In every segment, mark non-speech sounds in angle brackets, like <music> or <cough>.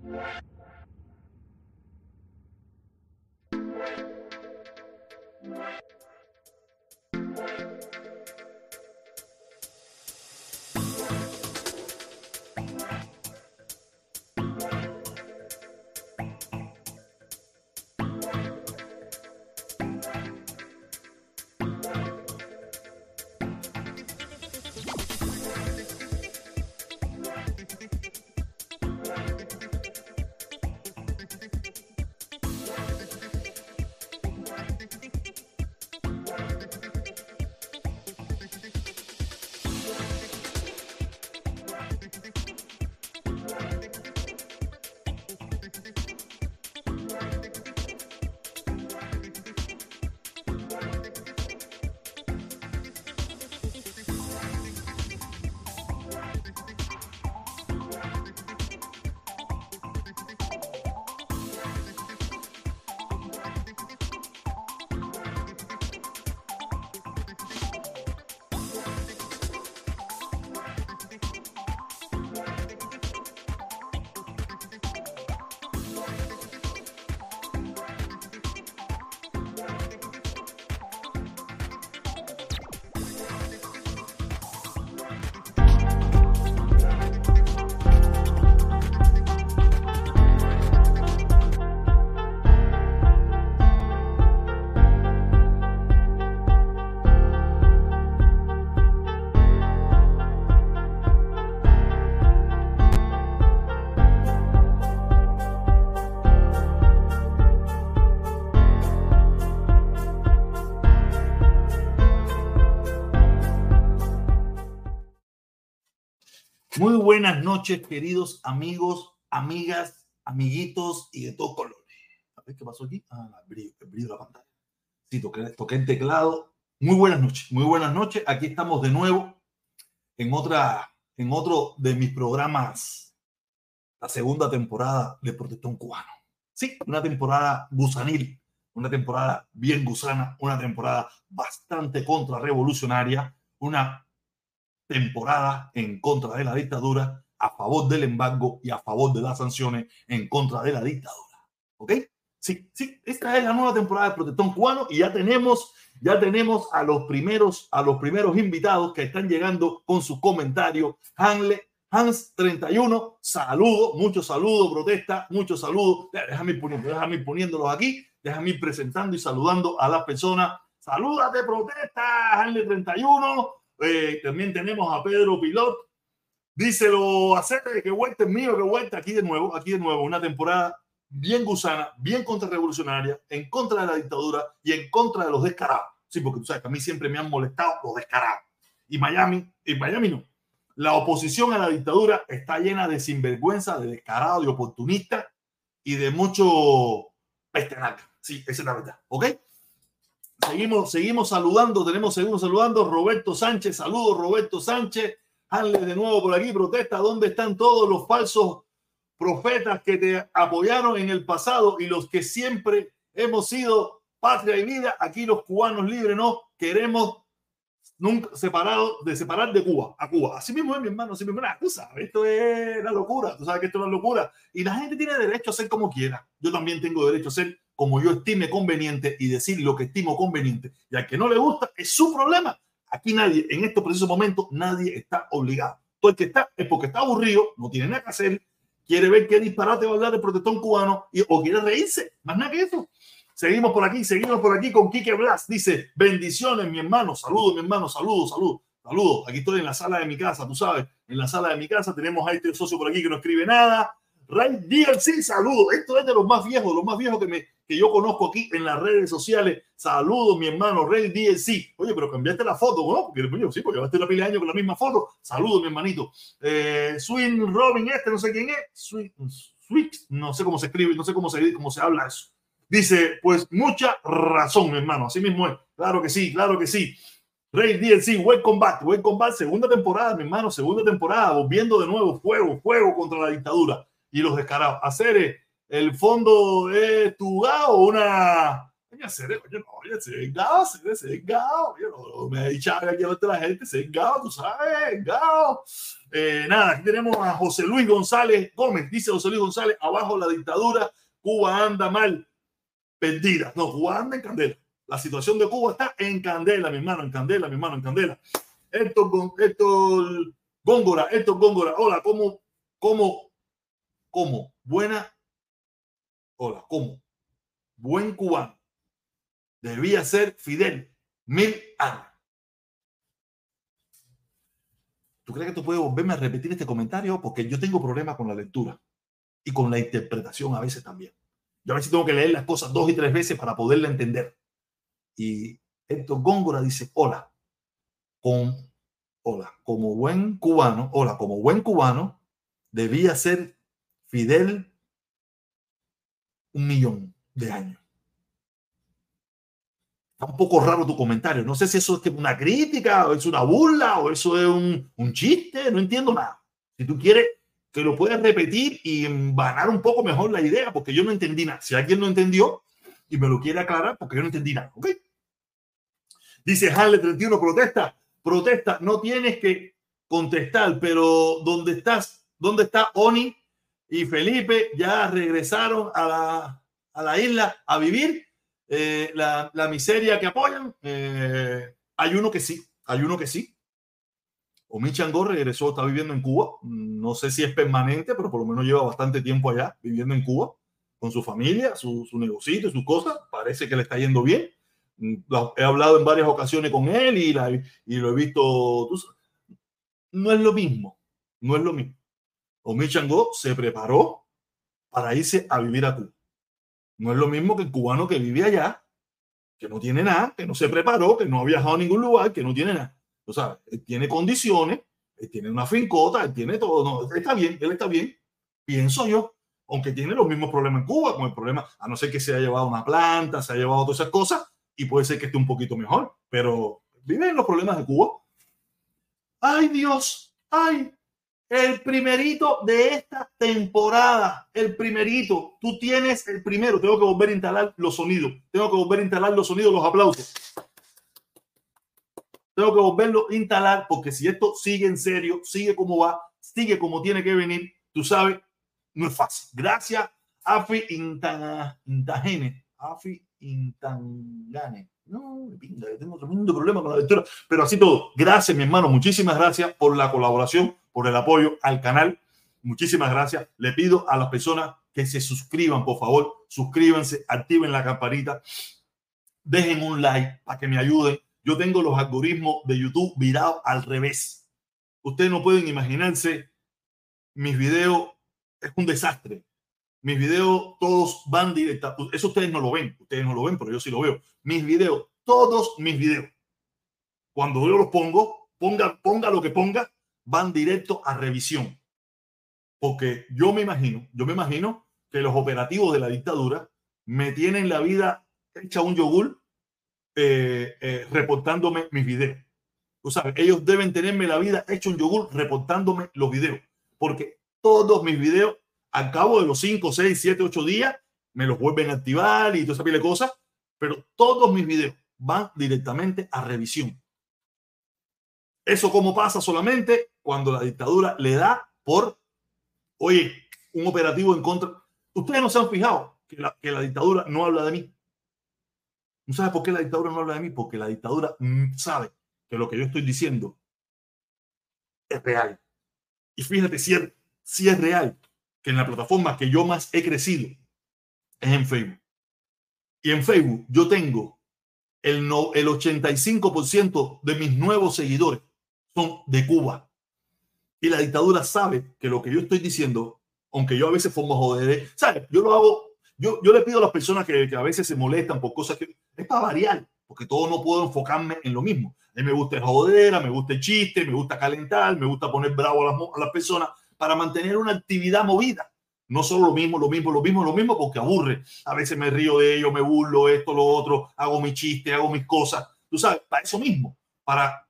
Muy buenas noches, queridos amigos, amigas, amiguitos y de todos colores. A ver qué pasó aquí. Ah, el brillo, la pantalla. Sí, toqué, toqué el teclado. Muy buenas noches, muy buenas noches. Aquí estamos de nuevo en otra, en otro de mis programas, la segunda temporada de Protestón Cubano. Sí, una temporada gusanil, una temporada bien gusana, una temporada bastante contrarrevolucionaria, una temporada en contra de la dictadura, a favor del embargo y a favor de las sanciones en contra de la dictadura. ¿Ok? Sí, sí, esta es la nueva temporada de Protestón Cubano y ya tenemos, ya tenemos a los primeros, a los primeros invitados que están llegando con sus comentarios. Hanle, Hans 31, saludo, muchos saludos, protesta, muchos saludos. Déjame ir, poniendo, déjame poniéndolos aquí, déjame ir presentando y saludando a las personas. Salúdate, protesta, Hanle 31, eh, también tenemos a Pedro Pilot. Díselo a que vuelta es mío, que vuelta aquí de nuevo, aquí de nuevo, una temporada bien gusana, bien contrarrevolucionaria, en contra de la dictadura y en contra de los descarados. Sí, porque tú sabes que a mí siempre me han molestado los descarados. Y Miami, y Miami no. La oposición a la dictadura está llena de sinvergüenza, de descarado, de oportunista y de mucho pestenaca. Sí, esa es la verdad. ¿Ok? Seguimos, seguimos saludando, tenemos seguimos saludando. Roberto Sánchez, saludos Roberto Sánchez. Hanle de nuevo por aquí, protesta. ¿Dónde están todos los falsos profetas que te apoyaron en el pasado y los que siempre hemos sido patria y vida? Aquí los cubanos libres no queremos nunca separado de separar de Cuba a Cuba. Así mismo es mi hermano, así mismo es. esto es la locura. Tú sabes que esto es una locura. Y la gente tiene derecho a ser como quiera. Yo también tengo derecho a ser como yo estime conveniente y decir lo que estimo conveniente. Y al que no le gusta, es su problema. Aquí nadie, en estos precisos momentos, nadie está obligado. Todo el que está es porque está aburrido, no tiene nada que hacer, quiere ver qué disparate va a hablar de protestón cubano y, o quiere reírse. Más nada que eso. Seguimos por aquí, seguimos por aquí con Quique Blas. Dice, bendiciones, mi hermano. Saludos, mi hermano. Saludos, saludos. Saludos. Aquí estoy en la sala de mi casa, tú sabes. En la sala de mi casa tenemos a este socio por aquí que no escribe nada. Ray DLC, saludos. Esto es de los más viejos, los más viejos que, me, que yo conozco aquí en las redes sociales. Saludos, mi hermano Ray DLC. Oye, pero cambiaste la foto, ¿no? Porque yo sí, porque llevaste la pila de años con la misma foto. Saludos, mi hermanito. Eh, Swing Robin, este no sé quién es. Swing, no sé cómo se escribe, no sé cómo se, cómo se habla eso. Dice, pues mucha razón, mi hermano. Así mismo es. Claro que sí, claro que sí. Rey DLC, Welcome Back, Welcome Back, segunda temporada, mi hermano, segunda temporada, volviendo de nuevo, fuego, fuego contra la dictadura y los descarados. Hacer el fondo de tu o una. hacer, oye, no, oye, se vengado, se, se vengado, oye, no, me ha dicho aquí a la gente, se tú sabes, vengado. Eh, nada, aquí tenemos a José Luis González Gómez, dice José Luis González, abajo la dictadura, Cuba anda mal, perdida. No, Cuba anda en candela. La situación de Cuba está en candela, mi hermano, en candela, mi hermano, en candela. Héctor, Héctor Góngora, Héctor Góngora, hola, ¿cómo, cómo, cómo? Buena, hola, ¿cómo? Buen cubano. Debía ser Fidel, mil años. ¿Tú crees que tú puedes volverme a repetir este comentario? Porque yo tengo problemas con la lectura y con la interpretación a veces también. Yo a veces tengo que leer las cosas dos y tres veces para poderla entender. Y Héctor Góngora dice, hola, con, hola, como buen cubano, hola, como buen cubano, debía ser Fidel un millón de años. Está un poco raro tu comentario. No sé si eso es una crítica, o es una burla, o eso es un, chiste, no entiendo nada. Si tú quieres que lo puedes repetir y envanar un poco mejor la idea, porque yo no entendí nada. Si alguien no entendió y me lo quiere aclarar, porque yo no entendí nada. ¿Ok? Dice Hanle 31, protesta, protesta, no tienes que contestar, pero ¿dónde estás? ¿Dónde está Oni y Felipe? Ya regresaron a la, a la isla a vivir eh, la, la, miseria que apoyan. Eh, hay uno que sí, hay uno que sí, Omi Changó regresó, está viviendo en Cuba. No sé si es permanente, pero por lo menos lleva bastante tiempo allá viviendo en Cuba con su familia, su, su negocio, sus cosas. Parece que le está yendo bien. He hablado en varias ocasiones con él y, la, y lo he visto. no es lo mismo, no es lo mismo. Omi Changó se preparó para irse a vivir a Cuba. No es lo mismo que el cubano que vive allá, que no tiene nada, que no se preparó, que no ha viajado a ningún lugar, que no tiene nada. O sea, él tiene condiciones, él tiene una fincota, él tiene todo. No, está bien, él está bien, pienso yo. Aunque tiene los mismos problemas en Cuba, con el problema, a no ser que se haya llevado una planta, se haya llevado todas esas cosas, y puede ser que esté un poquito mejor, pero vive en los problemas de Cuba. ¡Ay, Dios! ¡Ay! El primerito de esta temporada, el primerito. Tú tienes el primero. Tengo que volver a instalar los sonidos. Tengo que volver a instalar los sonidos, los aplausos. Tengo que volverlo a instalar porque si esto sigue en serio, sigue como va, sigue como tiene que venir, tú sabes, no es fácil. Gracias, Afi Intagene. Afi Intangane. No, pinta, tengo tremendo problema con la lectura, pero así todo. Gracias, mi hermano. Muchísimas gracias por la colaboración, por el apoyo al canal. Muchísimas gracias. Le pido a las personas que se suscriban, por favor. Suscríbanse, activen la campanita, dejen un like para que me ayuden yo tengo los algoritmos de YouTube virados al revés. Ustedes no pueden imaginarse, mis videos es un desastre. Mis videos todos van directa. Eso ustedes no lo ven, ustedes no lo ven, pero yo sí lo veo. Mis videos, todos mis videos, cuando yo los pongo, ponga, ponga lo que ponga, van directo a revisión. Porque yo me imagino, yo me imagino que los operativos de la dictadura me tienen la vida hecha un yogur eh, eh, reportándome mis videos. Tú sabes, ellos deben tenerme la vida hecho un yogur reportándome los videos, porque todos mis videos, al cabo de los 5, 6, 7, 8 días, me los vuelven a activar y toda esa pila de cosas, pero todos mis videos van directamente a revisión. Eso como pasa solamente cuando la dictadura le da por, oye, un operativo en contra. Ustedes no se han fijado que la, que la dictadura no habla de mí. ¿No sabes por qué la dictadura no habla de mí? Porque la dictadura mm, sabe que lo que yo estoy diciendo es real. Y fíjate si es, si es real que en la plataforma que yo más he crecido es en Facebook. Y en Facebook yo tengo el, no, el 85% de mis nuevos seguidores son de Cuba. Y la dictadura sabe que lo que yo estoy diciendo, aunque yo a veces formo joder, ¿sabes? Yo lo hago yo, yo le pido a las personas que, que, a veces se molestan por cosas que es para variar, porque todo no puedo enfocarme en lo mismo. A mí me gusta el jodera, me gusta el chiste, me gusta calentar, me gusta poner bravo a las, a las personas para mantener una actividad movida. No solo lo mismo, lo mismo, lo mismo, lo mismo, porque aburre. A veces me río de ello, me burlo, esto, lo otro, hago mi chiste, hago mis cosas. Tú sabes, para eso mismo. Para...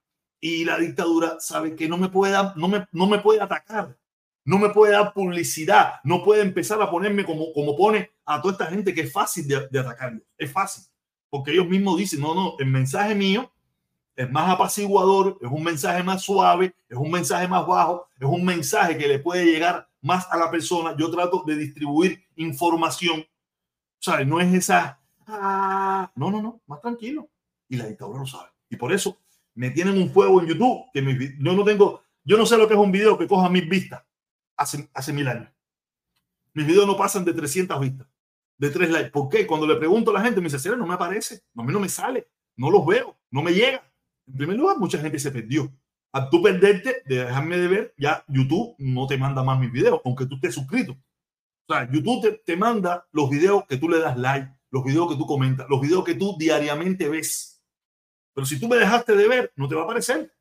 Y la dictadura sabe que no me puede, no me, no me puede atacar no me puede dar publicidad, no puede empezar a ponerme como, como pone a toda esta gente que es fácil de, de atacarlo. Es fácil, porque ellos mismos dicen, no, no, el mensaje mío es más apaciguador, es un mensaje más suave, es un mensaje más bajo, es un mensaje que le puede llegar más a la persona. Yo trato de distribuir información, ¿sabes? No es esa, ah, no, no, no, más tranquilo. Y la dictadura lo sabe. Y por eso me tienen un fuego en YouTube que yo no tengo, yo no sé lo que es un video que coja mil vistas hace, hace mil años. Mis videos no pasan de 300 vistas, de tres likes. ¿Por qué? Cuando le pregunto a la gente, me dice, no me aparece, mí no me sale, no los veo, no me llega. En primer lugar, mucha gente se perdió. A tú perderte de dejarme de ver, ya YouTube no te manda más mis videos, aunque tú estés suscrito. O sea, YouTube te, te manda los videos que tú le das like, los videos que tú comentas, los videos que tú diariamente ves. Pero si tú me dejaste de ver, no te va a aparecer.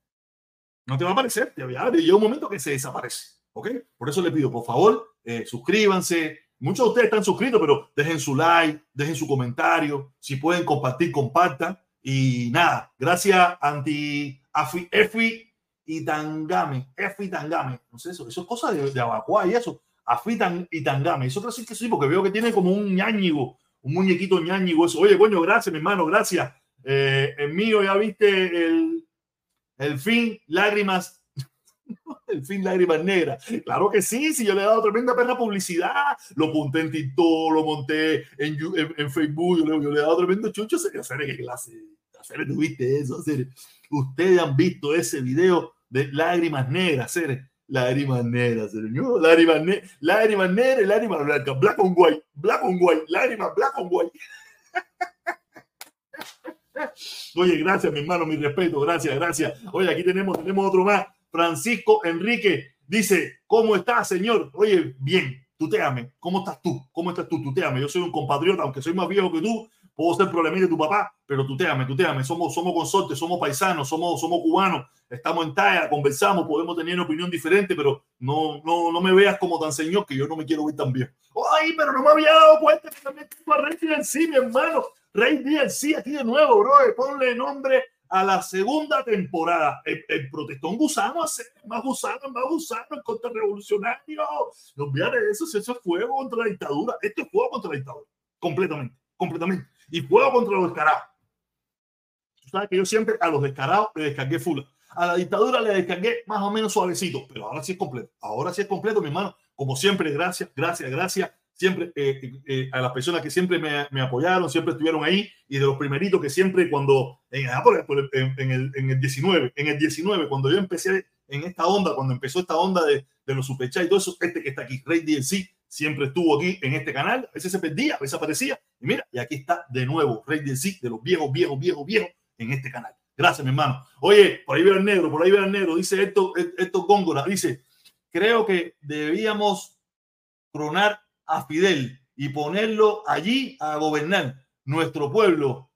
No te va a aparecer. Te llega un momento que se desaparece. ¿Ok? Por eso le pido, por favor, eh, suscríbanse. Muchos de ustedes están suscritos, pero dejen su like, dejen su comentario. Si pueden compartir, compartan. Y nada, gracias anti Efi y Tangame, Efi Tangame, no sé eso, eso es cosa de, de Abacuá y eso, Afi y Tangame, eso creo que sí, porque veo que tiene como un ñáñigo, un muñequito ñáñigo, eso, oye, coño, gracias, mi hermano, gracias, eh, el mío ya viste el, el fin, lágrimas, <laughs> el fin, lágrimas negras, claro que sí, si yo le he dado tremenda perra publicidad, lo monté en TikTok, lo monté en, en, Facebook, yo le, yo le, he dado tremendo chucho, hacer hacer, tuviste eso, hacer. Ustedes han visto ese video de lágrimas negras, hacer lágrimas negras, señor, lágrimas, ne lágrimas negras, lágrimas blancas, black on white, black on white, lágrimas black on white. <laughs> Oye, gracias, mi hermano, mi respeto, gracias, gracias. Oye, aquí tenemos, tenemos otro más. Francisco Enrique dice, ¿cómo estás, señor? Oye, bien, tuteame. ¿Cómo estás tú? ¿Cómo estás tú? Tuteame. Yo soy un compatriota, aunque soy más viejo que tú, puedo ser problemita de tu papá, pero tuteame, tuteame, somos, somos consortes, somos paisanos, somos, somos cubanos, estamos en talla, conversamos, podemos tener una opinión diferente, pero no, no, no me veas como tan señor que yo no me quiero ver tan bien. Ay, pero no me había dado cuenta que también tengo a Rey DLC, mi hermano. Rey DLC aquí de nuevo, bro. Ponle nombre a la segunda temporada. El, el protestón gusano hace más gusano, más gusano, el contrarrevolucionario. No olvides eso, si eso es fuego contra la dictadura. Esto es fuego contra la dictadura. Completamente, completamente y fuego contra los descarados. Sabes que yo siempre a los descarados le descargué full. A la dictadura le descargué más o menos suavecito, pero ahora sí es completo. Ahora sí es completo, mi hermano. Como siempre, gracias, gracias, gracias. Siempre eh, eh, a las personas que siempre me, apoyaron, siempre estuvieron ahí y de los primeritos que siempre cuando en, ah, el, en el 19, en el 19, cuando yo empecé en esta onda, cuando empezó esta onda de, de los superchats y todo eso, este que está aquí, Rey DLC, siempre estuvo aquí en este canal, a veces se perdía, a veces aparecía, y mira, y aquí está de nuevo, Rey Sí, de los viejos, viejos, viejos, viejos, en este canal. Gracias, mi hermano. Oye, por ahí veo el negro, por ahí veo el negro, dice esto, esto Góngora, dice, creo que debíamos cronar a Fidel y ponerlo allí a gobernar nuestro pueblo.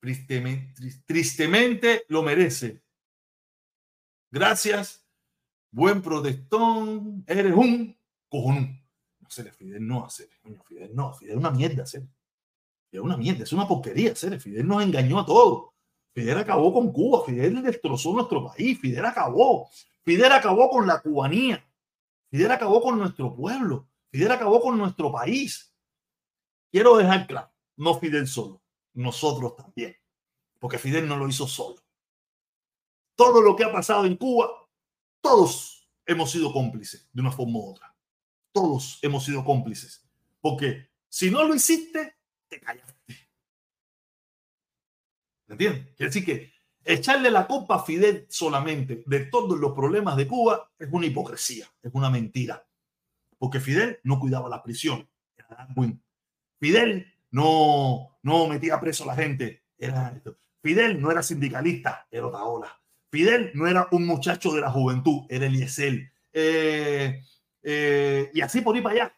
Tristemente, tristemente lo merece. Gracias buen protestón, eres un cojonú. No sé, Fidel no hacer, Fidel no, Fidel es una mierda hacer. Fidel es una mierda, es una porquería hacer. Fidel nos engañó a todos. Fidel acabó con Cuba, Fidel destrozó nuestro país, Fidel acabó. Fidel acabó con la cubanía. Fidel acabó con nuestro pueblo. Fidel acabó con nuestro país. Quiero dejar claro, no Fidel solo, nosotros también, porque Fidel no lo hizo solo. Todo lo que ha pasado en Cuba todos hemos sido cómplices de una forma u otra. Todos hemos sido cómplices. Porque si no lo hiciste, te callaste. ¿Me entiendes? Quiere decir que echarle la culpa a Fidel solamente de todos los problemas de Cuba es una hipocresía, es una mentira. Porque Fidel no cuidaba la prisión. Fidel no, no metía preso a la gente. Era, Fidel no era sindicalista, era otra ola. Fidel no era un muchacho de la juventud, era Eliezer. Eh, eh, y así por ir para allá.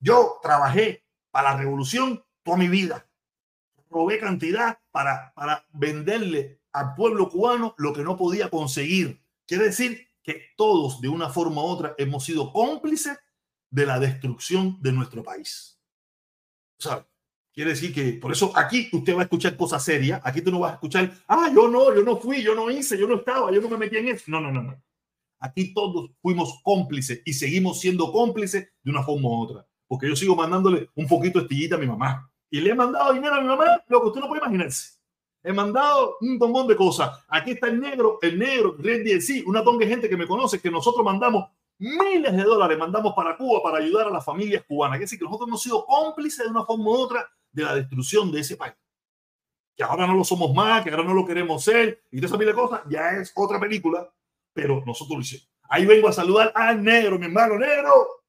Yo trabajé para la revolución toda mi vida. Robé cantidad para, para venderle al pueblo cubano lo que no podía conseguir. Quiere decir que todos, de una forma u otra, hemos sido cómplices de la destrucción de nuestro país. ¿Sabes? Quiere decir que por eso aquí usted va a escuchar cosas serias. Aquí tú no vas a escuchar, ah, yo no, yo no fui, yo no hice, yo no estaba, yo no me metí en eso. No, no, no, no. Aquí todos fuimos cómplices y seguimos siendo cómplices de una forma u otra. porque yo sigo mandándole un poquito de estillita a mi mamá. Y le he mandado dinero a mi mamá, lo que usted no puede imaginarse. He mandado un montón de cosas. Aquí está el negro, el negro, Red sí, una tonga de gente que me conoce, que nosotros mandamos miles de dólares, mandamos para Cuba para ayudar a las familias cubanas. Es decir, que nosotros hemos sido cómplices de una forma u otra de la destrucción de ese país. Que ahora no lo somos más, que ahora no lo queremos ser, y de esa mil de cosas, ya es otra película, pero nosotros lo hicimos. Ahí vengo a saludar al negro, mi hermano negro.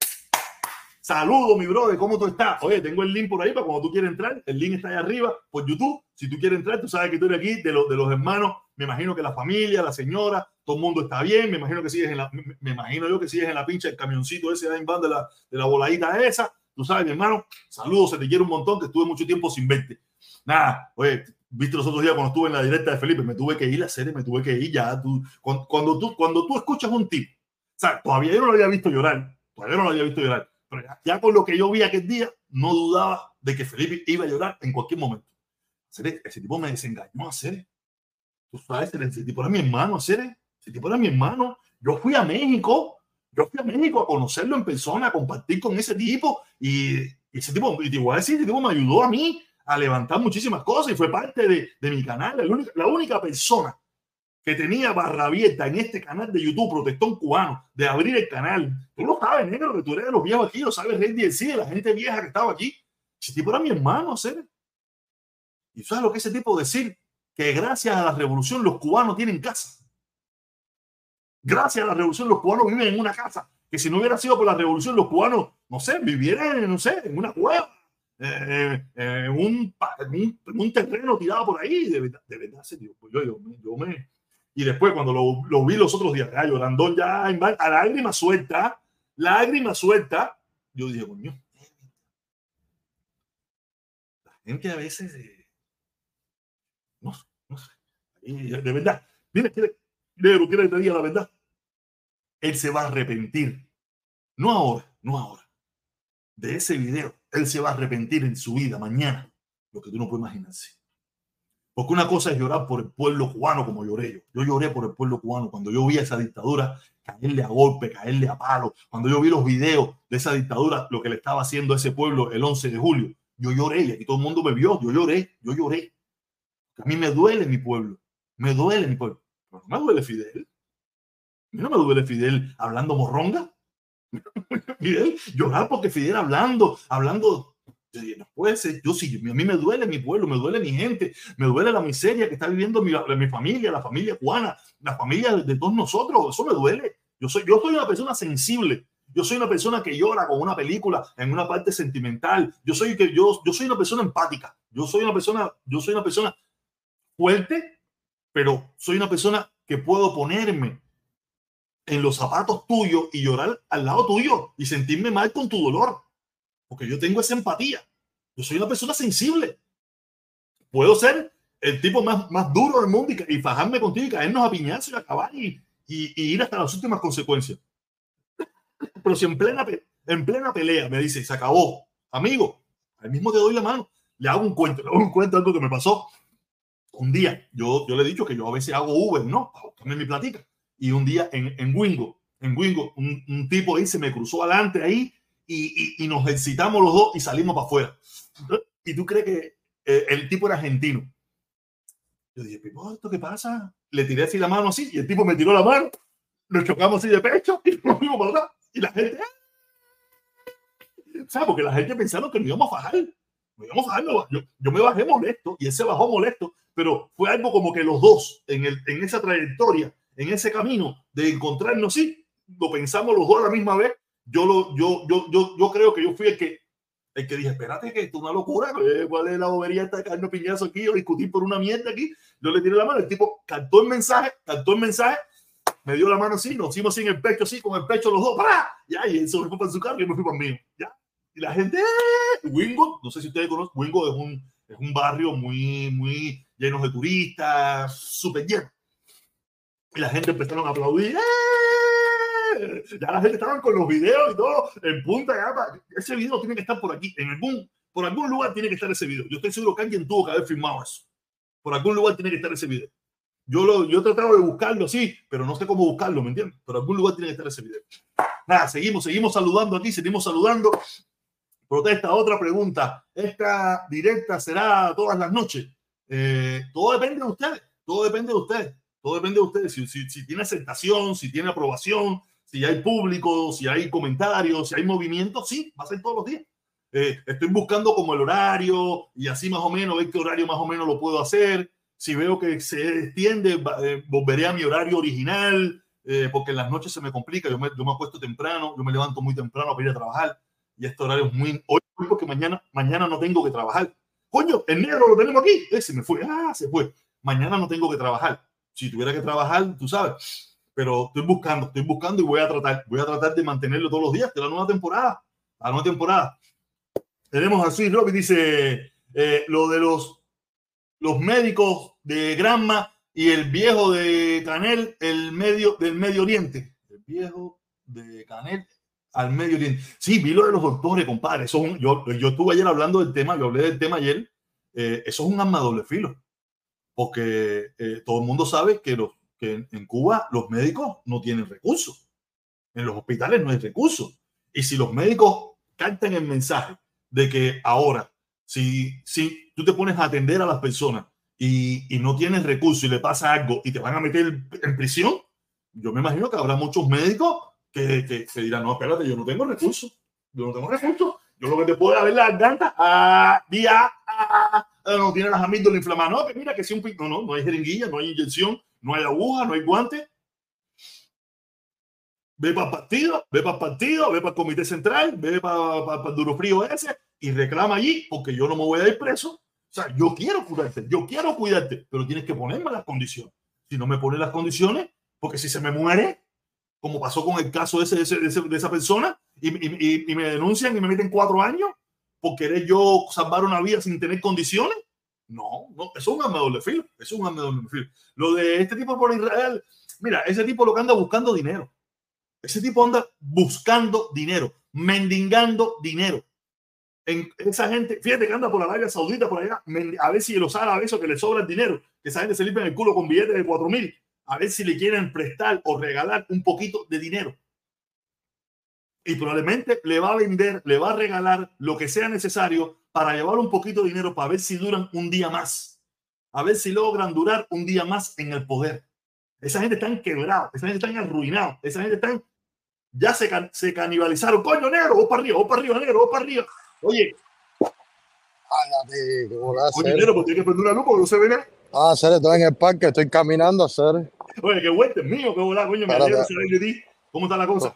Saludo, mi brother, ¿cómo tú estás? Oye, tengo el link por ahí para cuando tú quieras entrar. El link está ahí arriba por YouTube. Si tú quieres entrar, tú sabes que tú eres aquí de, los de los hermanos. Me imagino que la familia, la señora, todo el mundo está bien. Me imagino que sigues en la, me, imagino yo que sigues en la pincha el camioncito ese de van de la, de la voladita esa. Tú sabes, mi hermano, saludos, se te quiere un montón, que estuve mucho tiempo sin verte. Nada, oye, viste los otros días cuando estuve en la directa de Felipe, me tuve que ir a hacer, me tuve que ir ya. Tú, cuando, tú, cuando tú escuchas un tipo, o sea, todavía yo no lo había visto llorar, todavía no lo había visto llorar pero ya, con lo que yo vi aquel día, no dudaba de que Felipe iba a llorar en cualquier momento. Ese tipo me desengañó hacer. Tú sabes, ese tipo era mi hermano. Ese tipo era mi hermano. Yo fui a México, yo fui a México a conocerlo en persona, a compartir con ese tipo. Y, ese tipo, y decir, ese tipo me ayudó a mí a levantar muchísimas cosas y fue parte de, de mi canal. La única, la única persona que tenía barra abierta en este canal de YouTube, Protestón Cubano, de abrir el canal. Tú lo sabes, negro, que tú eres de los viejos aquí, lo sabes, Rey de la gente vieja que estaba aquí. Ese tipo era mi hermano, ¿sabes? ¿Y sabes lo que ese tipo decir? Que gracias a la revolución los cubanos tienen casa. Gracias a la revolución los cubanos viven en una casa. Que si no hubiera sido por la revolución los cubanos, no sé, vivieran, no sé, en una cueva. Eh, eh, un, un, terreno tirado por ahí, de verdad, de verdad, pues yo, yo, yo me, y después, cuando lo, vi los otros días, ya llorando ya a lágrima suelta, lágrima suelta, yo dije, coño, la gente a veces, eh, no, no sé, de verdad, mira, quiere, quiere que la verdad, él se va a arrepentir, no ahora, no ahora, de ese video, él se va a arrepentir en su vida mañana, lo que tú no puedes imaginarse. Porque una cosa es llorar por el pueblo cubano como lloré yo. Yo lloré por el pueblo cubano cuando yo vi esa dictadura caerle a golpe, caerle a palo. Cuando yo vi los videos de esa dictadura, lo que le estaba haciendo a ese pueblo el 11 de julio, yo lloré y aquí todo el mundo me vio. Yo lloré, yo lloré. A mí me duele mi pueblo. Me duele mi pueblo. Pero no me duele Fidel. A mí no me duele Fidel hablando morronga. <laughs> Fidel, llorar porque Fidel hablando, hablando no puede ser, yo sí, a mí me duele mi pueblo, me duele mi gente, me duele la miseria que está viviendo mi, mi familia, la familia cubana, la familia de, todos nosotros, eso me duele. Yo soy, yo soy una persona sensible, yo soy una persona que llora con una película en una parte sentimental, yo soy, que yo, yo soy una persona empática, yo soy una persona, yo soy una persona fuerte, pero soy una persona que puedo ponerme en los zapatos tuyos y llorar al lado tuyo y sentirme mal con tu dolor porque yo tengo esa empatía. Yo soy una persona sensible. Puedo ser el tipo más, más duro del mundo y, fajarme contigo y caernos a piñazos y acabar y, y, ir hasta las últimas consecuencias. Pero si en plena, en plena pelea me dice, se acabó, amigo, al mismo te doy la mano, le hago un cuento, le hago un cuento algo que me pasó. Un día, yo, yo le he dicho que yo a veces hago Uber, ¿no? Para mi platica. Y un día en, en Wingo, en Wingo, un, un tipo ahí se me cruzó adelante ahí y, y, nos excitamos los dos y salimos para afuera. Y tú crees que eh, el tipo era argentino. Yo dije, ¿esto qué pasa? Le tiré así la mano así y el tipo me tiró la mano, nos chocamos así de pecho y <laughs> nos fuimos para atrás. Y la gente, ¿sabes? Porque la gente pensaron que nos íbamos a bajar. Nos íbamos a bajar, yo, yo, me bajé molesto y él se bajó molesto, pero fue algo como que los dos en, el, en esa trayectoria, en ese camino de encontrarnos, sí, lo pensamos los dos a la misma vez yo, lo, yo, yo, yo, yo creo que yo fui el que, el que dije, espérate que esto es una locura, ¿cuál es la bobería esta carne piñazo aquí o discutir por una mierda aquí? Yo le tiré la mano, el tipo cantó el mensaje, cantó el mensaje, me dio la mano así, nos hicimos en el pecho, así, con el pecho los dos, ¡para! Ya, y él se fue para su carro y yo me fui para mí, ya. Y la gente, ¡eh! Wingo, no sé si ustedes conocen, Wingo es un, es un barrio muy, muy lleno de turistas, súper lleno. Y la gente empezaron a aplaudir, ¡eh! <laughs> ya la gente estaba con los videos y todo en punta. Ya, ese video tiene que estar por aquí, en algún, por algún lugar tiene que estar ese video. Yo estoy seguro que alguien tuvo que haber filmado eso. Por algún lugar tiene que estar ese video. Yo, lo, yo he tratado de buscarlo, sí, pero no sé cómo buscarlo, ¿me entiendes? Pero algún lugar tiene que estar ese video. Nada, seguimos, seguimos saludando aquí, seguimos saludando. Protesta, otra pregunta. ¿Esta directa será todas las noches? Eh, todo depende de ustedes. Todo depende de ustedes. Todo depende de ustedes. Si, si, si, tiene aceptación, si tiene aprobación, si hay público, si hay comentarios, si hay movimiento, sí, va a ser todos los días. Eh, estoy buscando como el horario y así más o menos, ver qué horario más o menos lo puedo hacer. Si veo que se extiende, eh, volveré a mi horario original, eh, porque en las noches se me complica. Yo me, yo me acuesto temprano, yo me levanto muy temprano para ir a trabajar y este horario es muy. Hoy, porque mañana, mañana no tengo que trabajar. Coño, el negro lo tenemos aquí. Ese me fue. Ah, se fue. Mañana no tengo que trabajar. Si tuviera que trabajar, tú sabes. Pero estoy buscando, estoy buscando y voy a tratar, voy a tratar de mantenerlo todos los días de la nueva temporada. La nueva temporada. Tenemos así, Robbie dice eh, lo de los, los médicos de Granma y el viejo de Canel, el medio del Medio Oriente. El viejo de Canel al Medio Oriente. Sí, vi lo de los doctores, compadre. Eso yo, yo estuve ayer hablando del tema, yo hablé del tema ayer. Eh, eso es un arma doble filo. Porque eh, todo el mundo sabe que, los, que en Cuba los médicos no tienen recursos. En los hospitales no hay recursos. Y si los médicos cantan el mensaje de que ahora, si, si tú te pones a atender a las personas y, y no tienes recursos y le pasa algo y te van a meter en prisión, yo me imagino que habrá muchos médicos que, que, dirán, no, espérate, yo no tengo recursos, yo no tengo recursos, yo lo que te puedo ver la garganta, ah, día, ah, no tiene las amígdalas inflamadas, no, que mira que si un no, no, no hay jeringuilla, no hay inyección, no hay aguja, no hay guante, ve para partido, ve para partido, ve para el comité central, ve para, para, el duro frío ese y reclama allí porque yo no me voy a ir preso. O sea, yo quiero curarte, yo quiero cuidarte, pero tienes que ponerme las condiciones. Si no me pones las condiciones, porque si se me muere, como pasó con el caso de, ese, esa persona, y, y, y, me denuncian y me meten cuatro años por querer yo salvar una vida sin tener condiciones. No, no, es un arma doble filo, es un arma doble filo. Lo de este tipo por Israel, mira, ese tipo lo que anda buscando dinero. Ese tipo anda buscando dinero, mendigando dinero. En esa gente, fíjate que anda por Arabia Saudita, por allá, a ver si los árabes eso que le sobra el dinero, que esa gente se limpia el culo con billetes de cuatro mil, a ver si le quieren prestar o regalar un poquito de dinero. Y probablemente le va a vender, le va a regalar lo que sea necesario para llevar un poquito de dinero para ver si duran un día más, a ver si logran durar un día más en el poder. Esa gente está quebrada, esa gente está arruinada, esa gente está ya se, se canibalizaron. Coño, negro, vos para arriba, vos para arriba, negro, vos para arriba. Oye. Ándate, ¿cómo la Oye, negro, pues tienes que prender una luz porque no se ve nada. Ah, hacer, estoy en el parque, estoy caminando a hacer. Oye, qué vuelta, mío, qué volá, coño, me alegro de ti. ¿Cómo está la cosa?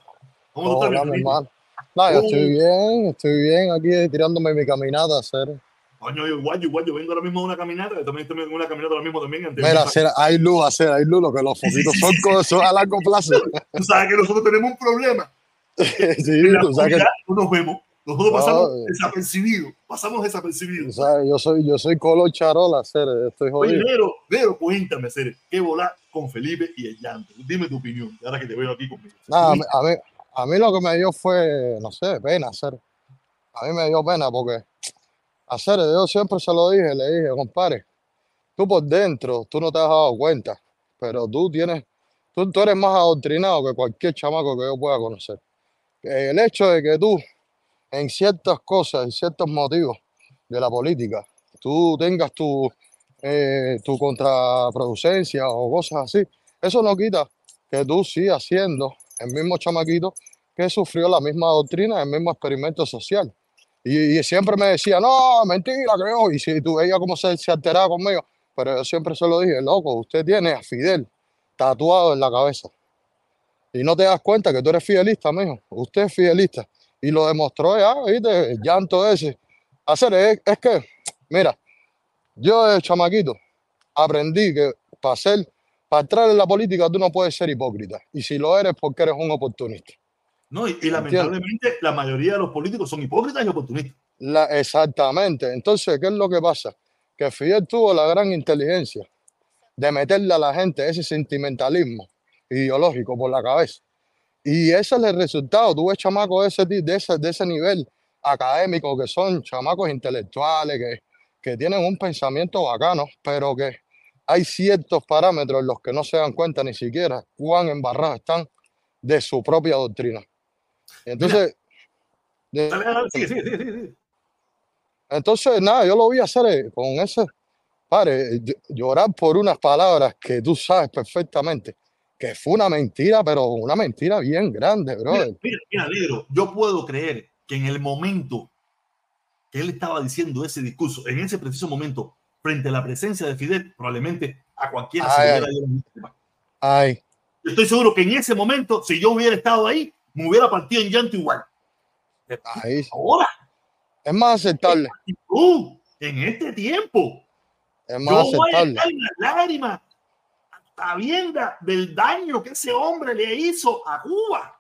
¿Cómo tú estás, mi hermano? No, yo estoy bien, estoy bien aquí tirándome mi caminata hacer. Coño, igual, yo, igual, yo vengo ahora mismo de una caminata, yo también estoy en una caminata ahora mismo también. Mira, hacer, hay luz, hacer, hay luz, lo que los foquitos son cosas a largo plazo. <laughs> Tú sabes que nosotros tenemos un problema. <laughs> sí, tú sabes que... no nos vemos. Nosotros pasamos no, desapercibidos, pasamos desapercibidos. O sea, yo soy, yo soy color charola, hacer, estoy jodido. Oye, Nero, Nero, cuéntame, hacer, ¿qué volar con Felipe y el llanto? Dime tu opinión, ahora que te veo aquí conmigo. Nah, a, mí, a, mí, lo que me dio fue, no sé, pena, hacer. A mí me dio pena porque hacer, yo siempre se lo dije, le dije, compadre, tú por dentro, tú no te has dado cuenta, pero tú tienes, tú, tú eres más adoctrinado que cualquier chamaco que yo pueda conocer. El hecho de que tú, en ciertas cosas, en ciertos motivos de la política, tú tengas tu, eh, tu contraproducencia o cosas así, eso no quita que tú sigas siendo el mismo chamaquito que sufrió la misma doctrina, el mismo experimento social. Y, siempre me decía, no, mentira, creo. Y si tú veías cómo se, se alteraba conmigo, pero yo siempre se lo dije, loco, usted tiene a Fidel tatuado en la cabeza. Y no te das cuenta que tú eres fidelista, mijo. Usted es fidelista. Y lo demostró ya, ¿viste? El llanto ese. Hacer es, es que, mira, yo de chamaquito aprendí que para ser, para entrar en la política tú no puedes ser hipócrita. Y si lo eres, porque eres un oportunista. No, y, y lamentablemente la mayoría de los políticos son hipócritas y oportunistas. La, exactamente. Entonces, ¿qué es lo que pasa? Que Fidel tuvo la gran inteligencia de meterle a la gente ese sentimentalismo ideológico por la cabeza. Y ese es el resultado. Tú ves chamacos de ese, de ese, de ese nivel académico, que son chamacos intelectuales, que, que tienen un pensamiento bacano, pero que hay ciertos parámetros en los que no se dan cuenta ni siquiera cuán embarrados están de su propia doctrina. Entonces, De- sigue, sigue, sigue. Entonces, nada, yo lo vi hacer eh, con ese, padre, ll- llorar por unas palabras que tú sabes perfectamente que fue una mentira, pero una mentira bien grande, Mira, brother. mira, mira, negro, yo puedo creer que en el momento que él estaba diciendo ese discurso, en ese preciso momento, frente a la presencia de Fidel, probablemente a cualquiera se Ay, le ay, hubiera ay, Yo Estoy seguro que en ese momento, si yo hubiera estado ahí, me hubiera partido en llanto igual. ay. Ahora, Es más aceptable, en este tiempo, es yo más voy a aceptable. estar en las lágrimas sabienda del daño que ese hombre le hizo a Cuba.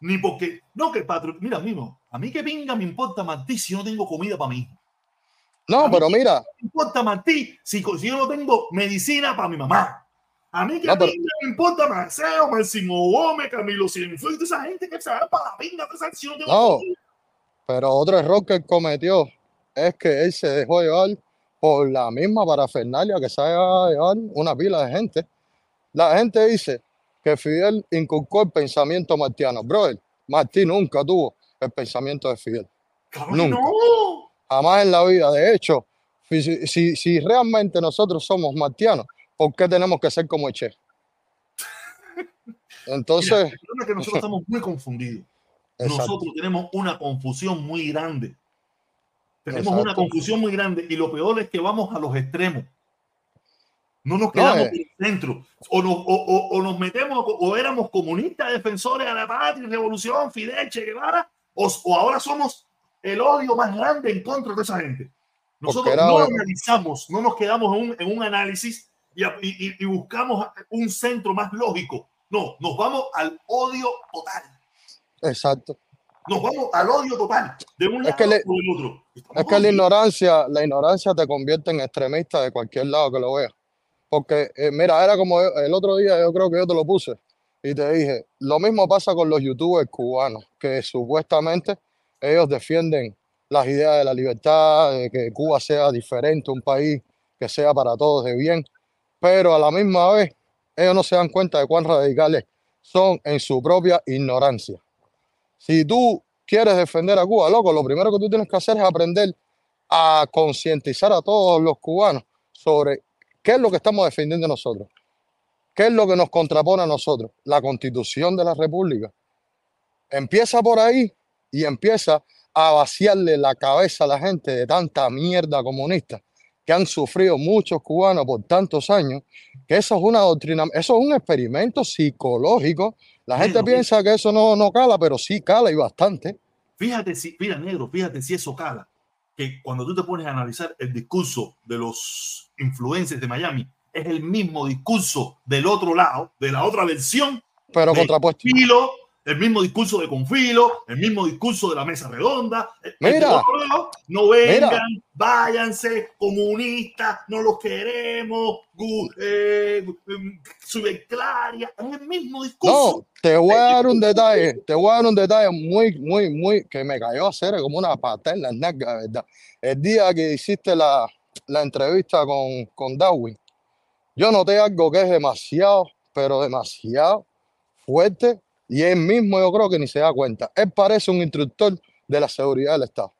Ni porque, no, que patrón, mira, mismo, a mí que pinga me importa más si no tengo comida para hijo. No, A pero mira, me importa más ti si, si yo no tengo medicina para mi mamá. A mí que no, pero, pinga me importa Seo, Máximo Gómez, Camilo Cienfuegos, toda esa gente que se va para la pinga, toda esa- si no tengo no, pero otro error que él cometió es que él se dejó llevar por la misma parafernalia que se ha llevar una pila de gente. La gente dice que Fidel inculcó el pensamiento martiano. Brother, Martí nunca tuvo el pensamiento de Fidel. Claro Nunca. no. Jamás en la vida. De hecho, si, si, si realmente nosotros somos martianos, ¿por qué tenemos que ser como el Che? <laughs> Mira, Entonces, el problema es que nosotros estamos muy confundidos. <laughs> exacto, Nosotros tenemos una confusión muy grande. Tenemos una exacto. confusión muy grande y lo peor es que vamos a los extremos. No nos No, quedamos eh, en el centro. O nos, o, o- o nos metemos, o éramos comunistas, defensores de la patria, revolución, Fidel, Che Guevara, o ahora somos el odio más grande en contra de esa gente. Nosotros no analizamos, no nos quedamos en un, en un análisis y, y- y- buscamos un centro más lógico. No, nos vamos al odio total. exacto. Nos vamos al odio total, de un Es que, lado le- o del otro. Estamos es que la ignorancia, la ignorancia te convierte en extremista de cualquier lado que lo veas. Porque, eh, mira, era como el otro día, yo creo que yo te lo puse y te dije, lo mismo pasa con los youtubers cubanos, que supuestamente ellos defienden las ideas de la libertad, de que Cuba sea diferente, un país que sea para todos de bien, pero a la misma vez ellos no se dan cuenta de cuán radicales son en su propia ignorancia. Si tú quieres defender a Cuba, loco, lo primero que tú tienes que hacer es aprender a concientizar a todos los cubanos sobre qué es lo que estamos defendiendo nosotros, qué es lo que nos contrapone a nosotros, la constitución de la república. Empieza por ahí y empieza a vaciarle la cabeza a la gente de tanta mierda comunista que han sufrido muchos cubanos por tantos años, que eso es una doctrina, eso es un experimento psicológico. La gente Negro, piensa que eso no, no cala, pero sí cala y bastante. fíjate si, mira, negro, fíjate si eso cala. Que cuando tú te pones a analizar el discurso de los influencers de Miami, es el mismo discurso del otro lado, de la otra versión Pero contrapuesto. Confilo, el mismo discurso de Confilo, el mismo discurso de la mesa redonda. Del Mira, lado, no mira, vengan, váyanse, comunistas, no los queremos, eh, es el mismo discurso. no, te voy a El dar un discurso detalle, te voy a dar un detalle muy, muy, muy, que me cayó a hacer como una pata en la nalga, ¿verdad? El día que hiciste la, la entrevista con, con Darwin, yo noté algo que es demasiado, pero demasiado fuerte y él mismo yo creo que ni se da cuenta. Él parece un instructor de la seguridad del Estado.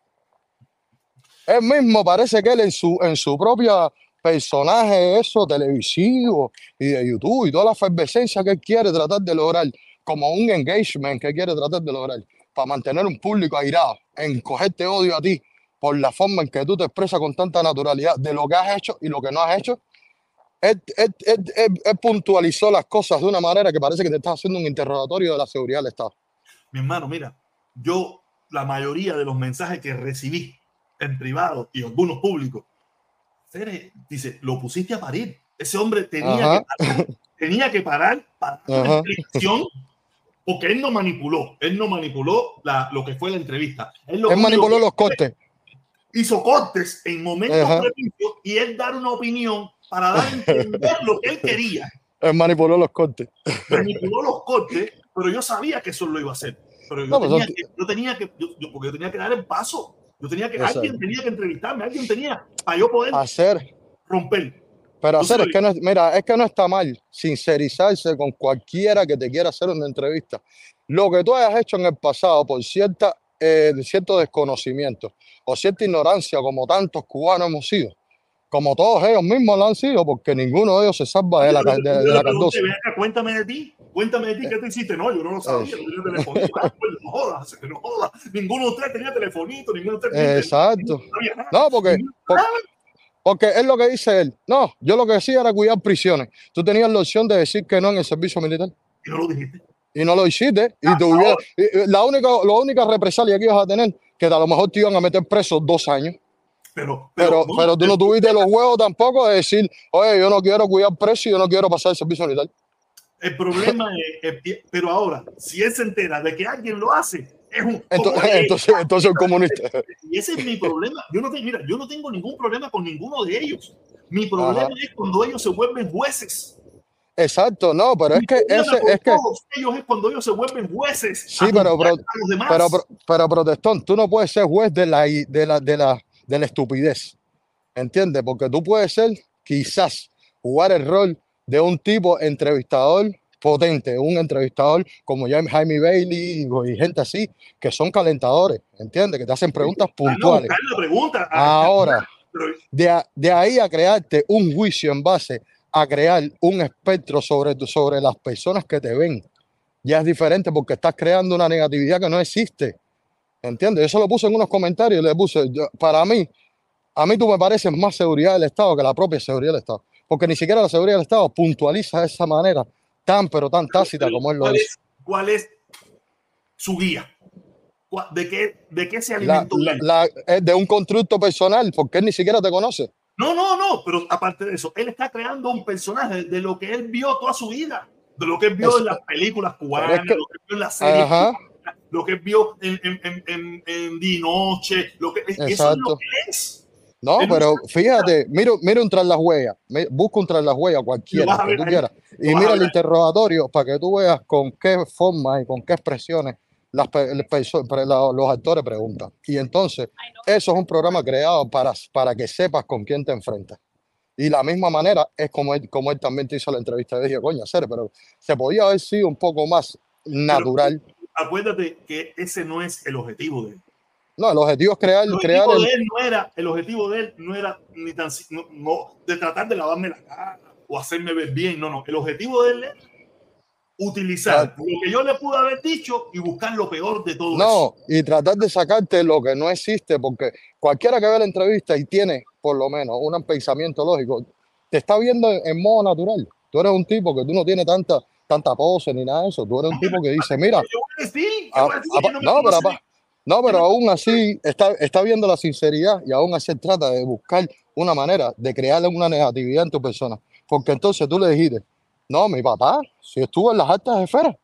Él mismo parece que él en su, en su propia personaje, eso televisivo y de YouTube y toda la efervescencia que él quiere tratar de lograr, como un engagement que quiere tratar de lograr, para mantener un público airado, en cogerte odio a ti por la forma en que tú te expresas con tanta naturalidad de lo que has hecho y lo que no has hecho. Él, él- él- él- puntualizó las cosas de una manera que parece que te está haciendo un interrogatorio de la seguridad del Estado. Mi hermano, mira, yo la mayoría de los mensajes que recibí en privado y algunos públicos, dice, lo pusiste a parir. Ese hombre tenía que parar, tenía que parar para ajá. explicación porque él no manipuló, él no manipuló la- lo que fue la entrevista. Él lo Él manipuló los cortes. hizo cortes en momentos propicios y él dar una opinión para dar a entender lo que él quería. Él manipuló los cortes. manipuló los cortes, pero yo sabía que eso lo iba a hacer. Pero yo No, pues tenía que, yo tenía que, yo, yo- porque yo tenía que dar el paso. Yo tenía que, Exacto. alguien tenía que entrevistarme, alguien tenía para yo poder hacer, romper. pero hacer es que no mira, es que no está mal sincerizarse con cualquiera que te quiera hacer una entrevista. Lo que tú hayas hecho en el pasado por cierta eh, cierto desconocimiento o cierta ignorancia, como tantos cubanos hemos sido, como todos ellos mismos lo han sido, porque ninguno de ellos se salva de la, de, de Yo la le pregunté, Cardoso. "Ven acá, cuéntame de ti, cuéntame de ti, ¿qué te hiciste? No, yo no lo sabía, Eh, no tenía telefonito. Ah, pues, no jodas, no jodas. Ninguno de ustedes tenía telefonito, ninguno de ustedes Exacto. sabía. No, porque, porque es lo que dice él. No, yo lo que decía era cuidar prisiones. Tú tenías la opción de decir que no en el servicio militar Y no lo dijiste. y no lo hiciste. Ah, Y te hubiera- y- y la, única, la única represalia que ibas a tener, que a lo mejor te iban a meter preso dos años. Pero, Pero, pero tú no tuviste los huevos tampoco de decir, oye, yo no quiero cuidar preso y yo no quiero pasar el servicio militar. El problema es, es- pero ahora, si él se entera de que alguien lo hace, es un... Entonces, <laughs> él. entonces, entonces el comunista. Y ese es mi problema. Yo no, te- mira, yo no tengo ningún problema con ninguno de ellos. Mi problema Ajá. es cuando ellos se vuelven jueces. Exacto, no, pero es que ese, es que, ellos es cuando ellos se vuelven jueces. Sí, pero- pero- pero, protestón, tú no puedes ser juez de la, de la, de la, de la estupidez. ¿Entiendes? Porque tú puedes ser, quizás, jugar el rol de un tipo entrevistador potente, un entrevistador como Jaime Bailey y, gente así, que son calentadores, ¿entiendes? Que te hacen preguntas Ah, no, puntuales. pregunta. Ah, Ahora, de, de ahí a crearte un juicio en base a crear un espectro sobre, sobre las personas que te ven, ya es diferente porque estás creando una negatividad que no existe. ¿Entiendes? Eso lo puse en unos comentarios y le puse, yo- para mí, a mí tú me pareces más seguridad del Estado que la propia seguridad del Estado. Porque ni siquiera la seguridad del Estado puntualiza de esa manera tan, pero tan tácita pero como él lo ¿cuál dice. es, ¿Cuál es su guía? ¿Cuál- ¿De qué, de qué se alimentó la- él? de un constructo personal, porque él ni siquiera te conoce. No, no, no, pero aparte de eso, él está creando un personaje de lo que él vio toda su vida, de lo que él vio en las películas cubanas, es que- lo que vio en las series, Ajá. cubanas, lo que vio en, en, en, en, en Dinoche, lo que, eso es Exacto. lo que él es. No, pero fíjate, mira, mira un tras las huellas, busca un tras las huellas cualquiera que tú quieras y mira el interrogatorio para que tú veas con qué forma y con qué expresiones las, los actores preguntan. Y entonces, eso es un programa creado para, para que sepas con quién te enfrentas. Y la misma manera es como él, como él también te hizo la entrevista. Y dije, coño, hacer, pero se podía haber sido un poco más natural. Acuérdate que ese no es el objetivo de él. No, el objetivo es crear, El crear objetivo el, de él no era, el objetivo de él no era ni tan no, no, de tratar de lavarme la cara o hacerme ver bien. No, no. El objetivo de él es utilizar Claro. lo que yo le pude haber dicho y buscar lo peor de todo eso. No, y tratar de sacarte lo que no existe, porque cualquiera que ve la entrevista y tiene por lo menos un pensamiento lógico, te está viendo en, en modo natural. Tú eres un tipo que tú no tienes tanta, tanta pose ni nada de eso. Tú eres un tipo que dice, mira, a a- a a- que no no, pero, apa- no, pero aún así está, está viendo la sinceridad y aún así trata de buscar una manera de crearle una negatividad en tu persona. Porque entonces tú le dijiste, no, mi papá, si estuvo en las altas esferas,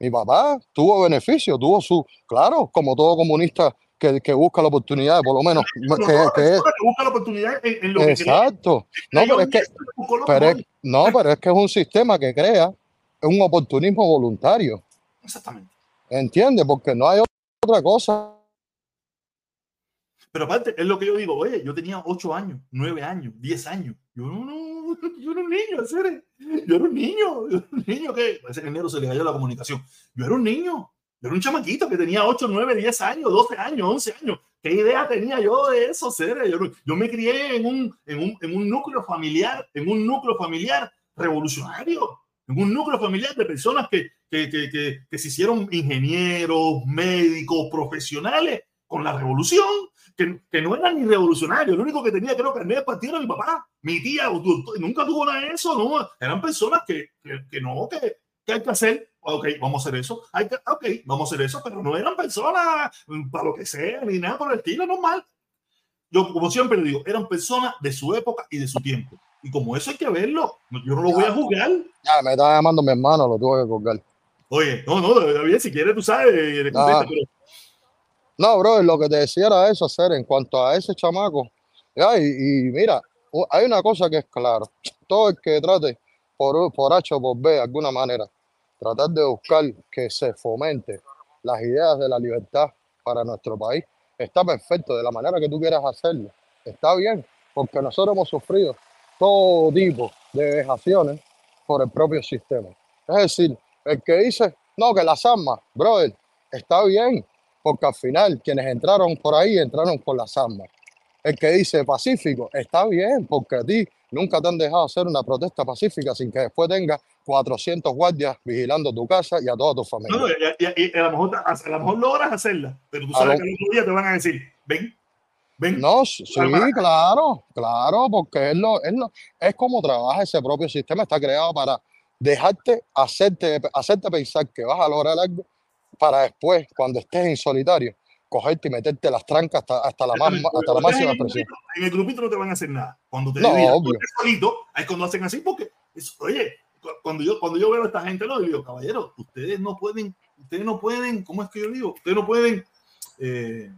mi papá tuvo beneficio, tuvo su, claro, como todo comunista que, que busca la oportunidad, por lo menos, que, que es, que busca la oportunidad en, en lo que exacto. No, Ellos pero es que, lo pero es- mejor. no, pero es que es un sistema que crea un oportunismo voluntario, Exactamente. ¿entiendes? Porque no hay otra cosa. Pero aparte, es lo que yo digo, oye, yo tenía 8 años, 9 años, 10 años. Yo no, no, yo era un niño, serio. Yo era un niño, <laughs> yo era un niño que, ese enero se le cayó la comunicación. Yo era un niño, yo era un chamaquito que tenía 8, 9, 10 años, 12 años, 11 años. ¿Qué idea tenía yo de eso, serio? Yo, yo me crié en un, en, un, en un núcleo familiar, en un núcleo familiar revolucionario, un núcleo familiar de personas que, que, que, que, que se hicieron ingenieros, médicos, profesionales con la revolución que, que no eran ni revolucionarios. Lo único que tenía, creo, carnet de partido era mi papá. Mi tía nunca tuvo nada de eso. No, eran personas que, que, que no, que, que hay que hacer. Ok, vamos a hacer eso. Hay que, ok, vamos a hacer eso, pero no eran personas mm, para lo que sea, ni nada por el estilo, normal. Yo, como siempre digo, eran personas de su época y de su tiempo. Y como eso hay que verlo, yo no lo voy a juzgar. Ya, me estaba llamando mi hermano, lo tuve que colgar. Oye, no, no, bien, si quieres, tú sabes, le contesta, pero No, bro, lo que te decía era eso, hacer en cuanto a ese chamaco. Ya, y, y mira, hay una cosa que es claro. Todo el que trate por, por H o por B, de alguna manera, tratar de buscar que se fomente las ideas de la libertad para nuestro país, está perfecto, de la manera que tú quieras hacerlo. Está bien, porque nosotros hemos sufrido todo tipo de vejaciones por el propio sistema. Es decir, el que dice, no, que las armas, brother, está bien, porque al final quienes entraron por ahí entraron por las armas. El que dice pacífico está bien, porque a ti nunca te han dejado hacer una protesta pacífica sin que después tengas 400 guardias vigilando tu casa y a toda tu familia. No, y, y- y a, lo mejor, a lo mejor logras hacerla, pero tú sabes que el otro día te van a decir, ven, ven. No, sí, claro, claro, porque es, lo, es, lo- es como trabaja ese propio sistema, está creado para dejarte, hacerte, hacerte pensar que vas a lograr algo para después, cuando estés en solitario, cogerte y meterte las trancas hasta, hasta la, más, hasta la máxima grupito- En el grupito no te van a hacer nada. Cuando te No, estés solito, es cuando hacen así, porque, es- oye, cu- cuando yo, cuando yo veo a esta gente, yo digo, caballero, ustedes no pueden, ustedes no pueden, ¿cómo es que yo digo? Ustedes no pueden eh,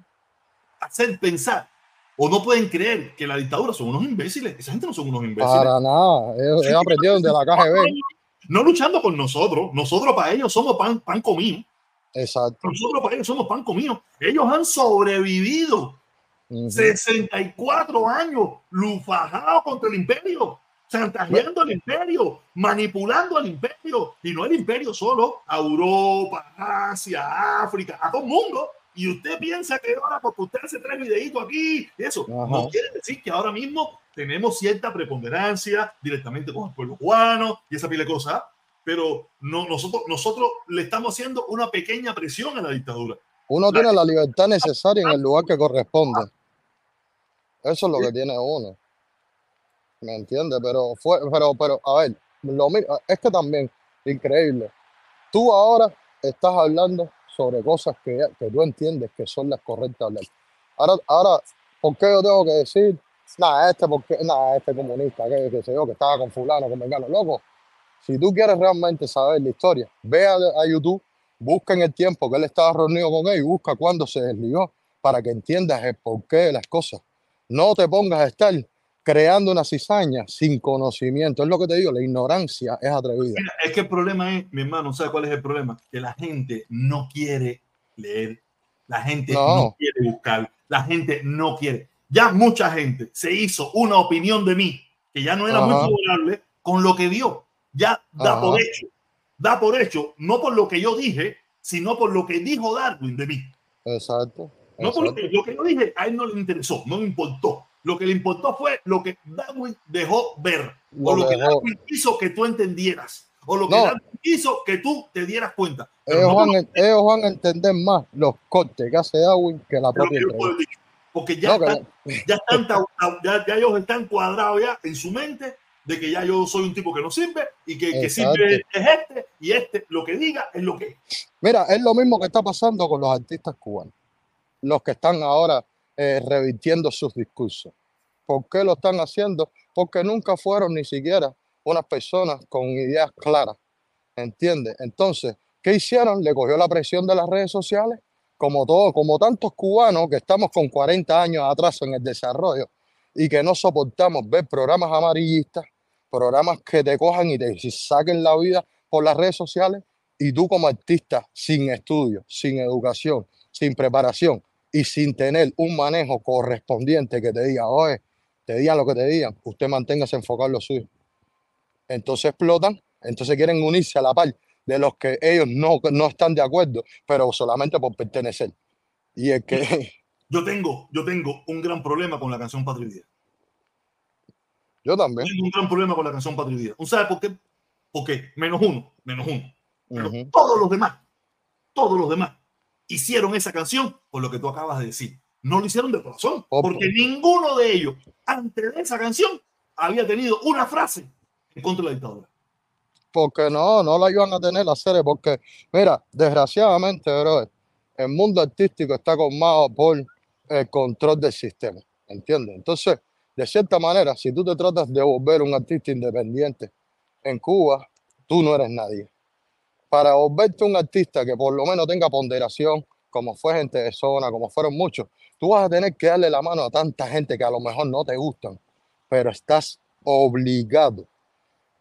hacer pensar o no pueden creer que la dictadura son unos imbéciles. Esa gente no son unos imbéciles. Para nada, ellos, ellos aprendieron de la <laughs> KGB. No luchando con nosotros, nosotros para ellos somos pan, pan comido. Exacto. Nosotros para ellos somos pan comido. Ellos han sobrevivido Ujú. 64 años lufajados contra el imperio, chantajeando al imperio, manipulando al imperio, y no el imperio solo, a Europa, Asia, África, a todo el mundo. Y usted piensa que ahora, porque usted hace tres videitos aquí, eso Ajá. no quiere decir que ahora mismo tenemos cierta preponderancia directamente con el pueblo cubano y esa pila de cosas, pero no, nosotros, nosotros le estamos haciendo una pequeña presión a la dictadura. Uno tiene la libertad necesaria en el lugar que corresponde. Eso es lo que tiene uno. ¿Me entiendes? Pero fue, pero, pero, a ver, lo es que también, increíble. Tú ahora estás hablando sobre cosas que, que tú entiendes que son las correctas hablar. Ahora, ahora, ¿por qué yo tengo que decir, nada, este, porque, nada, este comunista, que, que sé yo, que estaba con fulano, con mengano, loco? Si tú quieres realmente saber la historia, ve a, a YouTube, busca en el tiempo que él estaba reunido con él y busca cuándo se desligó para que entiendas el porqué de las cosas. No te pongas a estar creando una cizaña sin conocimiento. Es lo que te digo, la ignorancia es atrevida. Es que el problema es, mi hermano, ¿sabes cuál es el problema? Que la gente no quiere leer, la gente no, No. quiere buscar, la gente no quiere. Ya mucha gente se hizo una opinión de mí que ya no era muy Ajá. favorable con lo que vio. Ya da Ajá. por hecho, da por hecho, no por lo que yo dije, sino por lo que dijo Darwin de mí. Exacto. No por lo exacto. que, lo que yo dije, a él no le interesó, no le importó. Lo que le importó fue lo que Darwin dejó ver, o Lo que. Darwin hizo que tú entendieras, o lo que No. Darwin hizo que tú te dieras cuenta. Ellos no van, ellos van a entender más los cortes que hace Darwin que la propia decir. Porque ya, No, que están, ya, están <laughs> ya, ya ellos están cuadrados ya en su mente de que ya yo soy un tipo que no sirve y que, que sirve es este y este lo que diga es lo que es. Mira, es lo mismo que está pasando con los artistas cubanos, los que están ahora eh, revirtiendo sus discursos. ¿Por qué lo están haciendo? Porque nunca fueron ni siquiera unas personas con ideas claras, ¿entiendes? Entonces, ¿qué hicieron? Le cogió la presión de las redes sociales, como todo, como tantos cubanos que estamos con 40 años atrás en el desarrollo y que no soportamos ver programas amarillistas, programas que te cojan y te saquen la vida por las redes sociales y tú como artista sin estudio, sin educación, sin preparación y sin tener un manejo correspondiente que te diga, oye, te digan lo que te digan, usted manténgase enfocado en lo suyo. Entonces explotan, entonces quieren unirse a la par de los que ellos no, no están de acuerdo, pero solamente por pertenecer. Y es que Yo tengo, yo tengo un gran problema con la canción Patria yo también. Tengo un gran problema con la canción Patria y Vida. ¿Un sabe por qué? Porque menos uno, menos uno. Pero Ujú. todos los demás, todos los demás hicieron esa canción por lo que tú acabas de decir. No lo hicieron de corazón, porque ninguno de ellos, antes de esa canción, había tenido una frase en contra de la dictadura. Porque no, no la iban a tener la serie, porque, mira, desgraciadamente, bro, el mundo artístico está colmado por el control del sistema, ¿entiendes? Entonces, de cierta manera, si tú te tratas de volver un artista independiente en Cuba, tú no eres nadie. Para volverte un artista que por lo menos tenga ponderación, como fue gente de zona, como fueron muchos, tú vas a tener que darle la mano a tanta gente que a lo mejor no te gustan, pero estás obligado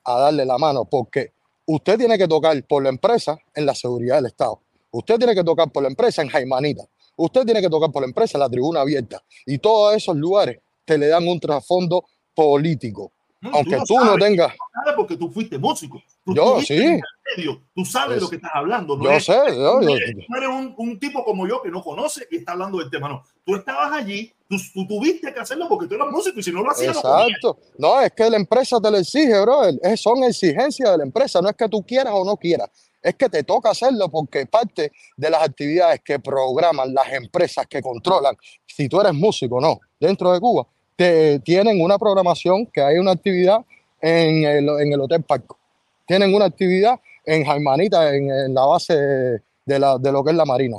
a darle la mano porque usted tiene que tocar por la empresa en la seguridad del Estado. Usted tiene que tocar por la empresa en Jaimanita. Usted tiene que tocar por la empresa en la tribuna abierta. Y todos esos lugares te le dan un trasfondo político. No, Aunque tú no tengas, porque tú fuiste músico. Tú Yo, sí. Medio, tú sabes lo que estás hablando. yo sé, yo, no eres, un, un, tipo como yo que no conoce y está hablando del tema. No, tú estabas allí, tú, tú, tuviste que hacerlo porque tú eras músico y si no lo hacías, Exacto. No, es que la empresa te lo exige, bro. Son exigencias de la empresa. No es que tú quieras o no quieras. Es que te toca hacerlo porque parte de las actividades que programan las empresas que controlan, si tú eres músico o no, dentro de Cuba, te, tienen una programación que hay una actividad en el, en el Hotel Parco. Tienen una actividad en Jaimanita, en, la base de, la, de lo que es la Marina.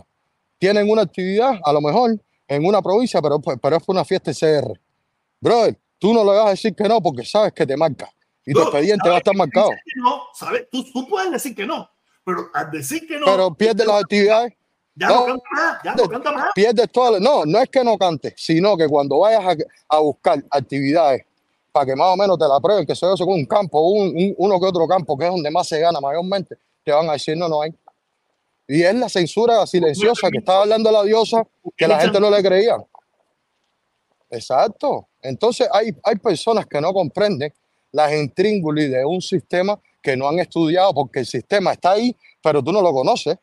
Tienen una actividad, a lo mejor, en una provincia, pero, pues, pero es una fiesta CR. Brother, tú no le vas a decir que no porque sabes que te marca. Y tu expediente va a estar marcado. No, ¿sabes? Tú, tú, puedes decir que no, pero al decir que no. Pero pierdes las actividades. Ya no, canta más, ya no canta más. Pierdes todas. No, no es que no cante, sino que cuando vayas a, a buscar actividades para que más o menos te la prueben, que se eso con un campo, un, uno que otro campo, que es donde más se gana mayormente, te van a decir no, no hay. Y es la censura silenciosa que estaba hablando la diosa, que la gente no le creía. Exacto. Entonces hay, hay personas que no comprenden las intríngulis de un sistema que no han estudiado porque el sistema está ahí, pero tú no lo conoces.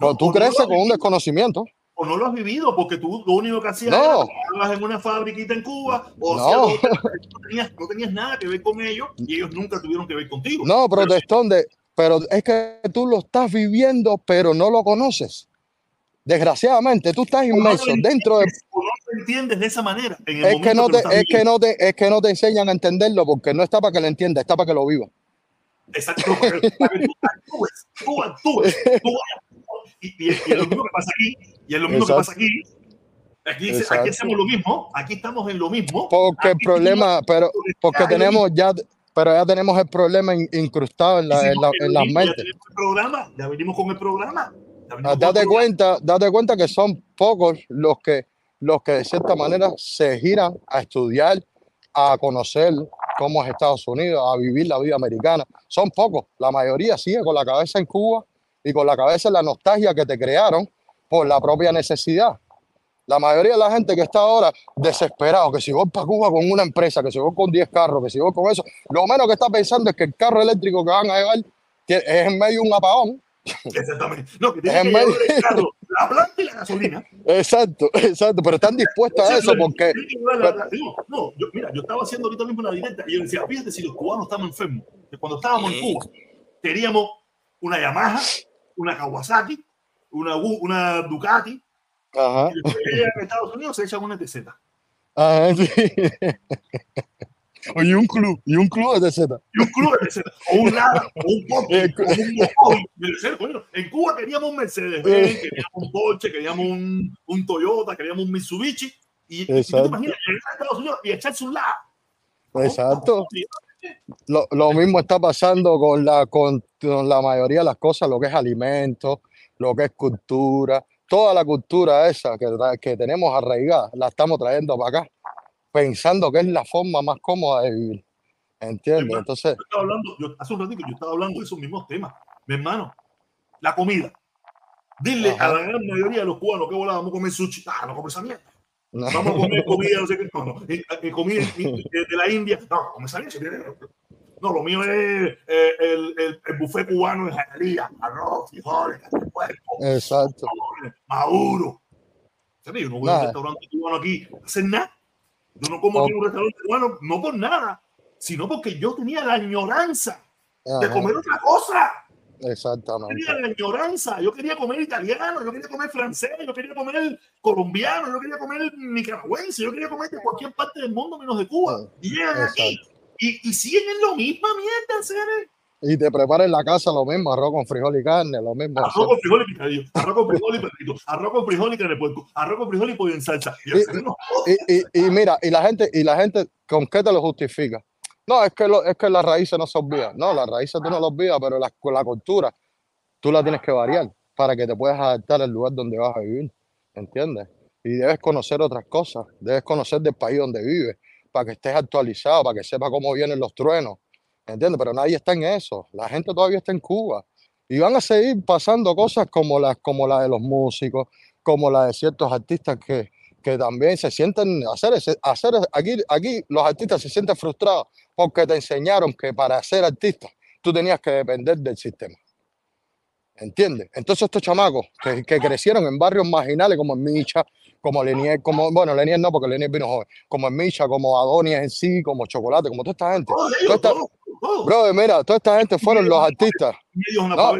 No, tú creces con un desconocimiento o no lo has vivido porque tú lo único que hacías no. era en una fabriquita en Cuba o no. no, tenías, no, tenías, nada que ver con ellos y ellos nunca tuvieron que ver contigo. No, protestón, de, pero es que tú lo estás viviendo pero no lo conoces. Desgraciadamente, tú estás inmerso no dentro de... no lo entiendes de esa manera. es, que no te, es, que no te, es que no te enseñan a entenderlo porque no está para que lo entiendas, está para que lo vivas. Exacto. Que tú actúes, tú actúes, tú y, es lo mismo que pasa aquí, y es lo mismo que pasa aquí. Aquí, aquí, hacemos lo mismo, aquí estamos en lo mismo. Porque el problema, pero porque tenemos ya, pero ya tenemos el problema incrustado en, la, en, la, en las mentes. Ya, el programa, ya venimos con el programa. Ah, date cuenta, date cuenta que son pocos los que, los que de cierta manera se giran a estudiar, a conocer cómo es Estados Unidos, a vivir la vida americana. Son pocos. La mayoría sigue con la cabeza en Cuba y con la cabeza en la nostalgia que te crearon por la propia necesidad. La mayoría de la gente que está ahora desesperado, que si voy para Cuba con una empresa, que si voy con 10 carros, que si voy con eso, lo menos que está pensando es que el carro eléctrico que van a llevar es en medio de un apagón. Exactamente. No, que <laughs> tiene que medio... el carro, la planta y la gasolina. Exacto, exacto, pero están dispuestos a eso porque... No, yo, mira, yo estaba haciendo ahorita mismo una directa y yo decía, fíjate si los cubanos estamos enfermos, que cuando estábamos en Cuba teníamos una Yamaha, una Kawasaki, una, una Ducati. Ajá. Y después en Estados Unidos se echan una TZ. Ah, sí. <laughs> y un club, y un club de TZ. Y un club de TZ. O un Lada, o un Porsche, o un Mercedes. Bueno, en Cuba queríamos un Mercedes, queríamos un Porsche, queríamos un, un Toyota, queríamos un Mitsubishi. Y, y tú te imaginas a Estados Unidos y echarse un Lada. Exacto. Lo, lo, mismo está pasando con la, con, con, la mayoría de las cosas, lo que es alimentos, lo que es cultura, toda la cultura esa que, que tenemos arraigada, la estamos trayendo para acá, pensando que es la forma más cómoda de vivir. ¿Entiendes? Entonces. Yo hablando, yo, hace un ratito yo estaba hablando de esos mismos temas. Mi hermano, la comida. Dile Ajá. a la gran mayoría de los cubanos que vamos a comer sushi. Ah, no comer esa mierda. No. Vamos a comer comida, no sé qué, no, no. Eh, eh, comida de, la India. No, esa mierda. No, lo mío es eh, el, el, el, buffet cubano de jalería, arroz, frijoles, cuerpo, Exacto. maduro. Yo no voy a un restaurante cubano aquí hacer nada. Yo no como aquí en un restaurante cubano, no por nada, sino porque yo tenía la añoranza Ajá. de comer otra cosa. Exactamente. Yo tenía la añoranza. Yo quería comer italiano, yo quería comer francés, yo quería comer colombiano, yo quería comer nicaragüense, yo quería comer de cualquier parte del mundo menos de Cuba. Y llegan aquí y, y siguen en lo mismo mierda, seres. Y te preparan en la casa lo mismo, arroz con frijol y carne, lo mismo. Arroz con frijol y picadillo, arroz con frijol y perrito, arroz con frijol y carne de puerco, arroz con frijol y pollo en salsa. Y, y, y, y, mira, y la gente, y la gente, ¿con qué te lo justifica? No, es que, lo, es que las raíces no se olvidan. No, las raíces tú no las olvidas, pero la, la cultura tú la tienes que variar para que te puedas adaptar al lugar donde vas a vivir. ¿Entiendes? Y debes conocer otras cosas, debes conocer del país donde vives, para que estés actualizado, para que sepas cómo vienen los truenos. ¿Entiendes? Pero nadie está en eso. La gente todavía está en Cuba. Y van a seguir pasando cosas como las como la de los músicos, como la de ciertos artistas que, que también se sienten hacer, hacer aquí, aquí los artistas se sienten frustrados porque te enseñaron que para ser artista tú tenías que depender del sistema. ¿Entiendes? Entonces estos chamacos que, que crecieron en barrios marginales como en Micha, como Lenier, como, bueno, Lenier no, porque Lenier vino joven, como en Micha, como Adonia en sí, como Chocolate, como toda esta gente. Todos Toda esta- todos, todos. bro, mira, toda esta gente fueron los artistas. No.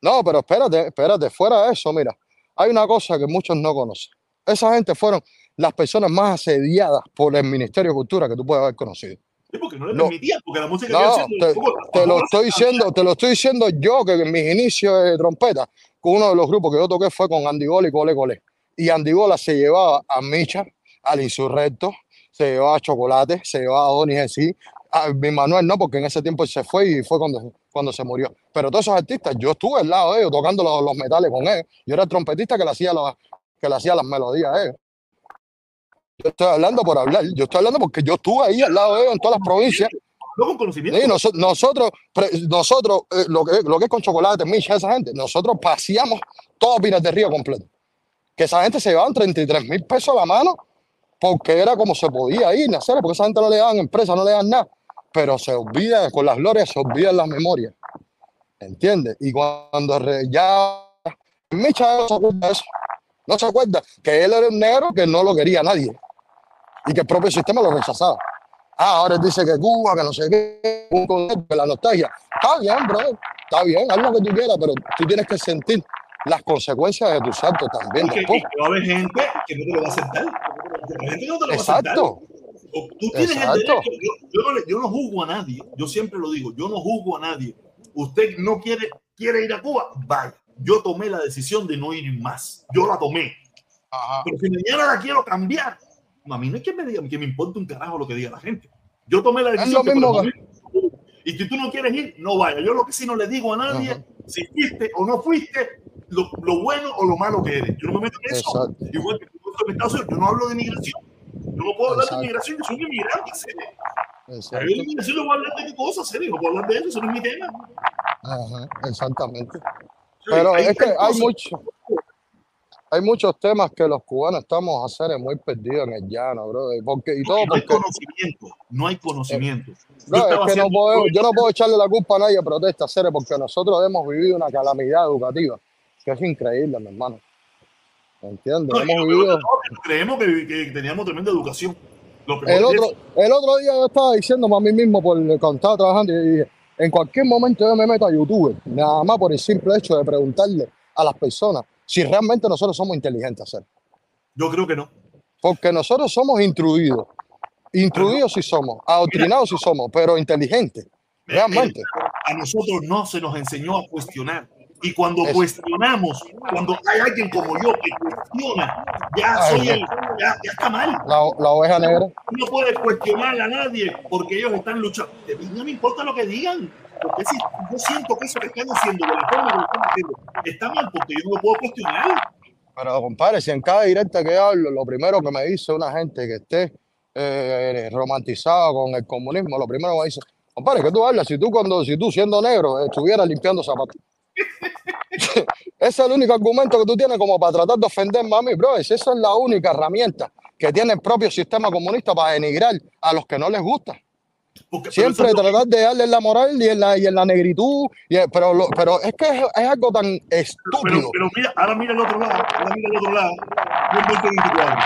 No, pero espérate, espérate, fuera de eso, mira, hay una cosa que muchos no conocen. Esa gente fueron las personas más asediadas por el Ministerio de Cultura que tú puedes haber conocido. Sí, porque no le permitían, porque la música No, que te, te lo estoy diciendo, te lo estoy diciendo yo que en mis inicios de trompeta, con uno de los grupos que yo toqué fue con Andy Gola y Cole Cole. Y Andy Gola se llevaba a Micha, al Insurrecto, se llevaba a Chocolate, se llevaba a Donis en sí, a mi Manuel no, porque en ese tiempo se fue y fue cuando, cuando se murió. Pero todos esos artistas, yo estuve al lado de ellos, tocando los, los metales con ellos. Yo era el trompetista que le hacía, los- que le hacía las melodías a. Yo estoy hablando por hablar, yo estoy hablando porque yo estuve ahí al lado de ellos en todas las provincias. No con conocimiento. Sí, nosotros, nosotros eh, lo, que, lo que es con chocolate, Micha, esa gente, nosotros paseamos todo Pinas de Río completo. Que esa gente se llevaban 33 mil pesos a la mano porque era como se podía ir, hacer, porque esa gente no le daban empresa, no le dan nada. Pero se olvida, con las glorias se olvidan las memorias. ¿Entiendes? Y cuando re- ya Micha se eso. No se acuerda que él era un negro que no lo quería nadie y que el propio sistema lo rechazaba. Ah, ahora él dice que Cuba, que no sé qué, un concepto, que la nostalgia. Está bien, bro, está bien, haz lo que tú quieras, pero tú tienes que sentir las consecuencias de tus actos también Y que, después. y que va a haber gente que no te lo va a aceptar. La gente no te lo va a aceptar. Exacto, Tú tienes el Exacto. derecho. Yo, yo no yo no juzgo a nadie. Yo siempre lo digo. Yo no juzgo a nadie. Usted no quiere, quiere ir a Cuba, vaya. Yo tomé la decisión de no ir más. Yo la tomé. Ajá, Pero si mañana la quiero cambiar, a mí no es que me diga que me importe un carajo lo que diga la gente. Yo tomé la decisión. mismo mí- y si tú no quieres ir, no vaya. Yo lo que sí no le digo a nadie, Ajá. si fuiste o no fuiste, lo, lo bueno o lo malo que eres. Yo no me meto en eso. exacto, Igual que en Estados Unidos, yo no hablo de inmigración. Yo no puedo hablar Exacto. de inmigración, yo soy un inmigrante. serio. Exacto. ver, de inmigración no a hablar de qué cosas, serio. No puedo hablar de eso, eso no es mi tema. Ajá, exactamente. Pero hay- es que hay hay mucho, <laughs> hay muchos temas que los cubanos estamos a hacer muy perdidos en el llano, bro. Porque, y todo no hay porque conocimiento, no hay conocimiento. Yo No, es que no yo no puedo echarle la culpa a nadie protesta, Cere, porque nosotros hemos vivido una calamidad educativa que es increíble, mi hermano. ¿Entiendes? Hemos vivido. que creemos que, que teníamos tremenda educación. El otro, el otro día yo estaba diciendo a mí mismo, por, cuando estaba trabajando, y dije, en cualquier momento yo me meto a YouTube, nada más por el simple hecho de preguntarle a las personas si realmente nosotros somos inteligentes, Cere. Yo creo que no. Porque nosotros somos instruidos. Instruidos sí somos, adoctrinados sí somos, pero inteligentes, realmente. A nosotros no se nos enseñó a cuestionar. Y cuando Es- cuestionamos, cuando hay alguien como yo que cuestiona, ya Ay, soy el, ya, ya está mal. La, la oveja negra. No puedes cuestionar a nadie porque ellos están luchando. No me importa lo que digan. Porque si yo siento que eso que están haciendo, de la forma que lo están haciendo, está mal porque yo no lo puedo cuestionar. Pero, compadre, si en cada directa que hablo, lo primero que me dice una gente que esté eh, romantizada con el comunismo, lo primero que me dice, compadre, ¿qué tú hablas? Si tú, cuando, si tú siendo negro, estuvieras limpiando zapatos. Ese es el único argumento que tú tienes como para tratar de ofenderme a mí, bro. Esa es la única herramienta que tiene el propio sistema comunista para denigrar a los que no les gusta. Porque, pero Siempre eso tratar de darle la moral y en la, y en la negritud, y, pero, lo- pero es que es, es algo tan pero, estúpido. pero mira, ahora mira el otro lado, ahora mira el otro lado. El 2024.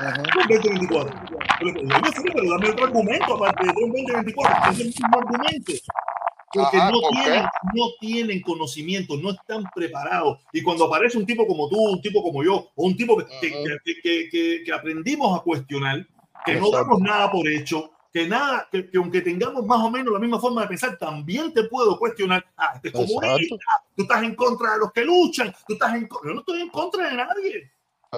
Ajá. Fue el 2024. Pero, pero, pero dame otro argumento aparte de 2024. Es el mismo argumento. Porque Ajá, no, ¿por tienen, no tienen conocimiento, no están preparados. Y cuando aparece un tipo como tú, un tipo como yo, o un tipo que, que, que, que- aprendimos a cuestionar, que no Exacto. damos nada por hecho, que nada, que, que aunque tengamos más o menos la misma forma de pensar, también te puedo cuestionar. Ah, este comunista, Exacto. tú estás en contra de los que luchan, tú estás en contra. Yo no estoy en contra de nadie.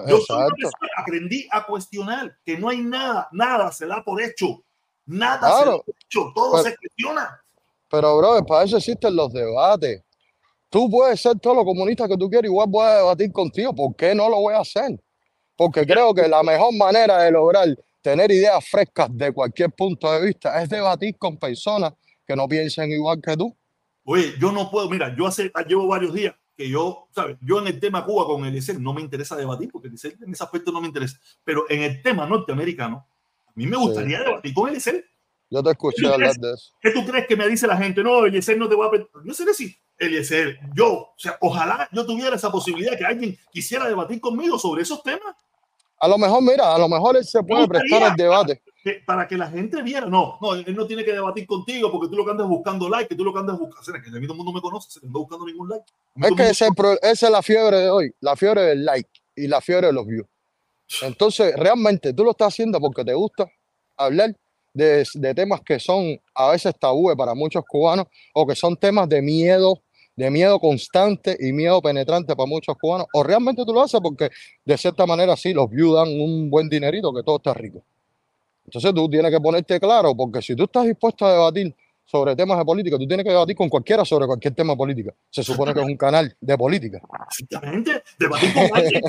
Yo persona que aprendí a cuestionar, que no hay nada, nada se da por hecho. Nada se Claro. da por hecho, todo Pero- se cuestiona. Pero, bro, para eso existen los debates. Tú puedes ser todo lo comunista que tú quieras, igual voy a debatir contigo. ¿Por qué no lo voy a hacer? Porque creo que la mejor manera de lograr tener ideas frescas de cualquier punto de vista es debatir con personas que no piensen igual que tú. Oye, yo no puedo, mira, yo hace, llevo varios días que yo, ¿sabes? Yo en el tema Cuba con Eliezer no me interesa debatir, porque Eliezer en ese aspecto no me interesa. Pero en el tema norteamericano, a mí me gustaría debatir con Eliezer. Yo te escuché hablar de eso. ¿Qué tú crees que me dice la gente? No, Eliezer no te va a... Yo sé decir, Eliezer, yo, o sea, ojalá yo tuviera esa posibilidad que alguien quisiera debatir conmigo sobre esos temas. A lo mejor, mira, a lo mejor él se puede prestar al debate. para que la gente viera, no, no, él no tiene que debatir contigo porque tú lo que andas buscando like, que tú lo que andas buscando, que a mí todo el mundo me conoce, se no ando buscando ningún like. Es que ese, esa es la fiebre de hoy, la fiebre del like y la fiebre de los views. Entonces, realmente tú lo estás haciendo porque te gusta hablar de, temas que son a veces tabúes para muchos cubanos o que son temas de miedo de miedo constante y miedo penetrante para muchos cubanos, o realmente tú lo haces porque de cierta manera sí, los views dan un buen dinerito, que todo está rico. Entonces tú tienes que ponerte claro, porque si tú estás dispuesto a debatir sobre temas de política, tú tienes que debatir con cualquiera sobre cualquier tema de política. Se supone que es un canal de política. Exactamente, debatir con alguien.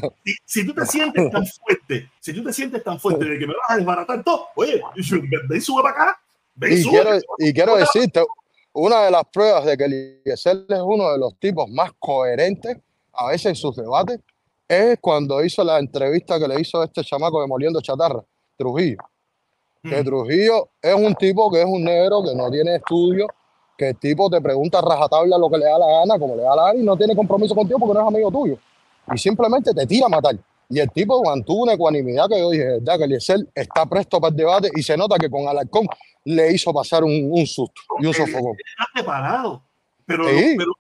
Si, tú te sientes tan <laughs> fuerte, si tú te sientes tan fuerte de que me vas a desbaratar todo, oye, ven y sube para acá. Ven y, sube, quiero, y quiero decirte, una de las pruebas de que Eliezer es uno de los tipos más coherentes a veces en sus debates es cuando hizo la entrevista que le hizo este chamaco de Moliendo Chatarra, Trujillo. Que. Trujillo es un tipo que es un negro, que no tiene estudio, que el tipo te pregunta rajatabla lo que le da la gana, como le da la gana, y no tiene compromiso contigo porque no es amigo tuyo. Y simplemente te tira a matar. Y el tipo mantuvo una ecuanimidad que yo dije, verdad, que Eliezer está presto para el debate y se nota que con Alarcón le hizo pasar un, un susto y un sofocón. Está preparado, pero, pero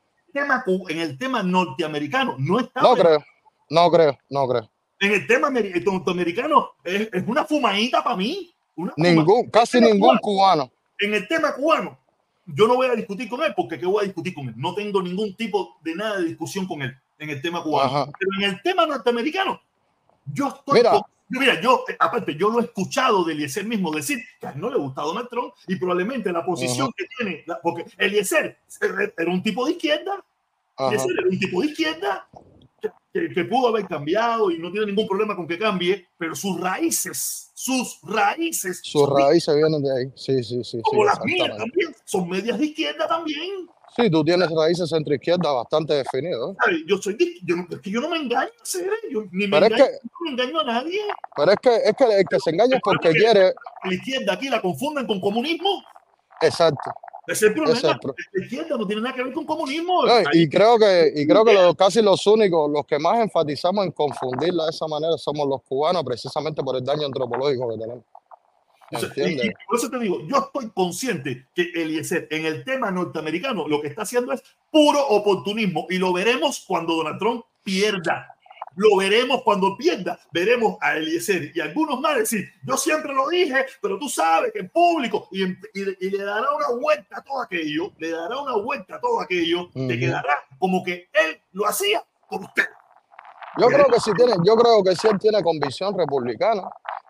en el tema norteamericano no está. No creo, no creo, no creo. En el tema norteamericano es, es una fumadita para mí. Ningún, casi ningún cubano. En el tema cubano, yo no voy a discutir con él porque ¿qué voy a discutir con él? No tengo ningún tipo de nada de discusión con él en el tema cubano. Pero en el tema norteamericano, yo estoy. Mira, Mira, yo, eh, aparte, yo lo he escuchado de Eliezer mismo decir que no le gusta Donald Trump y probablemente la posición que tiene, porque Eliezer era un tipo de izquierda, Eliezer era un tipo de izquierda que, pudo haber cambiado y no tiene ningún problema con que cambie, pero sus raíces, sus raíces. Sus raíces vienen de ahí, sí, sí, sí. Como las mías también, son medias de izquierda también. Sí, tú tienes raíces centro izquierda bastante definidas. Yo soy yo no, es que yo no me engaño, yo ni me, engaño, no me engaño a nadie. Pero es que, es que el que se engaña es porque quiere. La izquierda aquí la confunden con comunismo. Exacto. Es el problema. La izquierda no tiene nada que ver con comunismo. y creo que, y creo que casi los únicos, los que más enfatizamos en confundirla de esa manera somos los cubanos, precisamente por el daño antropológico que tenemos por eso te digo, yo estoy consciente que Eliezer en el tema norteamericano lo que está haciendo es puro oportunismo y lo veremos cuando Donald Trump pierda. Lo veremos cuando pierda. Veremos a Eliezer y algunos más decir, yo siempre lo dije, pero tú sabes que en público y, le dará una vuelta a todo aquello, le dará una vuelta a todo aquello, que quedará como que él lo hacía por usted. Yo creo que si tiene, yo creo que si él tiene convicción republicana,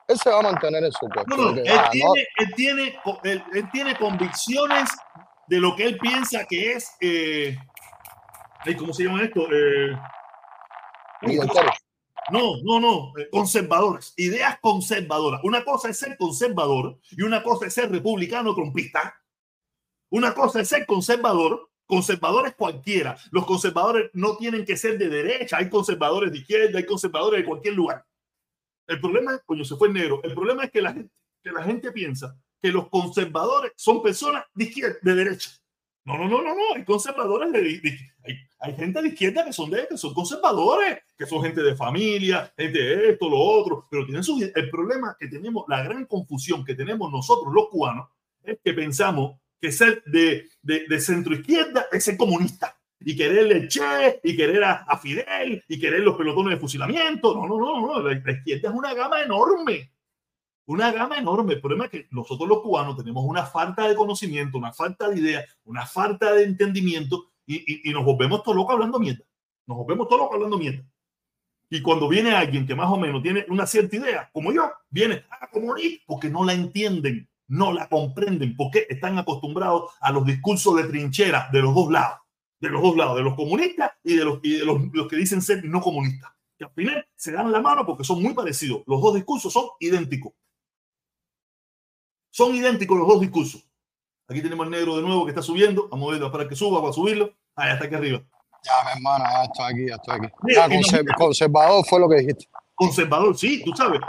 él se va a mantener en su puesto. No, él, tiene, él, tiene, él, tiene, convicciones de lo que él piensa que es. Eh, ¿Cómo se llama esto? Eh, no, no, no, eh, conservadores, ideas conservadoras. Una cosa es ser conservador y una cosa es ser republicano trompista. Una cosa es ser conservador, conservadores cualquiera. Los conservadores no tienen que ser de derecha, hay conservadores de izquierda, hay conservadores de cualquier lugar. El problema es, coño, se fue negro. El problema es que la gente, que la gente piensa que los conservadores son personas de izquierda, de derecha. No, no, no, no, no. Hay conservadores de, hay, gente de izquierda que son de que son conservadores, que son gente de familia, gente de esto, lo otro, pero tienen su el problema que tenemos, la gran confusión que tenemos nosotros los cubanos es que pensamos que ser de, de, de centro izquierda es ser comunista y querer Che y querer a, Fidel y querer los pelotones de fusilamiento. No, no, no, no. La, izquierda es una gama enorme. Una gama enorme. El problema es que nosotros los cubanos tenemos una falta de conocimiento, una falta de idea, una falta de entendimiento y, nos volvemos todos locos hablando mierda. Nos volvemos todos locos hablando mierda. Y cuando viene alguien que más o menos tiene una cierta idea, como yo, viene a comunista porque no la entienden, no la comprenden, porque están acostumbrados a los discursos de trinchera de los dos lados de los dos lados, de los comunistas y de los, y de los, los que dicen ser no comunistas. Que al final se dan la mano porque son muy parecidos. Los dos discursos son idénticos. Son idénticos los dos discursos. Aquí tenemos el negro de nuevo que está subiendo. Vamos a verlo para que suba, para subirlo. Ahí está aquí arriba. Ya, mi hermano, ya estoy aquí, ya estoy aquí. Ya, conservador fue lo que dijiste. Conservador, sí, tú sabes.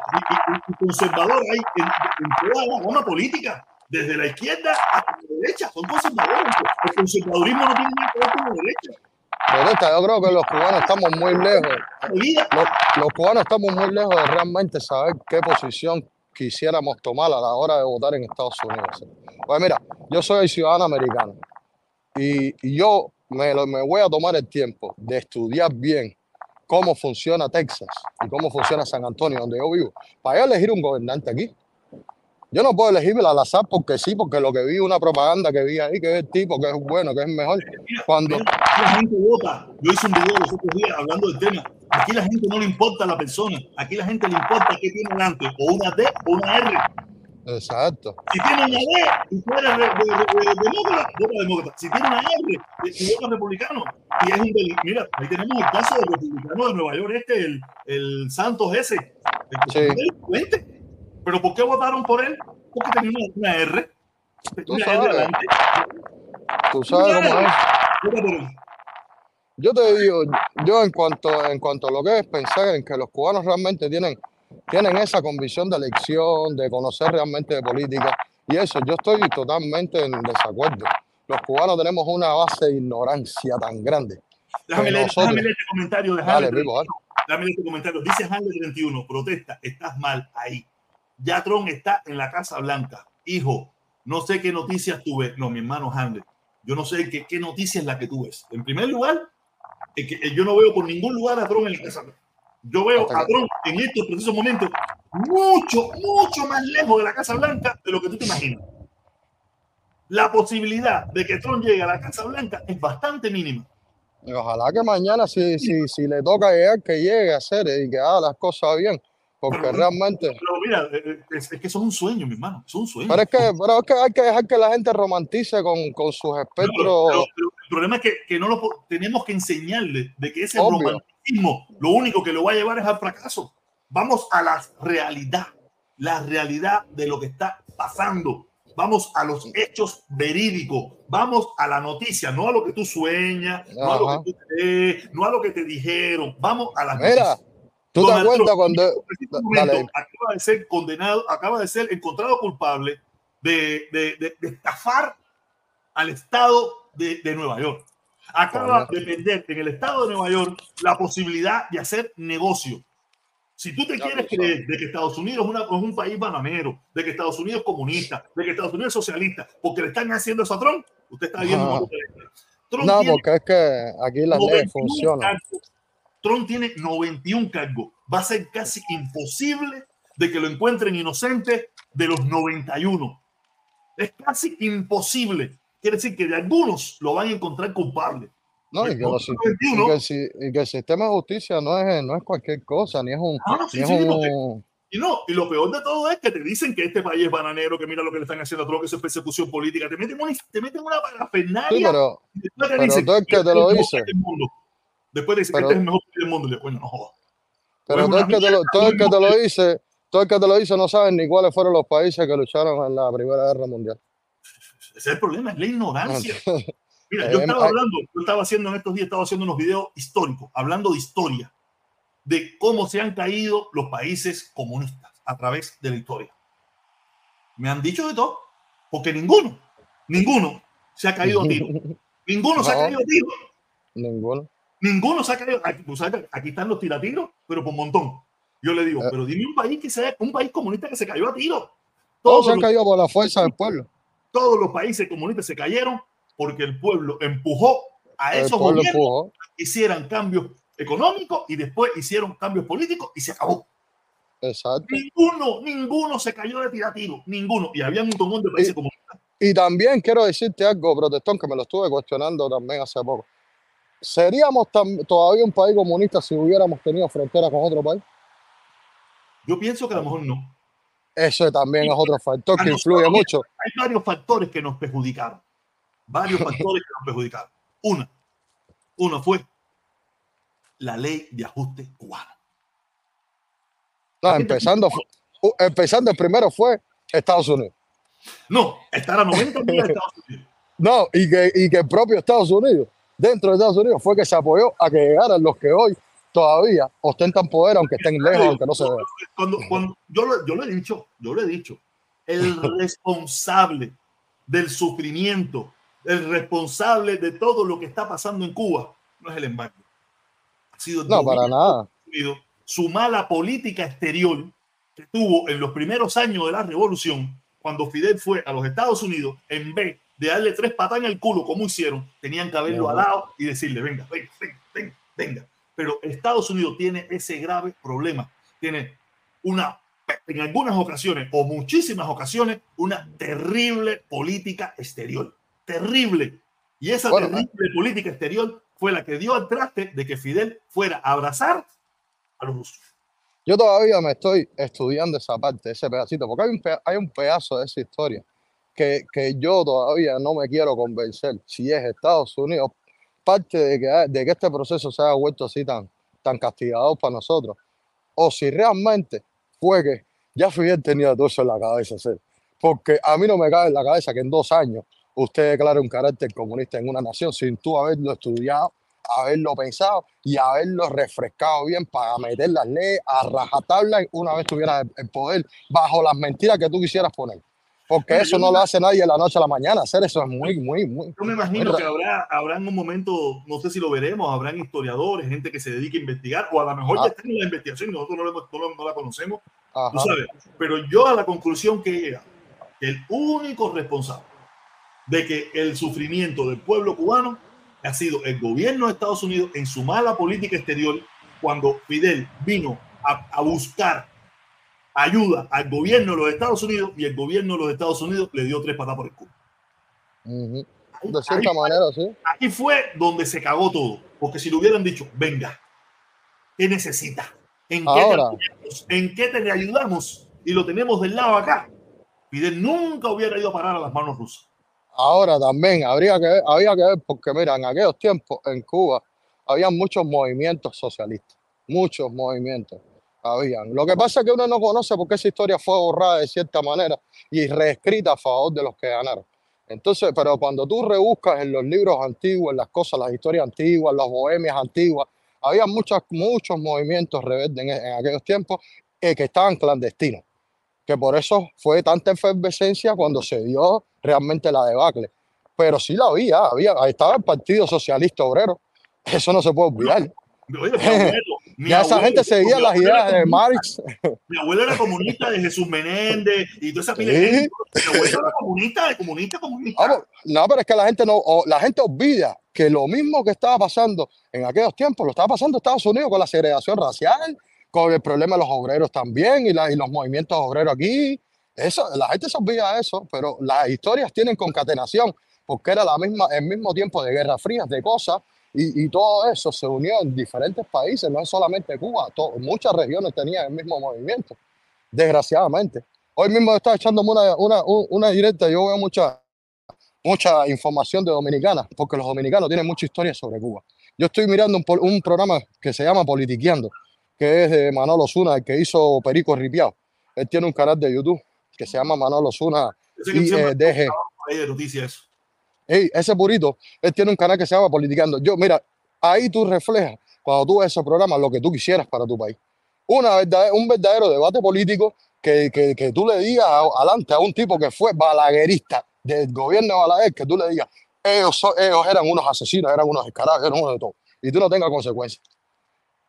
Y, conservador hay en, toda la gama política desde la izquierda hasta la derecha, son conservadores. El conservadurismo no tiene nada que ver con la derecha. Correcto, yo creo que los cubanos estamos muy lejos. Los, los cubanos estamos muy lejos de realmente saber qué posición quisiéramos tomar a la hora de votar en Estados Unidos. Pues mira, yo soy ciudadano americano y, yo me, voy a tomar el tiempo de estudiar bien cómo funciona Texas y cómo funciona San Antonio, donde yo vivo, para elegir un gobernante aquí. Yo no puedo elegir al azar porque sí, porque lo que vi, una propaganda que vi ahí, que es el tipo, que es bueno, que es mejor. Mira, Cuando, la gente vota. Yo hice un video los otros días hablando del tema. Aquí la gente no le importa la persona. Aquí la gente le importa qué tiene delante, o una D o una R. exacto. Si tiene una D y de- demócrata, vota demócrata. Si tiene una R y vota republicano, y es un delito. Mira, ahí tenemos el caso del republicano de Nueva York, este, el, el Santos ese. El que Sí. Pero ¿por qué votaron por él? Porque tenía una, R. Tú Una R sabes. delante. Tú sabes cómo. Yo te digo, yo en cuanto, en cuanto a lo que es pensar en que los cubanos realmente tienen, tienen esa convicción de elección, de conocer realmente de política, y eso, yo estoy totalmente en desacuerdo. Los cubanos tenemos una base de ignorancia tan grande. Déjame leer, nosotros- déjame leer este comentario de Dale, dale. Dame este comentario. Dice Hamlet 31, protesta, estás mal ahí. Ya Trump está en la Casa Blanca. Hijo, no sé qué noticias tú ves. No, mi hermano Hamlet. Yo no sé qué, qué noticias es la que tú ves. En primer lugar, es que eh, yo no veo por ningún lugar a Trump en la Casa Blanca. Yo veo a Trump en estos precisos momentos mucho, mucho más lejos de la Casa Blanca de lo que tú te imaginas. La posibilidad de que Trump llegue a la Casa Blanca es bastante mínima. Ojalá que mañana, si, si, si le toca llegar, que llegue a hacer y que haga las cosas bien, porque Pero- realmente... Pero mira, eh, es, es que eso es un sueño, mi hermano. Es un sueño. Pero es que, pero es que hay que dejar que la gente romantice con, con sus Pero- espectros. pero- pero el problema es que, que no lo tenemos que enseñarle de que ese Obvio. romanticismo lo único que lo va a llevar es al fracaso. Vamos a la realidad, la realidad de lo que está pasando. Vamos a los hechos verídicos, vamos a la noticia, no a lo que tú sueñas, no a lo Ajá. que tú crees, no a lo que te dijeron. Vamos a la Mira, tú te cuentas Trump, cuando... este momento, acaba de ser condenado, acaba de ser encontrado culpable de, de- de- de estafar al estado de, de Nueva York. Acaba de perder en el estado de Nueva York la posibilidad de hacer negocio. Si tú te Ya quieres creer de que Estados Unidos es, una- es un país bananero, de que Estados Unidos es comunista, de que Estados Unidos es socialista, porque le están haciendo eso a Trump, usted está viendo. Trump No, porque es que aquí las 91 leyes funcionan. Trump tiene 91 cargos. Va a ser casi imposible de que lo encuentren inocente de los 91. Es casi imposible. Quiere decir que de algunos lo van a encontrar culpable. No, y que, los- y 91, que el, y que el sistema de justicia no es, no es cualquier cosa, ni es un... Ah, no, sí, ni es sí, no, te- un y no, y lo peor de todo es que te dicen que este país es bananero, que mira lo que le están haciendo a Trump, que eso es persecución política. Te meten una, te meten una parafernalia. sí, pero, y pero dicen, tú el que "Este te es lo dice. País del mundo". Después te dicen, Pero- este es el mejor del mundo. Y después, no jodas. pero todo el que te lo, todo el que te lo no. dice, todo el que te lo dice no sabe ni cuáles fueron los países que lucharon en la Primera Guerra Mundial. Ese es el problema, es la ignorancia. <laughs> Mira, yo Eh, estaba hablando, yo estaba haciendo en estos días, estaba haciendo unos videos históricos, hablando de historia, de cómo se han caído los países comunistas a través de la historia. Me han dicho de todo, porque ninguno, ninguno se ha caído a tiro. <laughs> Ninguno se ha caído a tiro. Ninguno. Ninguno se ha caído. Aquí, sabes que aquí están los tiratiros, pero por montón. Yo le digo, Eh. pero dime un país que sea un país comunista que se cayó a tiro. Todos Todos se han caído por la fuerza del pueblo. todos los países comunistas se cayeron porque el pueblo empujó a esos gobiernos empujó. que hicieran cambios económicos y después hicieron cambios políticos y se acabó. Exacto. Ninguno, ninguno se cayó de tiratiro, ninguno. Y había un montón de países Y- comunistas. Y también quiero decirte algo, protestón, que me lo estuve cuestionando también hace poco. ¿Seríamos todavía un país comunista si hubiéramos tenido frontera con otro país? Yo pienso que a lo mejor no. Eso también es otro factor que influye mucho. Hay varios factores que nos perjudicaron. Varios <laughs> factores que nos perjudicaron. Una, uno fue la ley de ajuste cubano. No, empezando, empezando el primero fue Estados Unidos. No, estar a 90 millas de <laughs> Estados Unidos. No, y que, y que el propio Estados Unidos, dentro de Estados Unidos, fue que se apoyó a que llegaran los que hoy todavía ostentan poder, aunque estén lejos, aunque no se vean. Cuando, cuando, yo, lo, yo lo he dicho, yo lo he dicho, el <laughs> responsable del sufrimiento el responsable de todo lo que está pasando en Cuba no es el embargo. Ha sido No, para nada. Su mala política exterior que tuvo en los primeros años de la revolución, cuando Fidel fue a los Estados Unidos, en vez de darle tres patas en el culo como hicieron, tenían que haberlo Ujú. alado y decirle, venga, venga, venga, venga. Pero Estados Unidos tiene ese grave problema. Tiene una, en algunas ocasiones, o muchísimas ocasiones, una terrible política exterior. Terrible. Y esa Bueno, terrible política exterior fue la que dio al traste de que Fidel fuera a abrazar a los rusos. Yo todavía me estoy estudiando esa parte, ese pedacito, porque hay un, hay un pedazo de esa historia que, que yo todavía no me quiero convencer si es Estados Unidos parte de que, de que este proceso se haya vuelto así tan, tan castigador para nosotros, o si realmente fue que ya Fidel tenía todo eso en la cabeza, ¿sí? porque a mí no me cabe en la cabeza que en dos años usted declare un carácter comunista en una nación sin tú haberlo estudiado, haberlo pensado y haberlo refrescado bien para meter las leyes a rajatabla una vez tuvieras el poder bajo las mentiras que tú quisieras poner. Porque Bueno, eso no me- lo hace nadie de la noche a la mañana. Hacer eso es muy, muy, muy. Yo me imagino que habrá, habrá en un momento, no sé si lo veremos, habrán historiadores, gente que se dedique a investigar, o a lo mejor Ah. ya está en la investigación y nosotros no, lo no la conocemos, tú sabes. Pero yo a la conclusión que he llegado, el único responsable de que el sufrimiento del pueblo cubano ha sido el gobierno de Estados Unidos en su mala política exterior cuando Fidel vino a, a buscar ayuda al gobierno de los Estados Unidos y el gobierno de los Estados Unidos le dio tres patas por el culo. Ahí- De ahí cierta manera, sí. Aquí fue donde se cagó todo. Porque si le hubieran dicho, venga, ¿qué necesita? ¿En qué, Ahora. te apoyamos? ¿En qué te ayudamos? Y lo tenemos del lado acá. Fidel nunca hubiera ido a parar a las manos rusas. Ahora también habría que ver, había que ver, porque mira, en aquellos tiempos en Cuba había muchos movimientos socialistas, muchos movimientos habían. Lo que pasa es que uno no conoce porque esa historia fue borrada de cierta manera y reescrita a favor de los que ganaron. Entonces, pero cuando tú rebuscas en los libros antiguos, en las cosas, las historias antiguas, las bohemias antiguas, había muchas, muchos movimientos rebeldes en, en aquellos tiempos eh, que estaban clandestinos que por eso fue tanta efervescencia cuando se dio realmente la debacle. Pero sí la había, había, estaba el Partido Socialista Obrero, eso no se puede olvidar. Abuelo, mi Ya esa gente seguía las ideas de Marx. Mi abuelo era comunista de Jesús Menéndez y toda esa Sí. gente. Mi abuelo era comunista, de comunista, comunista. Vamos, no, pero es que la gente no, o la gente olvida que lo mismo que estaba pasando en aquellos tiempos lo estaba pasando Estados Unidos con la segregación racial, con el problema de los obreros también y, la- y los movimientos obreros aquí. Eso, la gente se olvida eso, pero las historias tienen concatenación, porque era la misma, el mismo tiempo de guerras frías, de cosas, y, y todo eso se unió en diferentes países, no es solamente Cuba, to- muchas regiones tenían el mismo movimiento, desgraciadamente. Hoy mismo estaba echándome una, una, un- una directa, yo veo mucha, mucha información de dominicanas, porque los dominicanos tienen mucha historia sobre Cuba. Yo estoy mirando un, un programa que se llama Politiqueando, que es de Manolo Zuna, el que hizo Perico Ripiao. Él tiene un canal de YouTube que se llama Manolo Zuna siempre IEDG. ahí de noticias eso. Ey, ese burrito, él tiene un canal que se llama Politiqueando. Yo, mira, ahí tú reflejas, cuando tú ves ese programa, lo que tú quisieras para tu país. Una verdad, un verdadero debate político que, que, que tú le digas adelante a un tipo que fue balaguerista del gobierno de Balaguer, que tú le digas, ellos, son- ellos eran unos asesinos, eran unos descarados, eran unos de todo. Y tú no tengas consecuencias.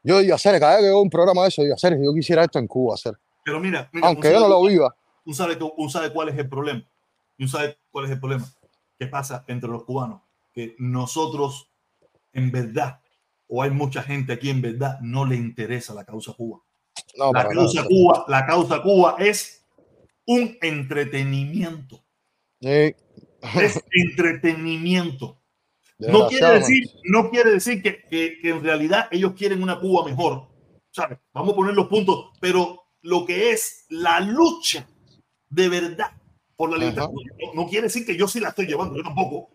Yo digo, hacer, cada vez que veo un programa de eso, digo, hacer, yo quisiera esto en Cuba, hacer. Pero mira, mira Aunque un yo no lo viva. un sabe, que- un sabe cuál es el problema. Y un sabe cuál es el problema que pasa entre los cubanos. Que nosotros, en verdad, o hay mucha gente aquí en verdad, no le interesa la causa Cuba. No, La nada. causa Cuba, la causa Cuba es un entretenimiento. Sí, Es entretenimiento. No quiere decir, no quiere decir que, que- que en realidad ellos quieren una Cuba mejor. ¿sabes? Vamos a poner los puntos, pero lo que es la lucha de verdad por la libertad, no, no quiere decir que yo sí la estoy llevando, yo tampoco,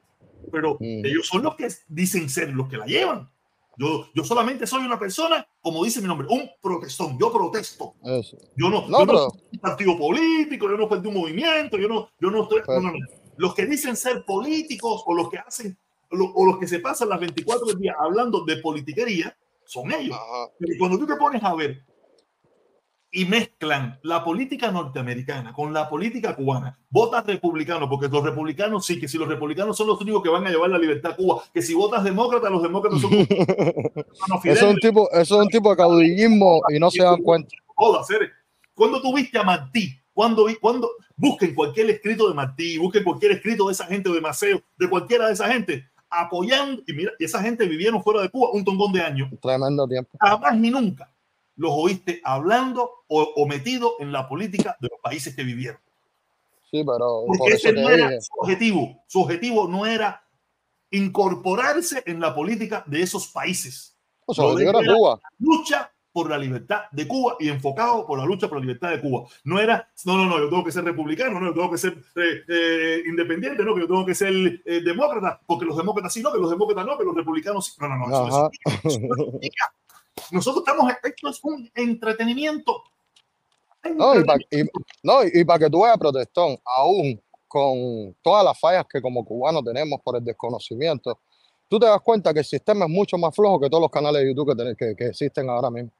pero Mm. ellos son los que dicen ser los que la llevan. Yo, yo solamente soy una persona, como dice mi nombre, un protestón. Yo protesto. Eso. Yo no, No, yo no pero- soy un partido político, yo no de un movimiento, yo no, yo no estoy. No, no, no. Los que dicen ser políticos o los que hacen, lo- o los que se pasan las 24 días hablando de politiquería, son ellos. Pero cuando tú te pones a ver y mezclan la política norteamericana con la política cubana. Votas republicano, porque los republicanos sí, que si los republicanos son los únicos que van a llevar la libertad a Cuba, que si votas demócrata, los demócratas son... <laughs> eso, es un tipo, eso es un tipo de caudillismo y no se dan cuenta. Cuando tuviste a Martí, cuando, cuando busquen cualquier escrito de Martí, busquen cualquier escrito de esa gente, de Maceo, de cualquiera de esa gente, apoyando, y mira, y esa gente vivieron fuera de Cuba un tongón de años. Tremendo tiempo. Jamás ni nunca los oíste hablando o, o metido en la política de los países que vivieron. Sí, pero Porque ese no era su objetivo. Su objetivo no era incorporarse en la política de esos países. O sea, era Cuba. Lucha por la libertad de Cuba y enfocado por la lucha por la libertad de Cuba. No era, no, no, no, yo tengo que ser republicano, no, yo tengo que ser eh, eh, independiente, no, que yo tengo que ser eh, demócrata, porque los demócratas sí, no, que los demócratas no, que los republicanos sí. No, no, no. Eso, eso, eso, <laughs> nosotros estamos, esto es un entretenimiento. No, y para no, y pa que tú veas, protestón, aún con todas las fallas que como cubanos tenemos por el desconocimiento, tú te das cuenta que el sistema es mucho más flojo que todos los canales de YouTube que, que, que existen ahora mismo.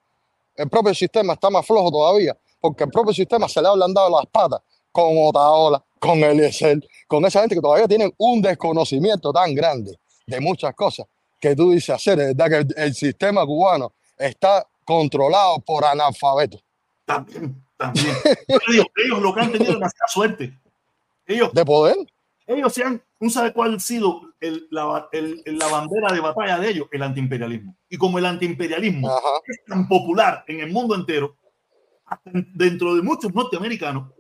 El propio sistema está más flojo todavía, porque el propio sistema se le ha ablandado las patas con Otaola, con Eliezer, con esa gente que todavía tienen un desconocimiento tan grande de muchas cosas que tú dices hacer, es verdad que el, el sistema cubano está controlado por analfabetos. También, también. ellos, ellos, lo que han tenido demasiada suerte. Ellos, ¿De poder? Ellos se han, ¿no sabe cuál ha sido el, la, el, la, bandera de batalla de ellos? El antiimperialismo. Y como el antiimperialismo Ajá. es tan popular en el mundo entero, dentro de muchos norteamericanos,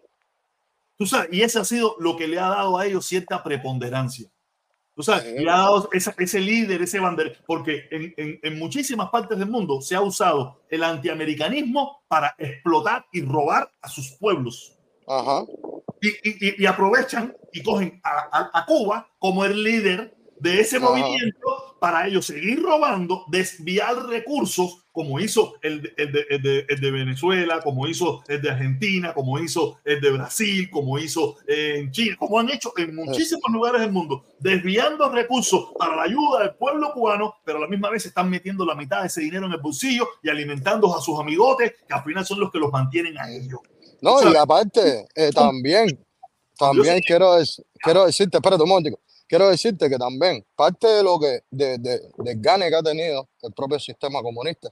tú sabes, y ese ha sido lo que le ha dado a ellos cierta preponderancia. O sea, le ha dado ese, ese líder, ese bandera, porque en, en, en, muchísimas partes del mundo se ha usado el antiamericanismo para explotar y robar a sus pueblos. Ajá. Y, y, y, aprovechan y cogen a, a, a, Cuba como el líder de ese Ajá. movimiento para ellos seguir robando, desviar recursos, como hizo el, el, de, el, de, el, de, Venezuela, como hizo el de Argentina, como hizo el de Brasil, como hizo en China, como han hecho en muchísimos lugares del mundo, desviando recursos para la ayuda del pueblo cubano, pero a la misma vez están metiendo la mitad de ese dinero en el bolsillo y alimentando a sus amigotes, que al final son los que los mantienen a ellos. No, o sea, y aparte, eh, también, también quiero, quiero decirte, espérate un momento, quiero decirte que también parte de lo que, de, de, del gane que ha tenido el propio sistema comunista,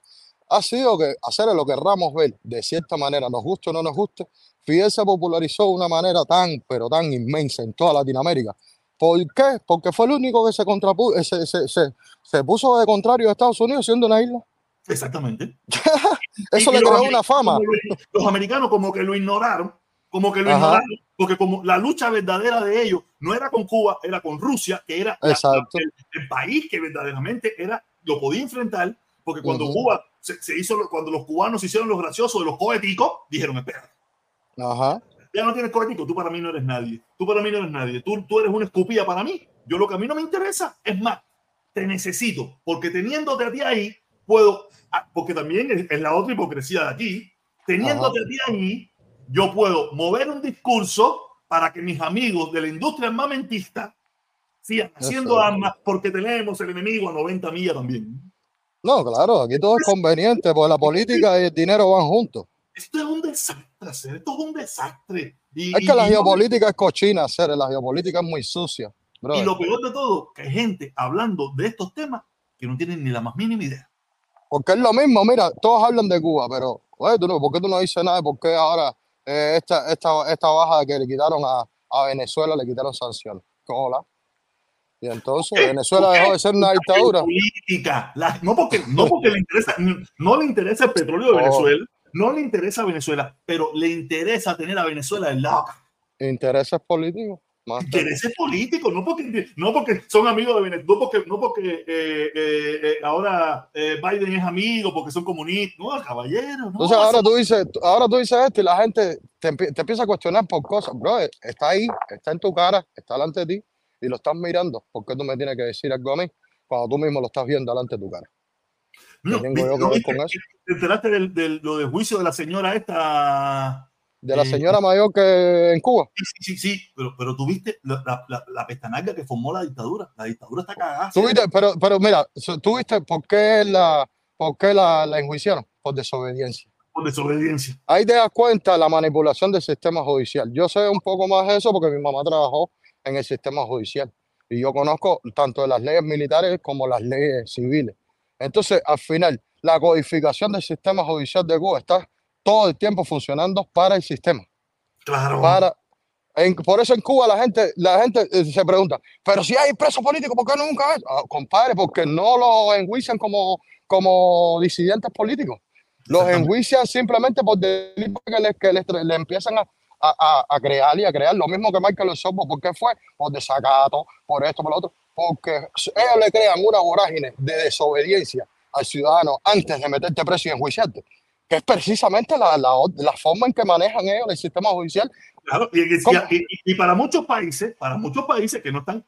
ha sido que hacer lo que Ramos ver, de cierta manera, nos guste o no nos guste, Fidel se popularizó de una manera tan, pero tan inmensa en toda Latinoamérica. ¿Por qué? Porque fue el único que se, contrapuso, se, se, se, se puso de contrario a Estados Unidos siendo una isla. Exactamente. <laughs> Eso le creó una fama. Los, los americanos como que lo ignoraron, como que lo Ajá. ignoraron, porque como la lucha verdadera de ellos no era con Cuba, era con Rusia, que era la, el, el, país que verdaderamente era, lo podía enfrentar, porque cuando uh -huh. Cuba se, se, hizo, cuando los cubanos hicieron los graciosos de los coheticos, dijeron, espera. Ajá. Ya no tienes cohetico, tú para mí no eres nadie. Tú para mí no eres nadie. Tú, tú eres una escupilla para mí. Yo lo que a mí no me interesa es más, te necesito, porque teniéndote a ti ahí, puedo, ah, porque también es, es la otra hipocresía de aquí, teniéndote Ajá. a ti ahí, yo puedo mover un discurso para que mis amigos de la industria armamentista sigan haciendo armas porque tenemos el enemigo a 90 millas también. No, claro, aquí todo es conveniente, porque la política y el dinero van juntos. Esto es un desastre, hacer. esto es un desastre. Y, es que y, la geopolítica no... es cochina, hacer. la geopolítica es muy sucia. Brother. Y lo peor de todo, que hay gente hablando de estos temas que no tienen ni la más mínima idea. Porque es lo mismo, mira, todos hablan de Cuba, pero, oye, tú no, ¿por qué tú no dices nada por qué ahora eh, esta, esta, esta baja que le quitaron a, a Venezuela, le quitaron sanciones? Hola. Y entonces Venezuela dejó de ser una dictadura. Política. La, no porque, no porque le interesa, no le interesa el petróleo de Venezuela, no le interesa a Venezuela, pero le interesa tener a Venezuela del lado. Intereses políticos. Más intereses políticos, no porque, no porque son amigos de Venezuela, no porque, no porque eh, eh, eh, ahora eh, Biden es amigo, porque son comunistas, no, caballero. No, Entonces ahora tú, dices, ahora tú dices esto y la gente te, te empieza a cuestionar por cosas, bro, está ahí, está en tu cara, está delante de ti y lo estás mirando. ¿Por qué tú me tienes que decir algo a mí cuando tú mismo lo estás viendo delante de tu cara? No, ver con eso? ¿Te enteraste de, lo del juicio de la señora esta? De la señora eh, mayor que en Cuba. Sí, sí, sí, pero, pero tuviste la, la, la pestañaga que formó la dictadura. La dictadura está cagada. ¿Tuviste? Pero, pero mira, ¿tuviste por qué la, por qué la, la enjuiciaron? Por desobediencia. por desobediencia. Ahí te das cuenta la manipulación del sistema judicial. Yo sé un poco más de eso porque mi mamá trabajó en el sistema judicial y yo conozco tanto de las leyes militares como las leyes civiles. Entonces, al final, la codificación del sistema judicial de Cuba está todo el tiempo funcionando para el sistema. Claro. Para, en- por eso en Cuba la gente, la gente eh, se pregunta, pero si hay presos políticos, ¿por qué nunca hay? Ah, compadre, porque no los enjuician como, como disidentes políticos. Los enjuician simplemente por delitos que les, que les tra- le empiezan a, a, a- a crear y a crear. Lo mismo que Michael Osorbo, ¿por qué fue? Por desacato, por esto, por lo otro. Porque ellos le crean una vorágine de desobediencia al ciudadano antes de meterte preso y enjuiciarte, que es precisamente la, la, la forma en que manejan ellos el sistema judicial Claro, y, y- y- para muchos países, para muchos países que no están,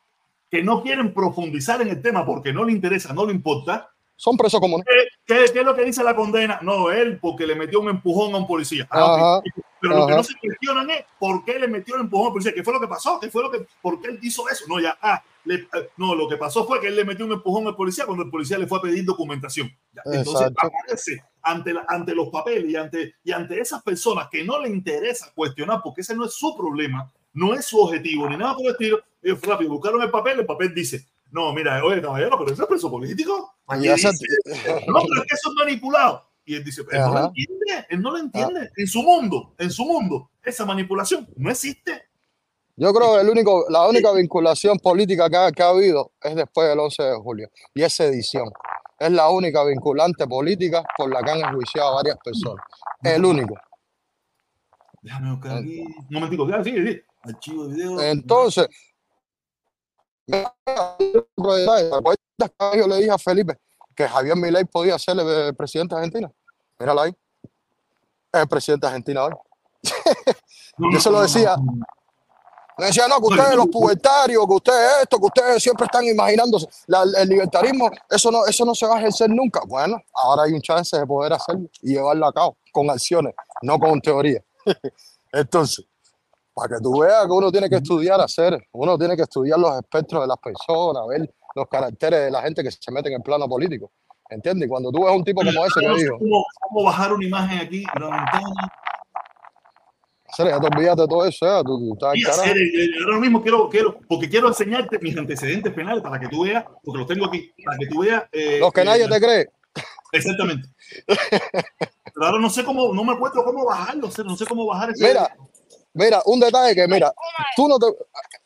que no quieren profundizar en el tema porque no le interesa, no le importa, son presos comunes. ¿qué, qué- qué es lo que dice la condena? No, él porque le metió un empujón a un policía. Ah. Ajá, Pero lo que ajá. no se cuestionan es por qué le metió el empujón al policía, qué fue lo que pasó, qué fue lo que, por qué él hizo eso. No, ya, ah, le- no, lo que pasó fue que él le metió un empujón al policía cuando el policía le fue a pedir documentación. Ya, Entonces, aparece ante, la- ante los papeles y ante, y ante esas personas que no le interesa cuestionar, porque ese no es su problema, no es su objetivo, ni nada por el estilo. Ellos rápido buscaron el papel, el papel dice, no, mira, oye, caballero, pero ese es preso político. Y dice, no, pero es que eso es manipulado. Y él dice, él no lo entiende, él no lo entiende. En su mundo, en su mundo, esa manipulación no existe. Yo creo que el único, la única vinculación política que ha, que ha habido es después del 11 de julio y es sedición. Es la única vinculante política por la que han enjuiciado a varias personas. El único. Déjame buscar aquí. Un momentico, ya, sí, sí. Archivo de video. Entonces, otro detalle, ¿te acuerdas que yo le dije a Felipe que Javier Milei podía ser el presidente de Argentina? Míralo ahí. Es el presidente de Argentina ahora. <laughs> No, yo se lo no, no, decía. No. Decía, no, que ustedes los pubertarios, que ustedes esto, que ustedes siempre están imaginándose. La- el libertarismo, eso no, eso no se va a ejercer nunca. Bueno, ahora hay un chance de poder hacerlo y llevarlo a cabo con acciones, no con teoría. <laughs> Entonces, para que tú veas que uno tiene que estudiar hacer, uno tiene que estudiar los espectros de las personas, ver los caracteres de la gente que se mete en el plano político. ¿Entiendes? Cuando tú ves un tipo como ese que dijo, cómo, cómo bajar una imagen aquí, ventana. "Cere, ya te olvidaste de todo eso, ya, tú, tú estás al Y carajo". hacer, eh, ahora mismo quiero, quiero, porque quiero enseñarte mis antecedentes penales para que tú veas, porque los tengo aquí, para que tú veas. eh, Los que eh, nadie te cree. Exactamente. Pero ahora no sé cómo, no me acuerdo cómo bajarlo, no sé cómo bajar ese. Mira, mira, un detalle que, mira, tú no te,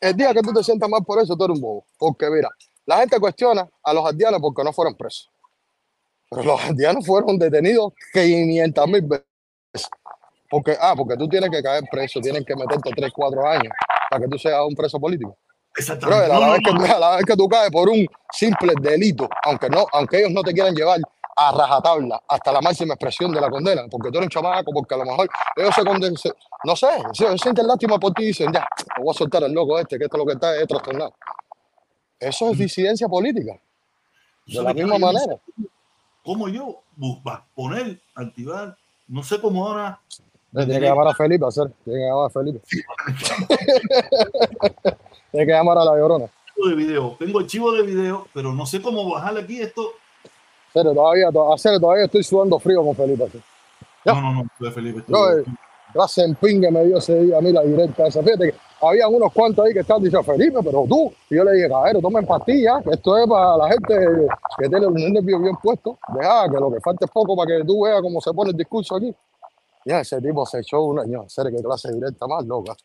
el día que tú te sientas mal por eso, tú eres un bobo. Porque, mira, la gente cuestiona a los aldeanos porque no fueron presos. Pero los aldeanos fueron detenidos 500 mil veces. Porque, ah, porque tú tienes que caer preso, tienes que meterte 3, 4 años para que tú seas un preso político. Exactamente. A, la vez que, no. a la vez que tú caes por un simple delito, aunque no, aunque ellos no te quieran llevar a rajatabla hasta la máxima expresión de la condena, porque tú eres un chamaco, porque a lo mejor ellos se condenan, se- no sé, se, sienten lástima por ti y dicen, ya, te voy a soltar al loco este, que esto es lo que está es trastornado. Eso es disidencia política, de la misma manera. ¿Cómo yo poner, activar? No sé cómo ahora. Tiene que llamar a Felipe, hacer, tiene que llamar a Felipe. <laughs> tiene que llamar a la llorona. de video. Tengo archivo de video, pero no sé cómo bajarle aquí esto. Serio, todavía, to- hacer, todavía estoy sudando frío con Felipe. así. No, no, no, fue Felipe. esto- No, eh, clase en pingue me dio ese día a mí la directa esa. Fíjate que había unos cuantos ahí que estaban diciendo, Felipe, pero tú. Y yo le dije, caballero, tomen pastillas, que esto es para la gente que tiene los nervios bien puestos. Deja que lo que falta es poco para que tú veas cómo se pone el discurso aquí. Ya ese tipo se echó una, no, qué clase directa más loca.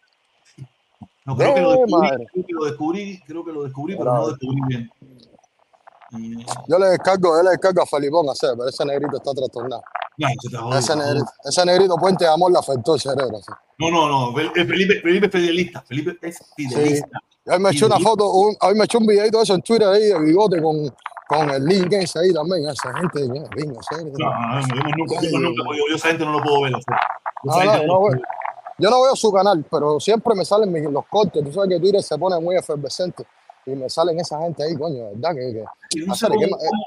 no, creo, que lo de descubrí, creo que lo descubrí, creo que lo descubrí, pero no descubrí bien. Y, Yo le descargo, yo le descargo a Felipón a hacer, pero ese negrito está trastornado. ya, Ese negrito, ese negrito puente de amor le afectó el cerebro. así. No, no, no. Eh, Felipe, Felipe es fidelista. Felipe es fidelista. Hoy me echó una foto, un, hoy me echó un videito de eso en Twitter ahí de bigote con, con el link ese ahí también. Esa gente, venga, serio. No, no, no, yo nunca, yo nunca, yo, yo esa gente no lo puedo ver. o sea, yo Ah, no, yo, no veo, yo no veo su canal, pero siempre me salen mis- los cortes. Tú sabes que Twitter se pone muy efervescente y me salen esa gente ahí, coño, ¿verdad? Que, que- Yo no sé hacer, ¿qué cómo, ma- eh? cómo-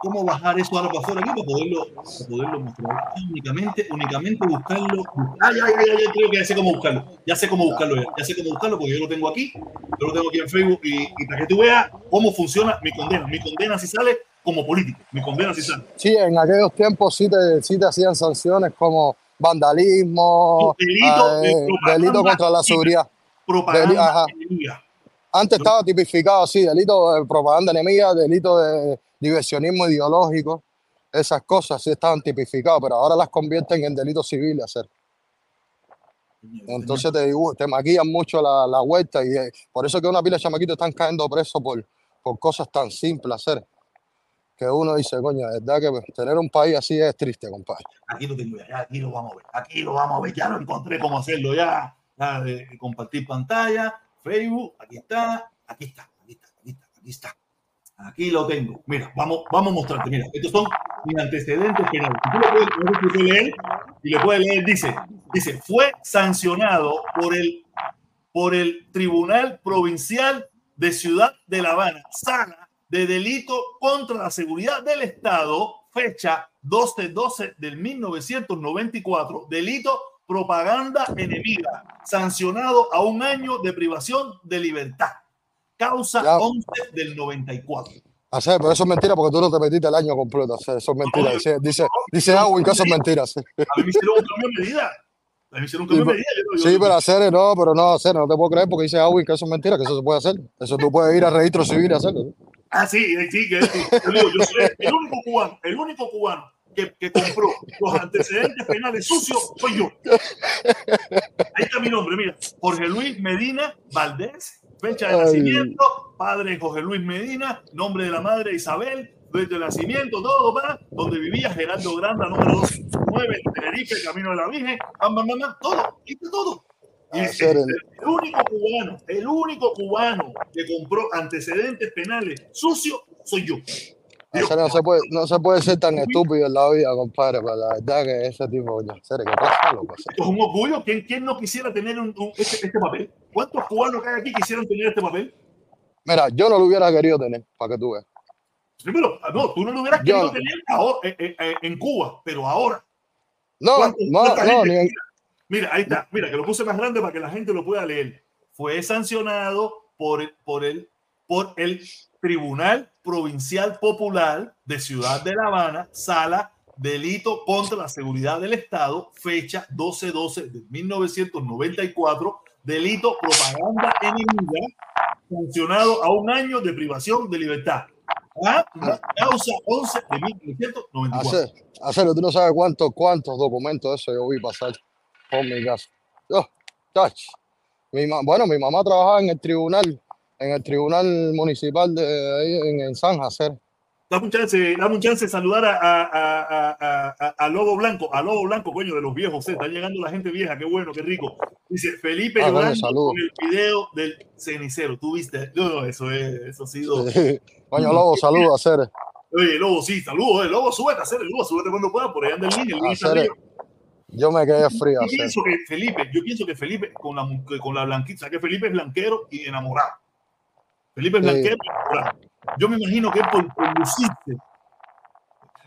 cómo bajar eso ahora para afuera aquí para poderlo, para poderlo mostrar. Únicamente, únicamente buscarlo. Ah, ya, ya, ya, creo que ya sé cómo buscarlo. Ya sé cómo buscarlo ya. Ya sé cómo buscarlo porque yo lo tengo aquí. Yo lo tengo aquí en Facebook y, y para que tú veas cómo funciona mi condena. Mi condena si sale como político. Me conviene así ser. Sí, en aquellos tiempos sí te, sí te hacían sanciones como vandalismo, Delito, de eh, delito contra la seguridad. Propaganda. Antes estaba tipificado así, delito de propaganda enemiga, delito de diversionismo ideológico, esas cosas sí estaban tipificados, pero ahora las convierten en delitos civiles. hacer. Entonces te, dibu- te maquillan mucho la, la vuelta y eh, por eso que una pila de chamaquitos están cayendo presos por, por cosas tan simples hacer. Que uno dice, coño, de verdad que pues, tener un país así es triste, compadre. Aquí lo tengo ya, aquí lo vamos a ver. Aquí lo vamos a ver. Ya lo encontré cómo hacerlo ya. de compartir pantalla, Facebook, aquí está, aquí está, aquí está, aquí está, aquí está. Aquí lo tengo. Mira, vamos, vamos a mostrarte. Mira, estos son mis antecedentes penales. Tú lo puedes leer y le puedes leer, dice, dice, fue sancionado por el, por el Tribunal Provincial de Ciudad de La Habana, sala de delito contra la seguridad del Estado, fecha 12-12 del 1994, delito propaganda enemiga, sancionado a un año de privación de libertad, causa Ya. 11 del 94. Hacer, pero eso es mentira porque tú no te metiste el año completo. hacer, eso es mentira. Dice, dice, dice que eso es mentira. A mí me hicieron un cambio de medida. A mí me hicieron un cambio de medida. Yo- yo- Sí, pero hacer, no, pero no, hacer, no te puedo creer porque dice Agüin que eso es mentira, que eso se puede hacer. Eso tú puedes ir al registro civil y hacerlo. Ah, sí, sí, que sí. Yo digo, yo soy el único cubano, el único cubano que, que compró los antecedentes penales sucios soy yo. Ahí está mi nombre, mira. Jorge Luis Medina Valdés, fecha de Ay. nacimiento, padre Jorge Luis Medina, nombre de la madre Isabel, fecha de nacimiento, todo, va, donde vivía Gerardo Granda, número 209, Tenerife, Camino de la Virgen, bam, bam, todo, está todo. Y Ah, el- el único cubano, el único cubano que compró antecedentes penales sucios soy yo. No, se puede, no se puede ser tan estúpido en la vida, compadre, pero la verdad que ese tipo, hacer, que pasa, hacer. esto es un orgullo. ¿Quién, quién no quisiera tener un- un- este, este papel? ¿Cuántos cubanos que hay aquí quisieran tener este papel? Mira, yo no lo hubiera querido tener, para que tú veas. Primero, no, tú no lo hubieras Yo querido no. tener ahora, eh, eh, eh, en Cuba, pero ahora. No, ¿Cuántos- no, no, ni en- quisiera? Mira, ahí está. Mira, que lo puse más grande para que la gente lo pueda leer. Fue sancionado por por el, por el Tribunal Provincial Popular de Ciudad de La Habana, sala delito contra la seguridad del Estado, fecha 12-12 de 1994, delito propaganda enemiga, sancionado a un año de privación de libertad. Ah, Causa 11 de 1994. hacer, hacerlo, tú no sabes cuántos, cuántos documentos eso yo vi pasar por mi casa. Yo, tach. Mi bueno, mi mamá trabajaba en el tribunal, en el tribunal municipal de ahí en, en San José. Dame un chance, dame un chance de saludar a, a, a, a, Lobo Blanco, a Lobo Blanco, coño, de los viejos, eh, está llegando la gente vieja, qué bueno, qué rico. Dice Felipe Ah, saludos. con el video del cenicero. ¿Tú viste? No, no, eso es, eso ha sido. <laughs> Coño, Lobo, saludos, hacer. Oye, Lobo, sí, saludos, eh, Lobo, súbete hacer, Lobo, súbete cuando puedas, por ahí anda el link, el está yo me quedé frío, Yo pienso que Felipe, yo pienso que Felipe con la, con la blanquita, que Felipe es blanquero y enamorado. Felipe Sí. enamorado. Yo me imagino que es por, por lucirse.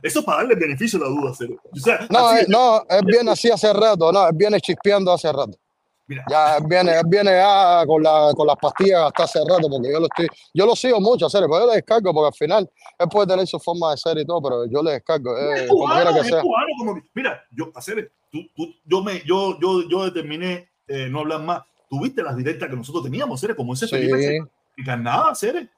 Eso es para darle beneficio a la duda, cero. O sea, No, eh, es. no, él viene así hace rato, no, él viene chispeando hace rato. Mira, Ya él viene, él viene ya con, la, con las pastillas hasta hace rato, porque yo lo estoy, yo lo sigo mucho, hacer, pero yo le descargo, porque al final él puede tener su forma de ser y todo, pero yo le descargo, eh, es como cubano, que es sea. cubano como- mira, yo, hacer, tú, tú, yo, me, yo, yo, yo determiné eh, no hablar más. Tuviste las directas que nosotros teníamos, Cere, como ese Felipe, Sí. se- y nada, Cere.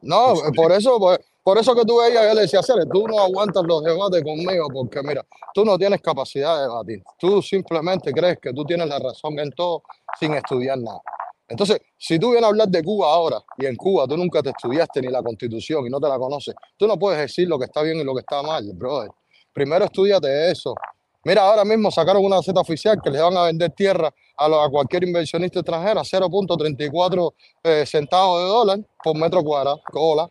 No, Pues, por eso, por, por eso que tú veías, yo le decía, Cere, tú no aguantas los debates conmigo, porque mira, tú no tienes capacidad de debatir. Tú simplemente crees que tú tienes la razón en todo sin estudiar nada. Entonces, si tú vienes a hablar de Cuba ahora, y en Cuba tú nunca te estudiaste ni la constitución y no te la conoces, tú no puedes decir lo que está bien y lo que está mal, brother. Primero estudiate eso. Mira, ahora mismo sacaron una Z oficial que le van a vender tierra a, lo- a cualquier inversionista extranjero a 0.34 eh, centavos de dólar por metro cuadrado. Hola.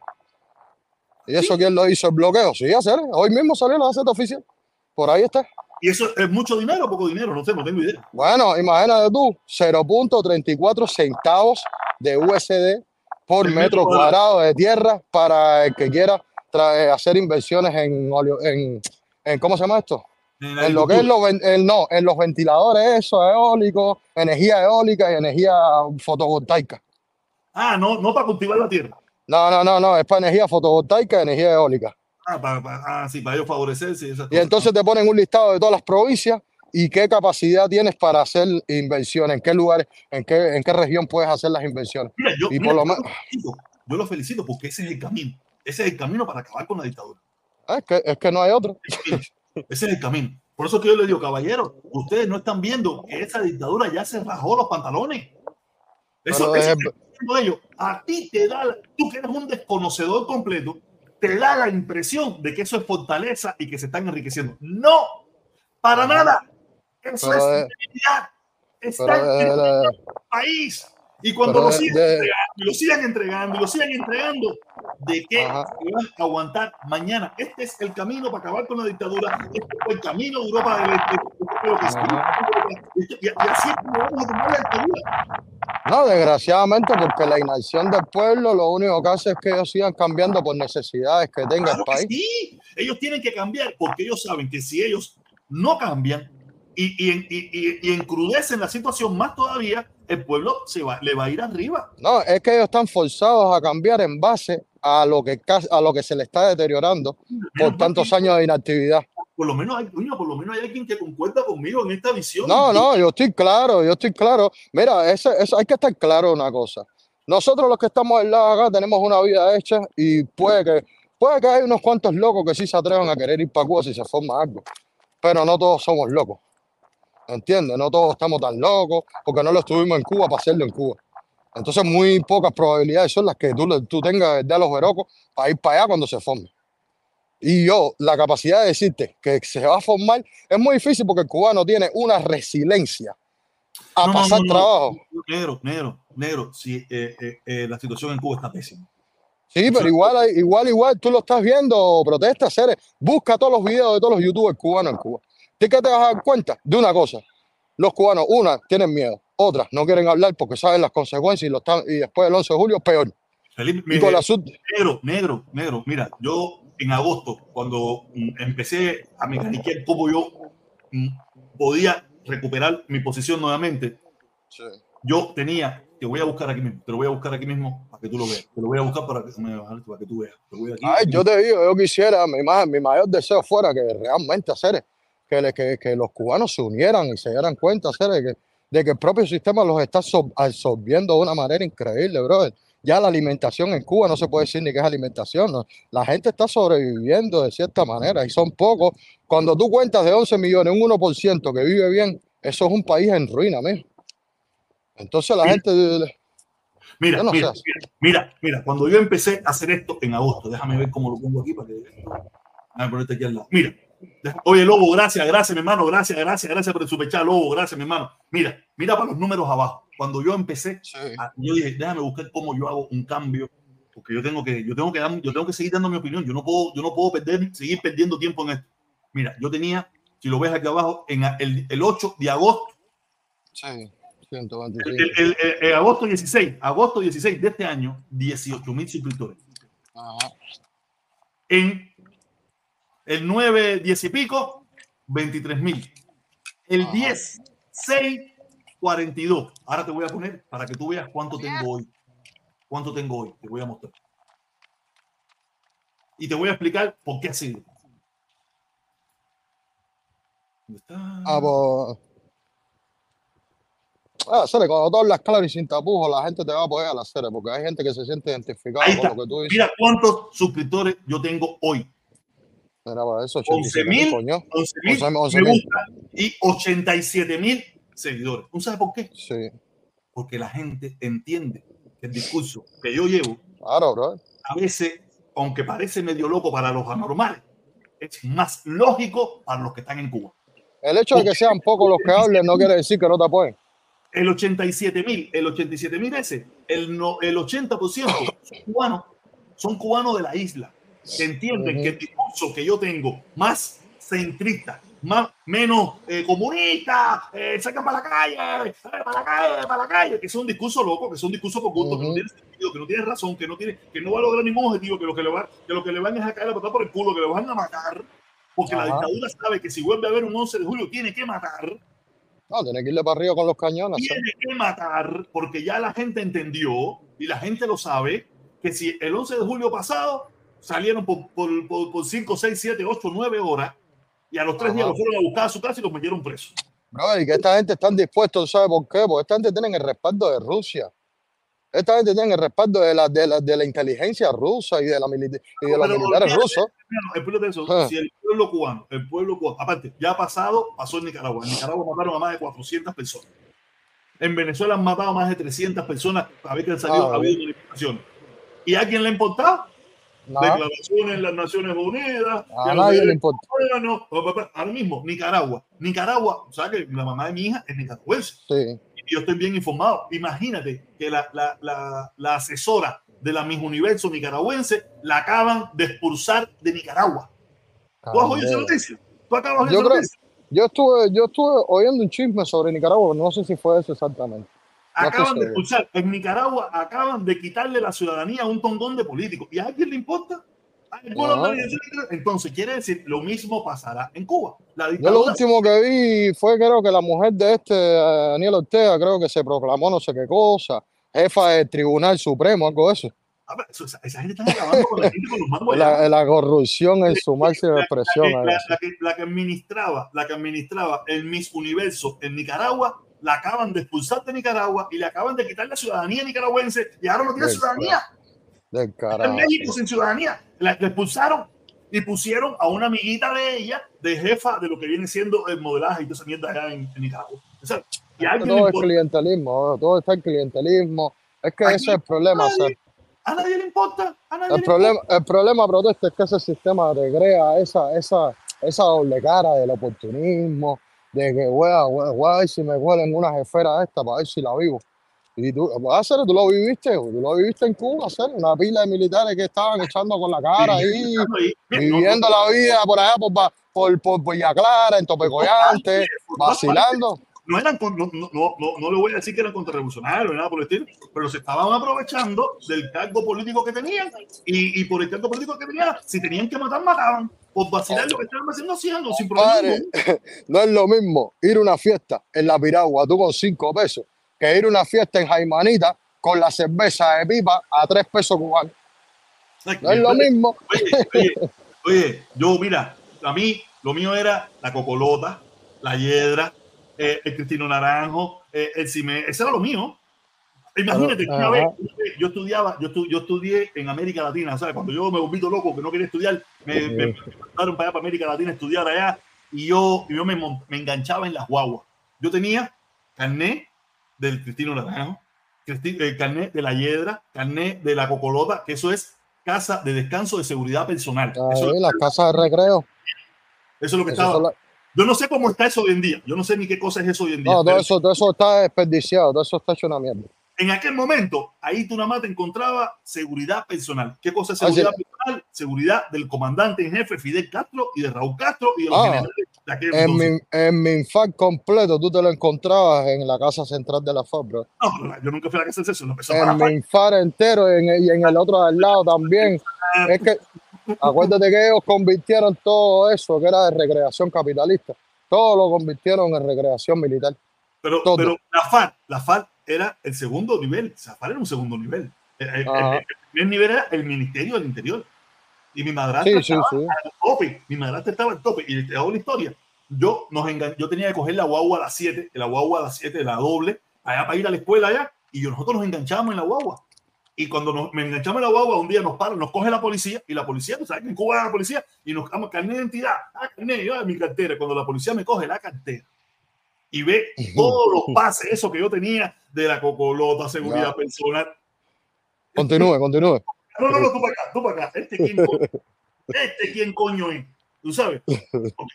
¿Y eso quién lo hizo el bloqueo? Sí, hacer. Hoy mismo salió la Z oficial. Por ahí está. Y eso es mucho dinero o poco dinero, no sé, no tengo idea. Bueno, imagínate tú, 0.34 centavos de USD por metro metro cuadrado de tierra para el que quiera hacer inversiones en, en, en ¿cómo se llama esto? En lo que es los, en- no, en los ventiladores, eso, eólicos, energía eólica y energía fotovoltaica. Ah, no, no para cultivar la tierra. No, no, no, no, es para energía fotovoltaica y energía eólica. Ah, para, para- ah, sí, para ellos favorecerse. y esas Y entonces te ponen un listado de todas las provincias y qué capacidad tienes para hacer inversiones, en qué lugares, en qué, en qué región puedes hacer las inversiones. Mira, yo, y mira, por lo yo menos- yo lo felicito porque ese es el camino. Ese es el camino para acabar con la dictadura. Ah, Es que, es que no hay otro. Ese es el camino. Por eso que yo le digo, caballero, ustedes no están viendo que esa dictadura ya se rajó los pantalones. Eso, eso están haciendo ellos, a ti te da, tú que eres un desconocedor completo, te da la impresión de que eso es fortaleza y que se están enriqueciendo. No, para nada. Eso Pero es de- debilidad. Pero de- enriqueciendo de- al país. Y cuando Pero lo sigan de- entregando, y lo sigan entregando, lo sigan entregando, ¿de qué Ajá. van a aguantar mañana? Este es el camino para acabar con la dictadura. Este fue el camino de Europa del Este. Este que y, así es como vamos a tomar la dictadura. No, desgraciadamente, porque la inacción del pueblo lo único que hace es que ellos sigan cambiando por necesidades que tenga el Claro que país. sí, ellos tienen que cambiar porque ellos saben que si ellos no cambian y, y, y, y- encrudecen la situación más todavía, el pueblo se va, le va a ir arriba. No, es que ellos están forzados a cambiar en base a lo que, a lo que se le está deteriorando por tantos años de inactividad. Por lo menos hay, por lo menos hay alguien que concuerda conmigo en esta visión. No, no, yo estoy claro, yo estoy claro. Mira, eso, eso hay que estar claro una cosa. Nosotros los que estamos al lado acá tenemos una vida hecha y puede que, puede que hay unos cuantos locos que sí se atrevan a querer ir para Cuba si se forma algo. Pero no todos somos locos. ¿Entiendes? No todos estamos tan locos porque no lo estuvimos en Cuba para hacerlo en Cuba. Entonces, muy pocas probabilidades son las que tú, tú tengas de los verocos para ir para allá cuando se forme. Y yo, la capacidad de decirte que se va a formar es muy difícil porque el cubano tiene una resiliencia a No, pasar no, no. trabajo. Negro, negro, negro. Sí, eh, eh, eh, la situación en Cuba está pésima. Sí, pero igual, igual, igual, tú lo estás viendo, protesta, Ceres. Busca todos los videos de todos los youtubers cubanos en Cuba. ¿De qué te vas a dar cuenta? De una cosa. Los cubanos, una, tienen miedo. Otras, no quieren hablar porque saben las consecuencias y, lo están, y después del 11 de julio, peor. Felipe, Y con la sub- negro, negro, negro. Mira, yo en agosto, cuando mm, empecé a mecaniquear cómo yo mm, podía recuperar mi posición nuevamente, Sí. yo tenía, te voy a buscar aquí mismo, te lo voy a buscar aquí mismo para que tú lo veas. Te lo voy a buscar para que, para que tú veas. Te voy aquí. Ay, yo te digo, yo quisiera, mi mayor deseo fuera que realmente hacer que, le- que, que los cubanos se unieran y se dieran cuenta de que, de que el propio sistema los está absor- absorbiendo de una manera increíble, brother. Ya la alimentación en Cuba no se puede decir ni que es alimentación, ¿no? La gente está sobreviviendo de cierta manera y son pocos. Cuando tú cuentas de 11 millones, un 1% que vive bien, eso es un país en ruina, mijo. Entonces la gente... Mira, no mira, mira, mira, mira, cuando yo empecé a hacer esto en agosto, déjame ver cómo lo pongo aquí para que. Déjame ponerte aquí al lado. Mira, oye, Lobo, gracias, gracias, mi hermano, gracias, gracias, gracias por el superchat, Lobo, gracias, mi hermano. Mira, mira para los números abajo. Cuando yo empecé, a- yo dije, déjame buscar cómo yo hago un cambio, porque yo tengo que, yo tengo que, dar- yo tengo que seguir dando mi opinión. Yo no puedo, yo no puedo perder, seguir perdiendo tiempo en esto. Mira, yo tenía, si lo ves aquí abajo, en el, el 8 de agosto Sí, el, 125. el- el- el- el agosto 16, agosto 16 de este año, 18 mil suscriptores. Ajá. En el 9, 10 y pico, 23 mil. El Ajá. 10, 6, 42. Ahora te voy a poner para que tú veas cuánto tengo hoy. ¿Cuánto tengo hoy? Te voy a mostrar. Y te voy a explicar por qué ha sido. ¿Dónde está? Ah, pues. Ah, Cere, cuando tú hablas claro y sin tapujos, la gente te va a apoyar a la serie, porque hay gente que se siente identificada con lo que tú dices. Mira cuántos suscriptores yo tengo hoy. Mira, para eso, 11 87 mil, coño. 11 mil 11 11 me gusta y 87 mil seguidores. ¿Tú sabes por qué? Sí, Porque la gente entiende que el discurso que yo llevo claro, bro. a veces, aunque parece medio loco para los anormales, es más lógico para los que están en Cuba. El hecho de que sean pocos los que hablen no quiere decir que no te apoyen. El 87 mil, el 87 mil ese, el, no, el 80% son cubanos, son cubanos de la isla, que entienden Ujú. que el discurso que yo tengo, más centrista, más, menos eh, comunista, eh, sacan para la calle, eh, para la calle, para la calle, que es un discurso loco, que es un discurso por gusto, que no tiene sentido, que no tiene razón, que no tiene, que no va a lograr ningún objetivo, que lo que le va, que lo que le van es a caer a patada por el culo, que le van a matar, porque la dictadura sabe que si vuelve a haber un 11 de julio tiene que matar, No, tiene que irle para arriba con los cañones. Tiene que matar, porque ya la gente entendió y la gente lo sabe, que si el 11 de julio pasado salieron por, por, por, por 5, 6, 7, 8, 9 horas y a los tres días Ajá. los fueron a buscar a su casa y los metieron presos. Bro, y que esta gente están dispuestos, ¿sabes por qué? Porque esta gente tiene el respaldo de Rusia. Esta gente tiene el respaldo de la, de la, de la inteligencia rusa y de, la milita- y de los militares rusos. el pueblo de eso, Ah. si el pueblo cubano, el pueblo cubano, aparte, ya ha pasado, pasó en Nicaragua. En Nicaragua mataron a más de 400 personas. En Venezuela han matado a más de 300 personas a ver que han salido, Ah, ha habido manifestaciones. ¿Y a quién le ha importado? Declaraciones en las Naciones Unidas. a nadie le importa. Ahora mismo, Nicaragua. Nicaragua, o sea que la mamá de mi hija es nicaragüense. Sí. y yo estoy bien informado. Imagínate que la, la, la, la asesora de la Miss Universo nicaragüense la acaban de expulsar de Nicaragua. ¿Tú has oído esa noticia? ¿Tú acabas de creo-? Yo estuve, yo estuve oyendo un chisme sobre Nicaragua, no sé si fue eso exactamente. Acaban de expulsar. En Nicaragua acaban de quitarle la ciudadanía a un tongón de políticos. ¿Y a alguien le importa? ¿A alguna Ajá. organización? Entonces, quiere decir, lo mismo pasará en Cuba. La Yo lo último que vi fue creo que la mujer de este Daniel Ortega, creo que se proclamó no sé qué cosa, jefa del Tribunal Supremo, algo de eso. A ver, eso- esa, esa gente está acabando con la gente con los mangos. <laughs> La, la corrupción en su máxima expresión. la- la que, la que administraba, la que administraba el Miss Universo en Nicaragua, la acaban de expulsar de Nicaragua y le acaban de quitar la ciudadanía nicaragüense y ahora no tiene ciudadanía. Está en México sin ciudadanía. La, la expulsaron y pusieron a una amiguita de ella de jefa de lo que viene siendo el modelaje y toda esa mierda allá en, en Nicaragua. O sea, Todo es clientelismo, todo está en clientelismo. Es que Aquí ese es el problema. nadie- Seth. A nadie le importa. A nadie El le problema, el problema, protesta, es que ese sistema te crea esa, esa, esa doble cara del oportunismo, de que voy a, voy a- ver si me huelen una jefera esta para ver si la vivo. Y tú, vas a hacer, tú lo viviste, tú lo viviste en Cuba, hacer una pila de militares que estaban echando con la cara ahí, <laughs> viviendo la vida por allá, por, por, por, por Villa Clara, en Topecoyante, vacilando. no eran no, no, no, no, le voy a decir que eran contrarrevolucionarios nada por el estilo, pero se estaban aprovechando del cargo político que tenían y, y por el cargo político que tenían, si tenían que matar, mataban. Por vacilar lo que estaban haciendo, haciendo, sin problema. <laughs> No es lo mismo ir a una fiesta en la Piragua, tú con cinco pesos, que ir a una fiesta en Jaimanita con la cerveza de pipa a tres pesos cubanos. No es lo mismo. Oye, oye, oye, yo, mira, a mí lo mío era la cocolota, la hiedra, eh, el cristino naranjo, eh, el cime, eso era lo mío. Imagínate, que una vez una vez yo estudiaba, yo, estu- yo estudié en América Latina, ¿sabes? Cuando yo me volví loco, que no quería estudiar, me, me mandaron para allá, para América Latina, a estudiar allá, y yo, y yo me, me enganchaba en las guaguas. Yo tenía carnet del Cristino Naranjo, eh, carnet de la Hiedra, carnet de la Cocolota, que eso es casa de descanso de seguridad personal. Eso, es Ahí, las casas de recreo. eso es lo que eso estaba. la- Yo no sé cómo está eso hoy en día. Yo no sé ni qué cosa es eso hoy en día. No, todo eso, todo eso está desperdiciado, todo eso está hecho una mierda. En aquel momento, ahí tú nada más te encontrabas seguridad personal. ¿Qué cosa es Ah, seguridad personal? Seguridad del comandante en jefe Fidel Castro y de Raúl Castro y de los Ah. generales de aquel En entonces. mi, en mi completo, tú te lo encontrabas en la casa central de la FAB, bro. No, yo nunca fui a la casa. No, eso En mi infar entero en el- y en el otro al lado también. Es que, acuérdate que ellos convirtieron todo eso que era de recreación capitalista, todo lo convirtieron en recreación militar. Pero, Todo. pero la FARC, la FARC era el segundo nivel. La FARC era un segundo nivel. El, el- Ajá. el primer nivel era el Ministerio del Interior. Y mi madrastra Sí, estaba sí. al tope. Mi madrastra estaba al tope. Y te hago la historia. Yo, nos engan- yo tenía que coger la guagua a las 7, la guagua a las 7, la doble, allá para ir a la escuela allá. Y nosotros nos enganchábamos en la guagua. Y cuando nos, me enganchamos en la guagua, un día nos paran, nos coge la policía. Y la policía, tú sabes que en Cuba la policía. Y nos damos carnet de identidad. Ah, carnet, yo, mi cartera. Cuando la policía me coge la cartera y ve todos los pases, eso que yo tenía de la cocolota, seguridad Ya. personal. Continúe, continúe. No, no, no, tú para acá, tú para acá. Este quién coño, este quién coño es, tú sabes. Porque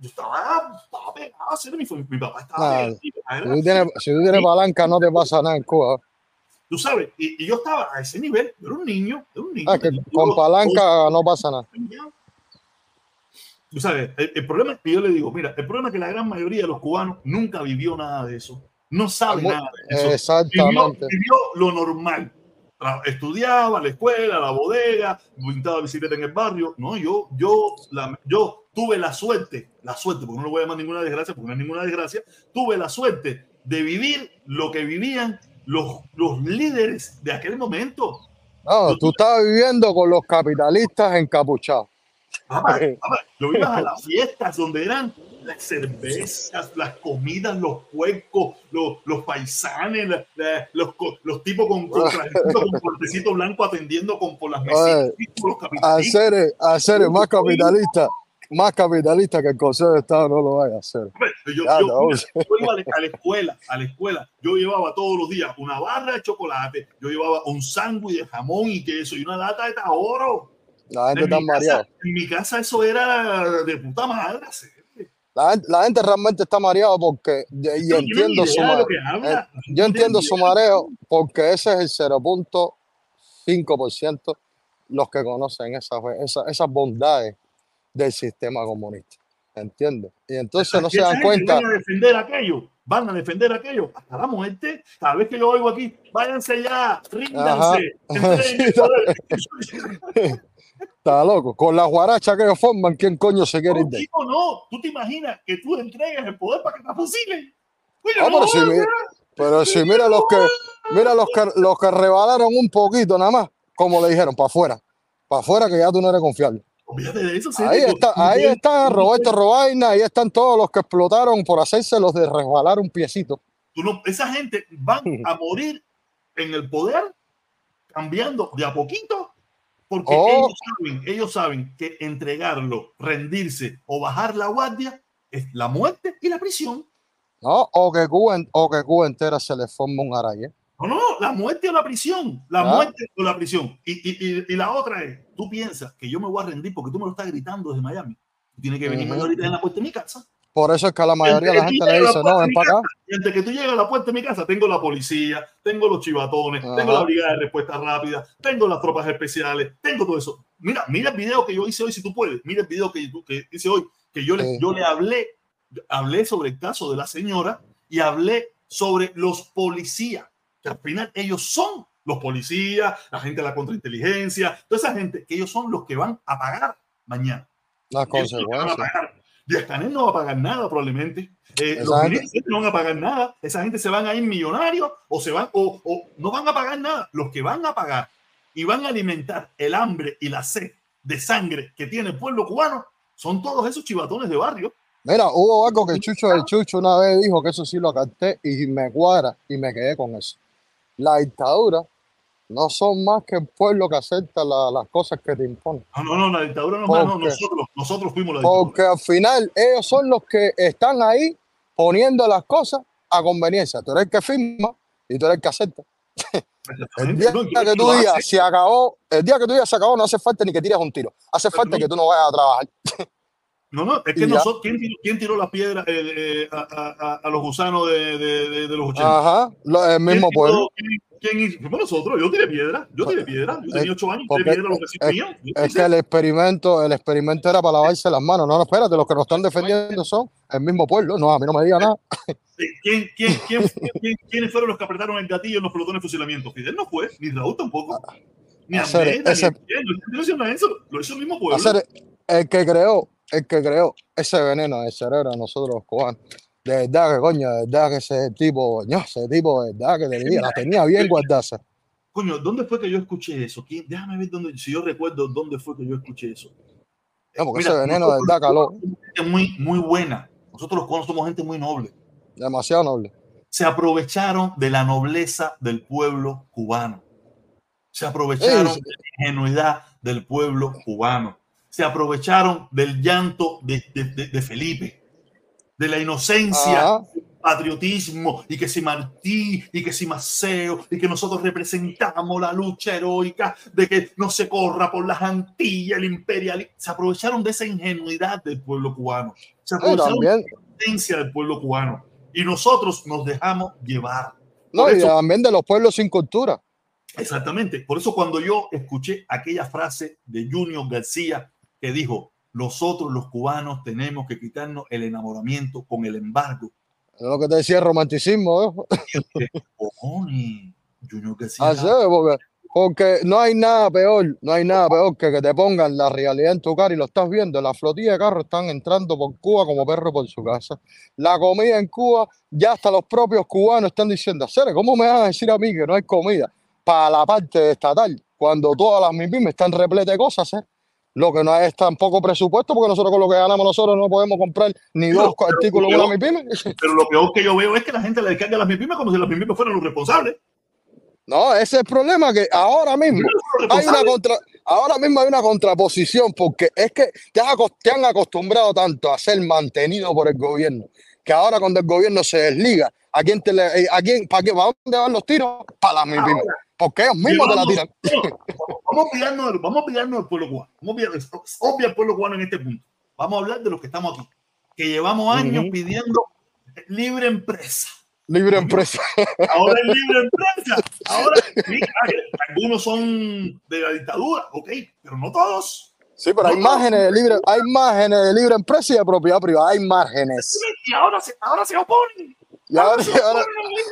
Yo estaba, estaba pegado, mi, mi papá estaba Ah, pegado, Si tú tienes, si tú tienes palanca, no te pasa nada en Cuba. tú sabes, y, y yo estaba a ese nivel, yo era un niño, era un niño. Ah, que con palanca no pasa nada. Tú sabes, el, el problema es que yo le digo, mira, el problema es que la gran mayoría de los cubanos nunca vivió nada de eso, no sabe nada de eso. Exactamente. vivió lo normal. Estudiaba, la escuela, la bodega, pintaba bicicleta en el barrio. No, yo, yo, la- yo tuve la suerte, la suerte, porque no le voy a llamar ninguna desgracia, porque no es ninguna desgracia, tuve la suerte de vivir lo que vivían los, los líderes de aquel momento. No, tú estabas viviendo con los capitalistas encapuchados. Papá, papá, yo iba a las <laughs> fiestas donde eran las cervezas, las comidas, los puercos, los, los paisanes, la- la- los, los tipos con, con, trajecito, con cortecito blanco atendiendo con, por las con los capitalistas. Hacer, hacer más capitalista, más capitalista que el Consejo de Estado no lo vaya a hacer. Yo, Ya, yo- mira, yo iba a la, escuela, a la escuela, yo llevaba todos los días una barra de chocolate, yo llevaba un sándwich de jamón y queso y una lata de tahoro. La gente En está mareada. en mi casa eso era de puta madre. hacer. La gente, la gente realmente está mareada porque, y y No tienen entiendo su mareo. habla. Yo entiendo su mareo porque ese es el 0.5% los que conocen esas, esas, esas bondades del sistema comunista. ¿Entiendes? Y entonces no se dan cuenta. Van a defender aquello, van a defender aquello hasta la muerte. Cada vez que yo oigo aquí, váyanse ya, ríndanse. <laughs> <laughs> Está loco. Con la guaracha que ellos forman, ¿quién coño se quiere ir No, de tú te imaginas que tú entregues el poder para que te fusilen. Oye, Ah, no, pero si, mi- pero si mira los que mira los que los que rebalaron un poquito nada más, como le dijeron, para afuera. Para afuera que ya tú no eres confiable. olvídate de eso. Ahí está, ahí está Roberto Robaina, ahí están todos los que explotaron por hacerse los de resbalar un piecito. tú no- esa gente van <laughs> a morir en el poder cambiando de a poquito porque Oh. ellos, saben, ellos saben que entregarlo, rendirse o bajar la guardia es la muerte y la prisión. ¿No? O que Cuba, o que Cuba entera se le forma un araña. No, no, la muerte o la prisión. La Ah. muerte o la prisión. Y, y, y, y la otra es, tú piensas que yo me voy a rendir porque tú me lo estás gritando desde Miami. Tú tienes que venirme Ujú. ahorita en la puerta de mi casa. Por eso es que a la mayoría de la gente le dice, no, ven para acá. Y entre que tú llegas a la puerta de mi casa, tengo la policía, tengo los chivatones, tengo la brigada de respuesta rápida, tengo las tropas especiales, tengo todo eso. Mira, mira el video que yo hice hoy, si tú puedes. Mira el video que, que hice hoy, que yo le, Sí. yo le hablé, hablé sobre el caso de la señora y hablé sobre los policías, que al final ellos son los policías, la gente de la contrainteligencia, toda esa gente, que ellos son los que van a pagar mañana. Las consecuencias. Pagar. Díaz Canel no va a pagar nada probablemente. Eh, los no van a pagar nada. Esa gente se van a ir millonarios o se van o, o no van a pagar nada. Los que van a pagar y van a alimentar el hambre y la sed de sangre que tiene el pueblo cubano son todos esos chivatones de barrio. Mira, hubo algo que Chucho del Chucho una vez dijo que eso sí lo capté y me cuadra y me quedé con eso. La dictadura no son más que el pueblo que acepta la- las cosas que te imponen. No, no, no, la dictadura no es ¿Por más, no, nosotros, nosotros fuimos la dictadura. Porque al final ellos son los que están ahí poniendo las cosas a conveniencia. Tú eres el que firma y tú eres el que acepta. El día No, que tú digas se acabó, el día que tú digas se acabó, no hace falta ni que tires un tiro. Hace Pero falta no- que tú no vayas a trabajar. No, no, es <laughs> que nosotros, ¿quién tiró, quién tiró la piedra eh, eh, a, a- a- a los gusanos de, de- de- de los 80? Ajá, lo- el mismo ¿Quién tiró- pueblo. ¿Quién, hizo? Fuimos nosotros, yo tiré piedra, yo tiré piedra, yo tenía ocho años, tiré piedra a vecinos es- míos. Yo Es que el experimento, el experimento era para lavarse las manos. No, no, espérate, los que nos están defendiendo son el mismo pueblo. No, a mí no me diga nada. ¿Quién, quién, quién, quién- quiénes fueron los que apretaron el gatillo en los pelotones de fusilamiento? Fidel no fue, ni Raúl tampoco, ni Andrés, ni ese- hicieron eso, lo hizo el mismo pueblo. El que creó, el que creó ese veneno en el cerebro de nosotros los cubanos. De verdad que coño, de verdad que ese tipo, no, ese tipo de verdad que tenía, la tenía bien guardada. Coño, ¿dónde fue que yo escuché eso? ¿Quién? Déjame ver dónde, si yo recuerdo dónde fue que yo escuché eso. No, porque Mira, ese veneno de verdad somos gente muy, muy buena. Nosotros los cubanos somos gente muy noble. Demasiado noble. Se aprovecharon de la nobleza del pueblo cubano. Se aprovecharon Sí, de la ingenuidad del pueblo cubano. Se aprovecharon del llanto de, de- de- de Felipe, de la inocencia, Ajá. patriotismo, y que si Martí, y que si Maceo, y que nosotros representamos la lucha heroica de que no se corra por las Antillas, el imperialismo. Se aprovecharon de esa ingenuidad del pueblo cubano. Se aprovecharon de la inocencia del pueblo cubano. Y nosotros nos dejamos llevar. no, y también de los pueblos sin cultura. Exactamente. Por eso cuando yo escuché aquella frase de Junior García que dijo, nosotros los cubanos tenemos que quitarnos el enamoramiento con el embargo. Es lo que te decía romanticismo. ¿eh? Cojones, Junior García. Así es, porque, porque no hay nada peor, no hay nada peor que que te pongan la realidad en tu cara y lo estás viendo. La flotilla de carros están entrando por Cuba como perro por su casa. La comida en Cuba, ya hasta los propios cubanos están diciendo, "Cere, ¿cómo me vas a decir a mí que no hay comida? para la parte estatal, cuando todas las MIPIMES están repletas de cosas, ¿eh? Lo que no es tampoco presupuesto, porque nosotros con lo que ganamos nosotros no podemos comprar ni dos artículos yo- una MIPYME. Pero lo peor que yo veo es que la gente le descarga a las MIPIMES como si las MIPIMES fueran los responsables. No, ese es el problema que ahora mismo hay una contra, ahora mismo hay una contraposición porque es que te, han acostumbrado tanto a ser mantenido por el gobierno que ahora cuando el gobierno se desliga, ¿a quién te le, eh, a quién, para qué, para dónde van los tiros? Para las MIPYME. Porque ellos mismos te la tiran. Vamos a pillarnos, vamos a pillarnos del pueblo cubano. Vamos a pillar- obvia el pueblo cubano en este punto. Vamos a hablar de los que estamos aquí, que llevamos años pidiendo libre empresa. Libre empresa. Ahora es libre empresa. Ahora, algunos son de la dictadura, ok, pero no todos. Sí, pero hay márgenes de libre, hay márgenes de libre empresa y de propiedad privada. Hay márgenes. Y ahora se, ahora se oponen. Y ahora,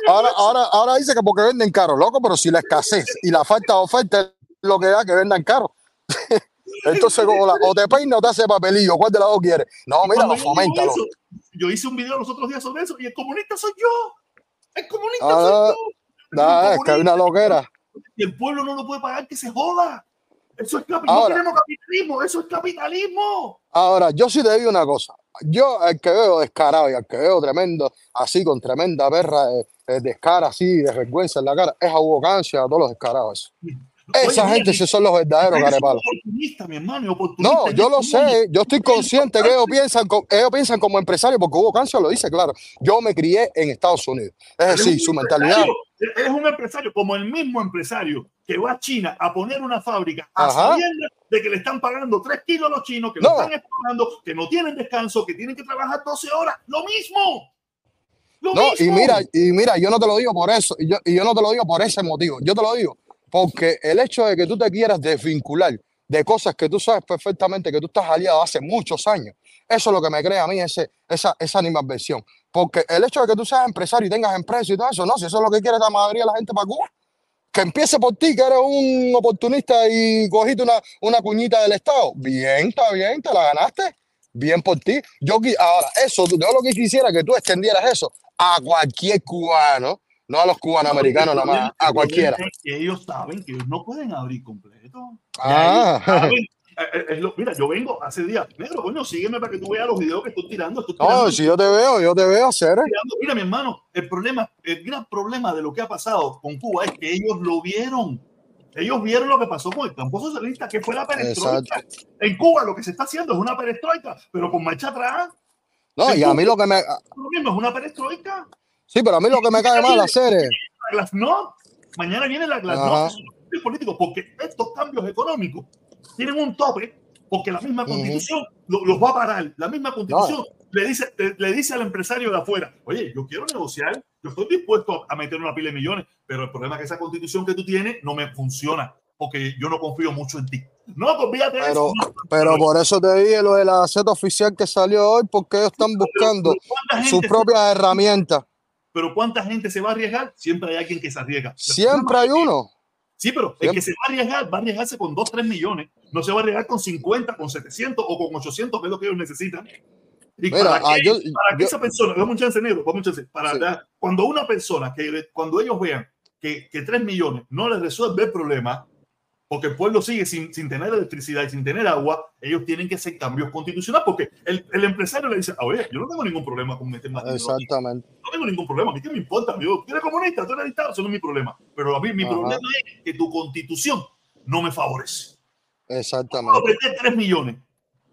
ahora, ahora, ahora, dice que porque venden caro, loco, pero si la escasez y la falta de oferta lo que da que vendan caro. <laughs> Entonces, como la- <laughs> o te peina o te hace papelillo, ¿cuál de las dos quieres? No, mira, lo yo eso, Yo hice un video los otros días sobre eso y el comunista soy yo. El comunista Ah, soy yo. El es que hay una loquera. Y el pueblo no lo puede pagar, que se joda. Eso es capitalismo. Ahora. No capitalismo, eso es capitalismo. Ahora, yo sí te digo una cosa. Yo, el que veo descarado y al que veo tremendo, así con tremenda perra, eh, eh, descara así, de vergüenza en la cara, es a Hugo Cancio, a todos los descarados. Esa Oye, gente sí son los verdaderos carepalos. No, yo lo este mundo. sé, yo estoy consciente que ellos piensan, ellos piensan como empresarios, porque Hugo Cancio lo dice, claro. Yo me crié en Estados Unidos. Es decir, su mentalidad. Eres un empresario, como el mismo empresario que va a China a poner una fábrica a de que le están pagando 3 kilos a los chinos, que No. lo están explotando, que no tienen descanso, que tienen que trabajar 12 horas. Lo mismo. Lo No, y mira, y mira, yo no te lo digo por eso, y yo, y yo no te lo digo por ese motivo, yo te lo digo porque el hecho de que tú te quieras desvincular de cosas que tú sabes perfectamente que tú estás aliado hace muchos años, eso es lo que me crea a mí ese, esa, esa animadversión. Porque el hecho de que tú seas empresario y tengas empresa y todo eso, no, si eso es lo que quiere la mayoría de la gente para Cuba, que empiece por ti, que eres un oportunista y cogiste una, una cuñita del Estado. Bien, está bien, te la ganaste. Bien por ti. Yo ahora, eso, yo lo que quisiera que tú extendieras eso a cualquier cubano, no a los cubanos americanos nada más, a cualquiera. Que ellos saben que ellos no pueden abrir completo. Ah. Eh, eh, lo- mira, yo vengo hace días. Negro, coño, sígueme para que tú veas los videos que estoy tirando. Estoy tirando, No, si yo te veo, yo te veo hacer. Mira, mi hermano, el problema, el gran problema de lo que ha pasado con Cuba es que ellos lo vieron. Ellos vieron lo que pasó con el campo socialista, que fue la perestroika. En Cuba lo que se está haciendo es una perestroika, pero con marcha atrás. No, y a mí lo que me. Lo mismo es una perestroika. Sí, pero a mí lo que me cae mal hacer es. La Glasnost. Mañana viene la. Glasnost. políticos, porque estos cambios económicos tienen un tope, porque la misma constitución lo- los va a parar. La misma constitución le, dice, le, dice al empresario de afuera, oye, yo quiero negociar, yo estoy dispuesto a meter una pila de millones, pero el problema es que esa constitución que tú tienes no me funciona, porque yo no confío mucho en ti. No, de Pero, eso. No, pero por eso te dije lo de la Z oficial que salió hoy, porque ellos están buscando pero ¿cuánta sus propias herramientas. Pero ¿cuánta gente se va a arriesgar? Siempre hay alguien que se arriesga. Siempre hay uno. Sí, pero el que se va a arriesgar va a arriesgarse con 2, 3 millones. No se va a arriesgar con 50, con 700 o con 800, que es lo que ellos necesitan. Y Mira, para, ah, que, yo- para que yo- esa persona, dame un chance negro, dame un chance, para Sí. dar- cuando una persona, que cuando ellos vean que, que 3 millones no les resuelve el problema, porque el pueblo sigue sin, sin tener electricidad y sin tener agua, ellos tienen que hacer cambios constitucionales, porque el, el empresario le dice, oye, yo no tengo ningún problema con meter más. Exactamente. no tengo ningún problema. A mí qué me importa. Yo, tú eres comunista, tú eres dictador, eso no es mi problema. Pero a mí mi Ajá. problema es que tu constitución no me favorece. Exactamente. perder 3 millones,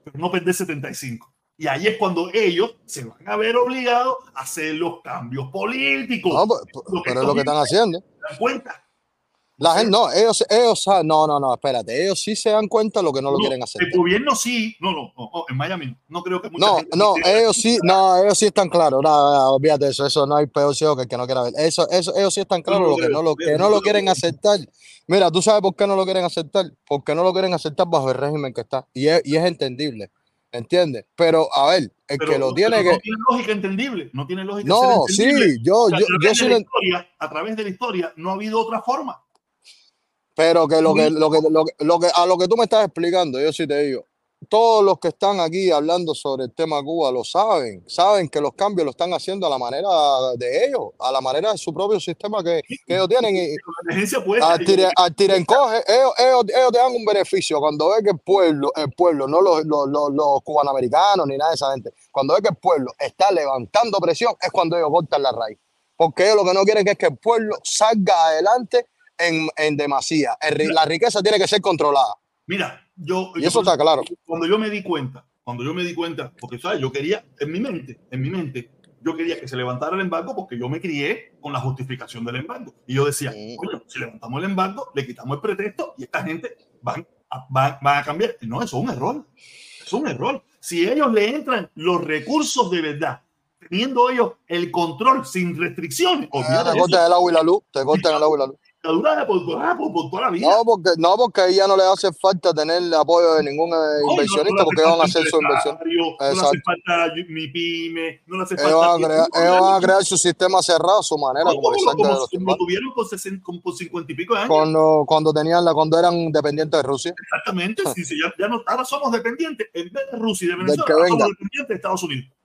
pero no perder 75. Y ahí es cuando ellos se van a ver obligados a hacer los cambios políticos. No, pero es lo que están haciendo. ¿Se dan cuenta? La gente, no, ellos, ellos, saben- no, no, no, espérate, ellos sí se dan cuenta de lo que no lo No, quieren hacer. El gobierno sí. No, no, no, no, en Miami no. No creo que mucha No, gente no, ellos sí, no, ellos sí están claros. No, no, olvídate eso, eso no hay peor ciego que el que no quiera ver. Eso, eso, ellos sí están claros lo que no lo, que no lo quieren aceptar. Mira, tú sabes por qué no lo quieren aceptar, porque no lo quieren aceptar bajo el régimen que está. Y es, y es entendible, ¿entiendes? Pero, a ver, el pero que lo no- tiene que... No tiene lógica entendible. No tiene lógica. No, sí, yo, A yo, través yo sí historia, a través de la historia no ha habido otra forma. Pero que lo que, lo que, lo que, lo que- a lo que tú me estás explicando, yo sí te digo, todos los que están aquí hablando sobre el tema Cuba lo saben, saben que los cambios lo están haciendo a la manera de ellos, a la manera de su propio sistema que, que ellos tienen. Y <laughs> al encoge, ellos, ellos, ellos, te dan un beneficio cuando ve que el pueblo, el pueblo, no los, los, los, los cubanoamericanos ni nada de esa gente, cuando ve que el pueblo está levantando presión, es cuando ellos cortan la raíz. Porque ellos lo que no quieren es que el pueblo salga adelante en, en demasía. La riqueza tiene que ser controlada. Mira, yo, y eso está claro. Cuando yo me di cuenta, cuando yo me di cuenta, porque ¿sabes? yo quería, en mi mente, en mi mente, yo quería que se levantara el embargo porque yo me crié con la justificación del embargo. Y yo decía, sí. coño, si levantamos el embargo, le quitamos el pretexto y esta gente van a, van, van a cambiar. No, eso es un error. Es un error. Si ellos le entran los recursos de verdad, teniendo ellos el control sin restricciones, ah, te cortan el agua y la luz, te cortan el agua y la luz dictadura por, por, por, toda la vida. No, porque, no, porque ya no le hace falta tener el apoyo de ningún no, inversionista, no, porque ellos van a hacer su inversión. No le hace falta mi pyme, no le hace ellos falta. Van a crear, ellos van a crear su sistema cerrado, su manera, como, como, como, como, como tuvieron con, 60, con, con 50 y pico de años. Cuando, cuando, tenían la, cuando eran dependientes de Rusia. Exactamente, sí, sí, ya, ya no, ahora somos dependientes, en vez de Rusia y de Venezuela, somos dependientes de Estados Unidos.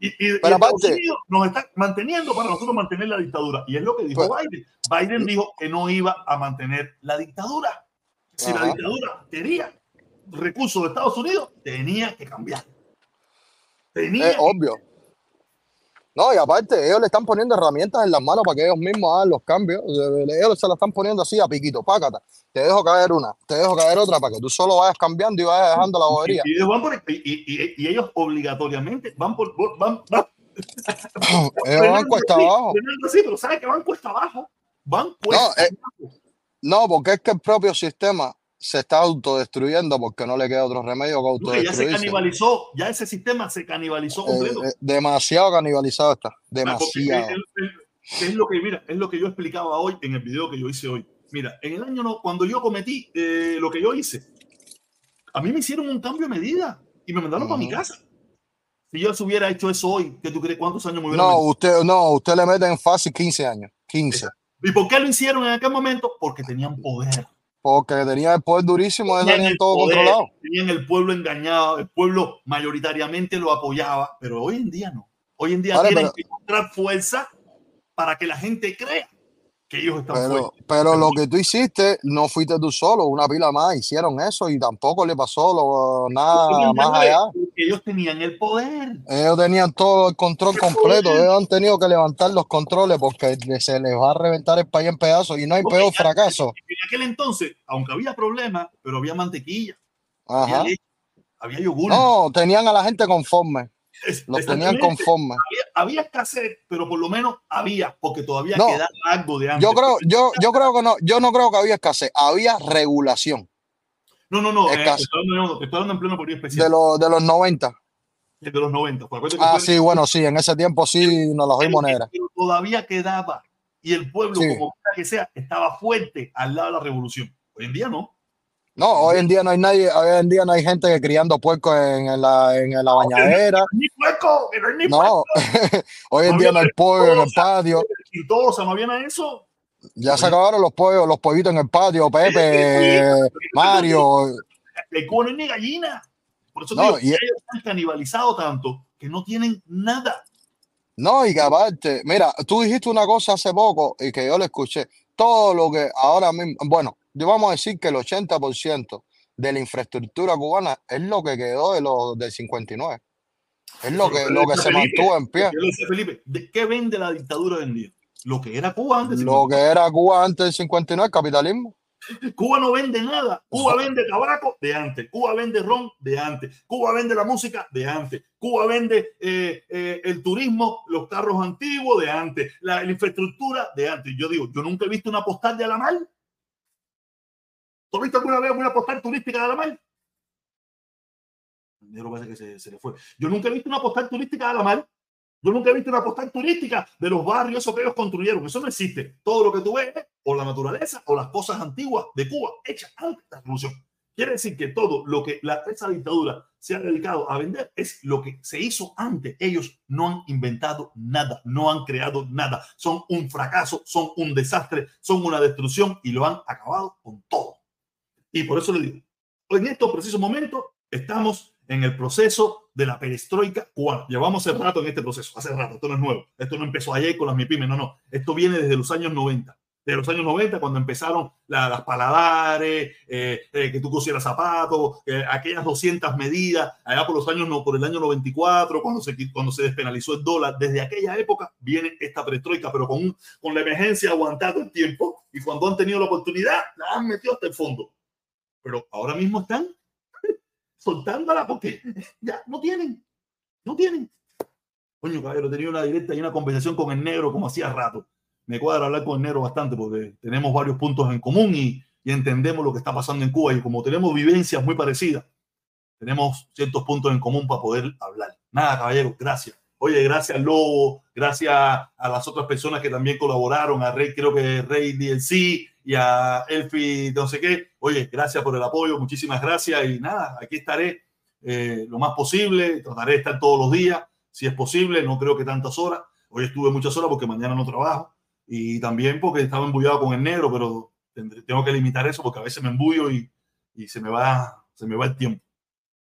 Y, y, Pero y aparte, Unidos nos está manteniendo para nosotros mantener la dictadura. Y es lo que dijo pues, Biden. Biden dijo que no iba a mantener la dictadura. Si ajá. la dictadura quería recursos de Estados Unidos, tenía que cambiar. Tenía es obvio. No, y aparte, ellos le están poniendo herramientas en las manos para que ellos mismos hagan los cambios. Ellos se la están poniendo así a piquito, pácata. Te dejo caer una, te dejo caer otra para que tú solo vayas cambiando y vayas dejando la bobería. Y, ellos, van por, y, y, y, ellos obligatoriamente van por. Van, van, <laughs> ellos van cuesta abajo. Sí, pero ¿sabes que van cuesta abajo? Van cuesta no, eh, abajo. No, porque es que el propio sistema se está autodestruyendo porque no le queda otro remedio que autodestruirse. Ya se canibalizó, ya ese sistema se canibalizó completo. Eh, eh, demasiado canibalizado está, demasiado. Es, es, lo que, mira, es lo que yo explicaba hoy en el video que yo hice hoy. Mira, en el año, no, cuando yo cometí eh, lo que yo hice, a mí me hicieron un cambio de medida y me mandaron uh -huh. para mi casa. Si yo hubiera hecho eso hoy, ¿qué tú crees cuántos años me hubiera No, metido? usted, no, usted le mete en fácil 15 años. 15. ¿Y por qué lo hicieron en aquel momento? Porque tenían poder. Porque tenían el poder durísimo, tenían, tenían todo poder, controlado. Tenían el pueblo engañado, el pueblo mayoritariamente lo apoyaba, pero hoy en día no. Hoy en día vale, tienen pero... que encontrar fuerza para que la gente crea que ellos están pero, fuertes. pero lo que tú hiciste, no fuiste tú solo, una pila más hicieron eso y tampoco le pasó lo, nada más allá. Ellos tenían el poder. Ellos tenían todo el control el completo. Poder. Ellos han tenido que levantar los controles porque se les va a reventar el país en pedazos y no hay porque peor fracaso. En aquel entonces, aunque había problemas, pero había mantequilla, Ajá. había, leche, había yogur. No, tenían a la gente conforme. Los tenían conforme. Había, había, escasez, pero por lo menos había, porque todavía no, quedaba algo de antes. Yo creo, yo, yo creo que no, yo no creo que había escasez, había regulación. No, no, no, eh, estoy, hablando, estoy hablando en pleno periodo especial. De, lo, de los 90. De los 90. Ah, fue, sí, bueno, sí, en ese tiempo sí nos las oímos negras. Pero todavía quedaba, y el pueblo, sí. como que sea, estaba fuerte al lado de la revolución. Hoy en día no. No, hoy en día no hay nadie, hoy en día no hay gente que criando puercos en, en, la, en la bañadera. Ni puerco, no hay ni No, <laughs> hoy en no día no hay pollo en el patio. Y todo, ¿se no viene eso? Ya se acabaron los pollos, los pollitos en el patio, Pepe, Mario. El cubo no es ni gallina. Por eso no, digo, y... ellos han canibalizado tanto que no tienen nada. No, y que aparte, mira, tú dijiste una cosa hace poco y que yo le escuché. Todo lo que ahora mismo, bueno, vamos a decir que el 80% de la infraestructura cubana es lo que quedó de los del 59. Es lo que, lo que se Felipe, mantuvo en pie. Felipe, ¿de qué vende la dictadura hoy en día? Lo que era Cuba antes. Lo que era Cuba antes del 59, el capitalismo. Cuba no vende nada. Cuba vende tabaco de antes. Cuba vende ron de antes. Cuba vende la música de antes. Cuba vende eh, eh, el turismo, los carros antiguos de antes. La, la, infraestructura de antes. Yo digo, yo nunca he visto una postal de Alamar ¿Tú has visto alguna vez una postal turística de Alamar? Yo que se, se, le fue. Yo nunca he visto una postal turística de Alamar. Yo nunca he visto una postal turística de los barrios esos que ellos construyeron. Eso no existe. Todo lo que tú ves o la naturaleza o las cosas antiguas de Cuba hechas antes de la revolución. Quiere decir que todo lo que la, esa dictadura se ha dedicado a vender es lo que se hizo antes. Ellos no han inventado nada, no han creado nada. Son un fracaso, son un desastre, son una destrucción y lo han acabado con todo. Y por eso le digo, en estos precisos momentos, Estamos en el proceso de la perestroika cubana. Llevamos hace rato en este proceso, hace rato, esto no es nuevo. Esto no empezó ayer con las MIPIMES, no, no. Esto viene desde los años 90 de los años 90, cuando empezaron las paladares, eh, eh, que tú cosieras zapatos, aquellas 200 medidas, allá por los años, no, por el año 94, cuando se, cuando se despenalizó el dólar, desde aquella época viene esta perestroika, pero con, con la emergencia aguantado el tiempo, y cuando han tenido la oportunidad, la han metido hasta el fondo. Pero ahora mismo están soltándola porque ya no tienen, no tienen. Coño, caballero, tenía una directa y una conversación con el negro como hacía rato me cuadra hablar con el negro bastante porque tenemos varios puntos en común y, entendemos lo que está pasando en Cuba y como tenemos vivencias muy parecidas, tenemos ciertos puntos en común para poder hablar. Nada, caballero, gracias. Oye, gracias Lobo, gracias a las otras personas que también colaboraron, a Rey, creo que Rey DLC y a Elfi, no sé qué. Oye, gracias por el apoyo, muchísimas gracias y nada, aquí estaré eh, lo más posible, trataré de estar todos los días, si es posible, no creo que tantas horas. Hoy estuve muchas horas porque mañana no trabajo y también porque estaba embullado con el negro, pero tengo que limitar eso porque a veces me embullo y, y se, me va, se me va el tiempo.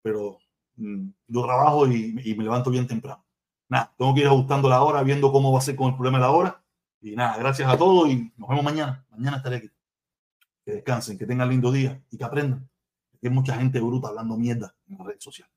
Pero mm, yo trabajo y, y, me levanto bien temprano. Nada, tengo que ir ajustando la hora, viendo cómo va a ser con el problema de la hora. Y nada, gracias a todos y nos vemos mañana. Mañana estaré aquí. Que descansen, que tengan lindo día y que aprendan. Hay mucha gente bruta hablando mierda en las redes sociales.